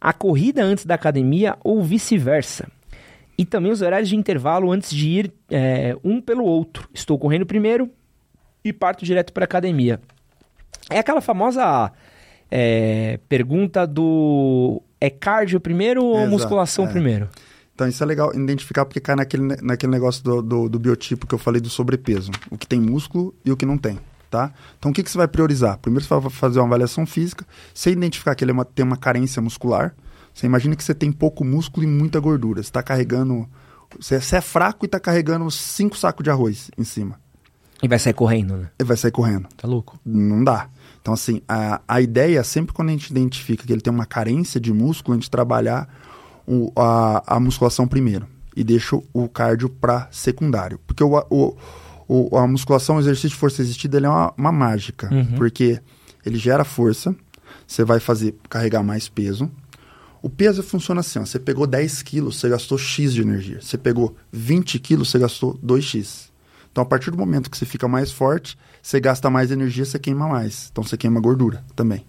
a corrida antes da academia ou vice-versa. E também os horários de intervalo antes de ir é, um pelo outro. Estou correndo primeiro e parto direto para academia. É aquela famosa é, pergunta do é cardio primeiro ou Exato, musculação é. primeiro? Então isso é legal identificar porque cai naquele, naquele negócio do, do, do biotipo que eu falei do sobrepeso. O que tem músculo e o que não tem, tá? Então o que, que você vai priorizar? Primeiro você vai fazer uma avaliação física. Você identificar que ele é uma- tem uma carência muscular. Você imagina que você tem pouco músculo e muita gordura. Você está carregando... Você, você é fraco e está carregando cinco sacos de arroz em cima. E vai sair correndo, né? Ele vai sair correndo. Tá louco? Não dá. Então, assim, a, a ideia, sempre quando a gente identifica que ele tem uma carência de músculo, a gente trabalhar o- a, a musculação primeiro e deixa o cardio para secundário. Porque o, o, o- a musculação, o exercício de força resistida, ele é uma, uma mágica. Uhum. Porque ele gera força, você vai fazer carregar mais peso. O peso funciona assim, ó, você pegou 10 quilos, você gastou X de energia. Você pegou 20 quilos, você gastou 2X. Então, a partir do momento que você fica mais forte, você gasta mais energia, você queima mais. Então, você queima gordura também.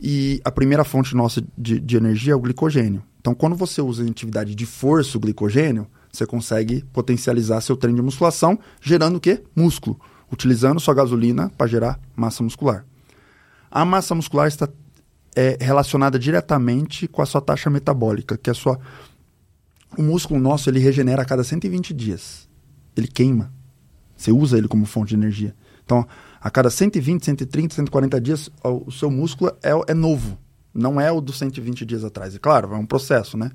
E a primeira fonte nossa de, de energia é o glicogênio. Então, quando você usa em atividade de força o glicogênio, você consegue potencializar seu treino de musculação, gerando o quê? Músculo. Utilizando sua gasolina para gerar massa muscular. A massa muscular está é, relacionada diretamente com a sua taxa metabólica, que é a sua... O músculo nosso, ele regenera a cada 120 dias. Ele queima. Você usa ele como fonte de energia. Então, a cada 120, 130, 140 dias, o, seu músculo é, é novo. Não é o dos 120 dias atrás. É claro, é um processo, né?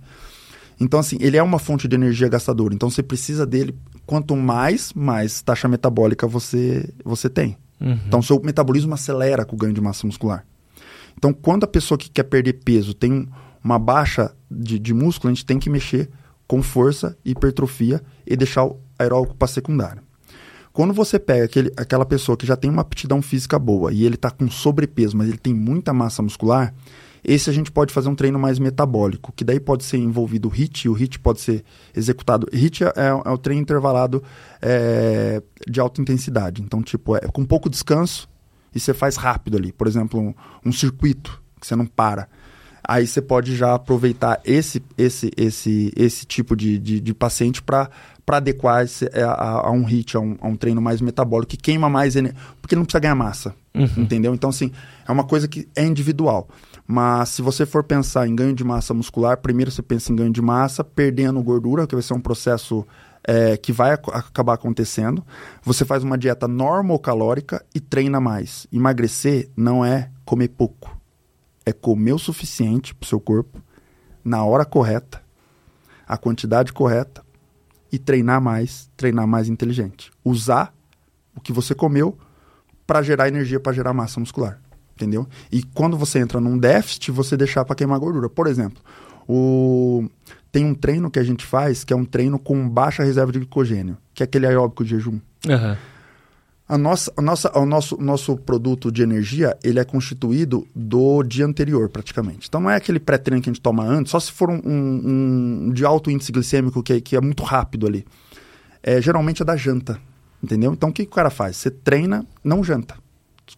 Então, assim, ele é uma fonte de energia gastadora. Então, você precisa dele. Quanto mais, mais taxa metabólica você, você tem. Uhum. Então, seu metabolismo acelera com o ganho de massa muscular. Então, quando a pessoa que quer perder peso tem um- uma baixa de, de músculo, a gente tem que mexer com força, hipertrofia e deixar o aeróbico para secundário. Quando você pega aquele, aquela pessoa que já tem uma aptidão física boa e ele está com sobrepeso, mas ele tem muita massa muscular, esse a gente pode fazer um treino mais metabólico, que daí pode ser envolvido o HIIT, o HIIT pode ser executado. HIIT é, é o treino intervalado é, de alta intensidade. Então, tipo, é com pouco descanso e você faz rápido ali. Por exemplo, um, um circuito que você não para. Aí você pode já aproveitar esse, esse, esse, esse tipo de, de, de paciente para adequar esse, a, a- a um HIIT, a um, a um treino mais metabólico, que queima mais energia, porque ele não precisa ganhar massa, Uhum. entendeu? Então, assim, é uma coisa que é individual. Mas se você for pensar em ganho de massa muscular, primeiro você pensa em ganho de massa, perdendo gordura, que vai ser um processo é, que vai ac- acabar acontecendo. Você faz uma dieta normocalórica e treina mais. Emagrecer não é comer pouco é comer o suficiente para o seu corpo, na hora correta, a quantidade correta e treinar mais, treinar mais inteligente. Usar o que você comeu para gerar energia, para gerar massa muscular. Entendeu? E quando você entra num déficit, você deixar para queimar gordura. Por exemplo, o... tem um treino que a gente faz que é um treino com baixa reserva de glicogênio, que é aquele aeróbico de jejum. Uhum. A nossa, a nossa, o nosso, nosso produto de energia, ele é constituído do dia anterior, praticamente. Então não é aquele pré-treino que a gente toma antes, só se for um, um, um de alto índice glicêmico, que, é, que é muito rápido ali. É, geralmente é da janta, entendeu? Então o que, que o cara faz? Você treina, não janta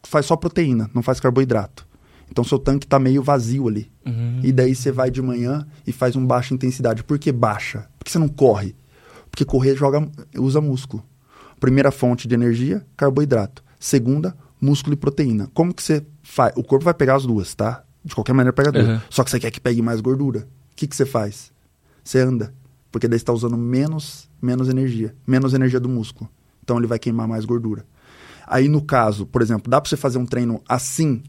faz só proteína, não faz carboidrato. Então seu tanque está meio vazio ali. Uhum. E daí você vai de manhã e faz um baixa intensidade. Por que baixa? Porque você não corre. Porque correr joga, usa músculo. Primeira fonte de energia, carboidrato. Segunda, músculo e proteína. Como que você faz? O corpo vai pegar as duas, tá? De qualquer maneira pega duas. Uhum. Só que você quer que pegue mais gordura. O que, que você faz? Você anda. Porque daí você está usando menos, menos energia. Menos energia do músculo. Então ele vai queimar mais gordura. Aí, no caso, por exemplo, dá para você fazer um treino assim,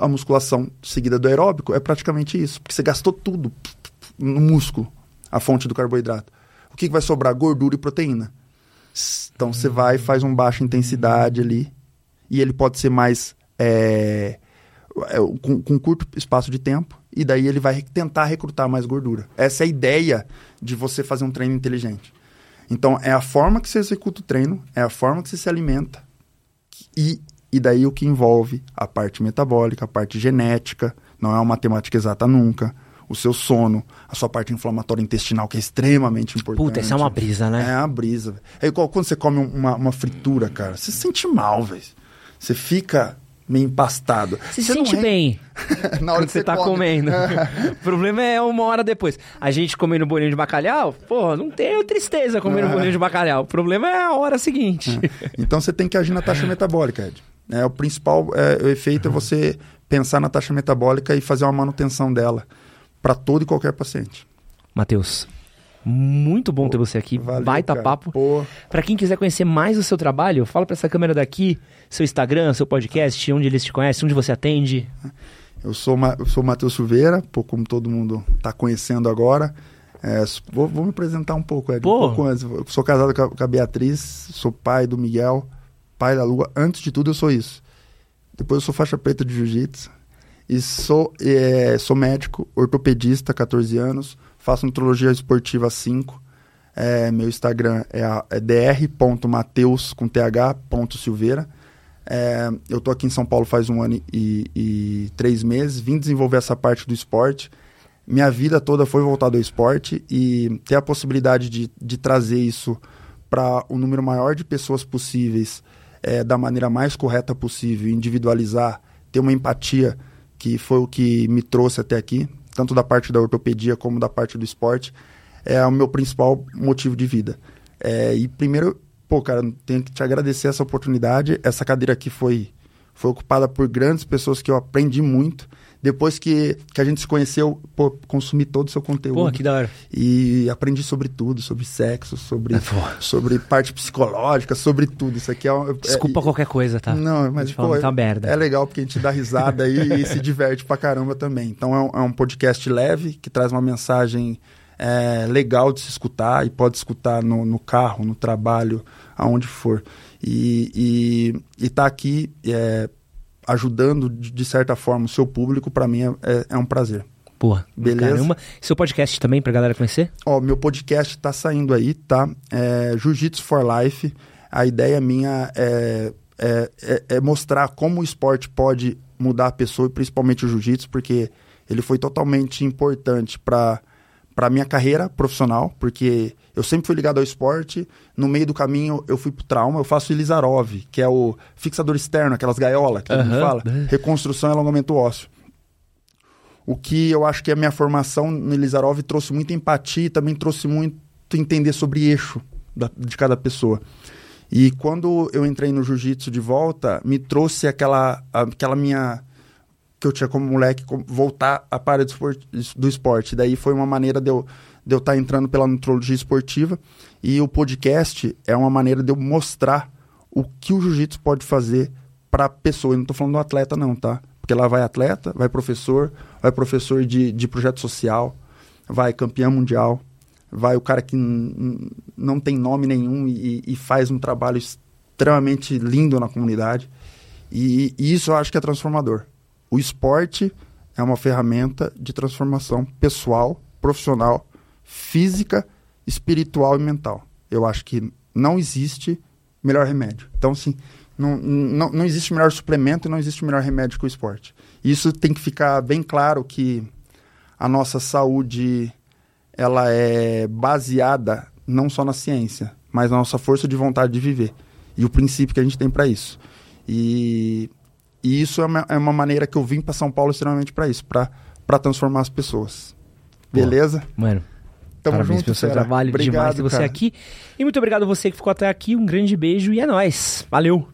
a musculação seguida do aeróbico é praticamente isso, porque você gastou tudo no músculo, a fonte do carboidrato. O que, que vai sobrar? Gordura e proteína. Então, você vai e faz um baixa intensidade ali, e ele pode ser mais. É, é, com, com curto espaço de tempo, e daí ele vai tentar recrutar mais gordura. Essa é a ideia de você fazer um treino inteligente. Então, é a forma que você executa o treino, é a forma que você se alimenta, e, e daí o que envolve a parte metabólica, a parte genética, não é uma matemática exata nunca, o seu sono, a sua parte inflamatória intestinal, que é extremamente importante. Puta, essa é uma brisa, né? É uma brisa. É igual quando você come uma, uma fritura, cara. Você se sente mal, velho. Você fica meio empastado. Você se sente é... bem na hora que você, você tá come. comendo. o problema é uma hora depois. A gente comendo bolinho de bacalhau, pô, não tenho tristeza comendo é. bolinho de bacalhau. O problema é a hora seguinte. É. Então você tem que agir na taxa metabólica, Ed. É, o principal é, o efeito é você pensar na taxa metabólica e fazer uma manutenção dela para todo e qualquer paciente. Matheus, muito bom ter você aqui. Valeu, Baita cara. papo. Para quem quiser conhecer mais o seu trabalho, fala para essa câmera daqui, seu Instagram, seu podcast, onde eles te conhecem, onde você atende. Eu sou, eu sou Matheus Silveira, como todo mundo está conhecendo agora. É, vou, vou, me apresentar um pouco, Ed, um pouco antes. Eu sou casado com a, com a Beatriz, sou pai do Miguel, pai da Lua. Antes de tudo, eu sou isso. Depois eu sou faixa preta de jiu-jitsu. E sou, é, sou médico, ortopedista, 14 anos faço nutrologia esportiva 5. É, meu Instagram é, é dr.mateus com th.silveira. É, eu tô aqui em São Paulo faz um ano e, e, três meses, vim desenvolver essa parte do esporte. Minha vida toda foi voltada ao esporte e ter a possibilidade de, de trazer isso para o um número maior de pessoas possíveis, é, da maneira mais correta possível, individualizar, ter uma empatia, que foi o que me trouxe até aqui tanto da parte da ortopedia como da parte do esporte, é o meu principal motivo de vida. É, e primeiro, pô, cara, tenho que te agradecer essa oportunidade. Essa cadeira aqui foi, foi ocupada por grandes pessoas que eu aprendi muito depois que, que a gente se conheceu, pô, consumi todo o seu conteúdo. Pô, que da hora. E aprendi sobre tudo, sobre sexo, sobre, é, sobre parte psicológica, sobre tudo. Isso aqui é... é Desculpa é, qualquer coisa, tá? Não, mas pô, tá merda. é legal porque a gente dá risada e, e se diverte pra caramba também. Então é um, é um podcast leve, que traz uma mensagem é, legal de se escutar e pode escutar no, no carro, no trabalho, aonde for. E, e, e tá aqui é, ajudando de certa forma o seu público, para mim é, é, é, um prazer. Pô, beleza. Caramba. Seu podcast também pra galera conhecer? Ó, meu podcast tá saindo aí, tá? É, Jiu-Jitsu for Life. A ideia minha é, é, é, é mostrar como o esporte pode mudar a pessoa, e principalmente o jiu-jitsu, porque ele foi totalmente importante para para minha carreira profissional, porque eu sempre fui ligado ao esporte. No meio do caminho eu fui pro trauma, eu faço Ilizarov, que é o fixador externo, aquelas gaiolas que uhum. a gente fala, reconstrução e alongamento ósseo. O que eu acho que a minha formação no Ilizarov trouxe muita empatia e também trouxe muito entender sobre eixo da, de cada pessoa. E quando eu entrei no jiu-jitsu de volta, me trouxe aquela, aquela minha que eu tinha como moleque voltar à parte do esporte. Daí foi uma maneira de eu de eu estar tá entrando pela nutrologia esportiva e o podcast é uma maneira de eu mostrar o que o jiu-jitsu pode fazer para a pessoa. Eu não estou falando do atleta não, tá? Porque lá vai atleta, vai professor, vai professor de, de projeto social, vai campeão mundial, vai o cara que não tem nome nenhum e, e, faz um trabalho extremamente lindo na comunidade. E, e, isso eu acho que é transformador. O esporte é uma ferramenta de transformação pessoal, profissional, física, espiritual e mental. Eu acho que não existe melhor remédio. Então, assim, não, não, não existe melhor suplemento e não existe melhor remédio que o esporte. Isso tem que ficar bem claro que a nossa saúde ela é baseada não só na ciência, mas na nossa força de vontade de viver e o princípio que a gente tem para isso. E, e isso é uma, é uma, maneira que eu vim para São Paulo extremamente para isso, para transformar as pessoas. Beleza? Mano. Tamo Parabéns junto, pelo seu trabalho, obrigado, demais ter você cara. aqui. E muito obrigado a você que ficou até aqui. Um grande beijo e é nóis. Valeu!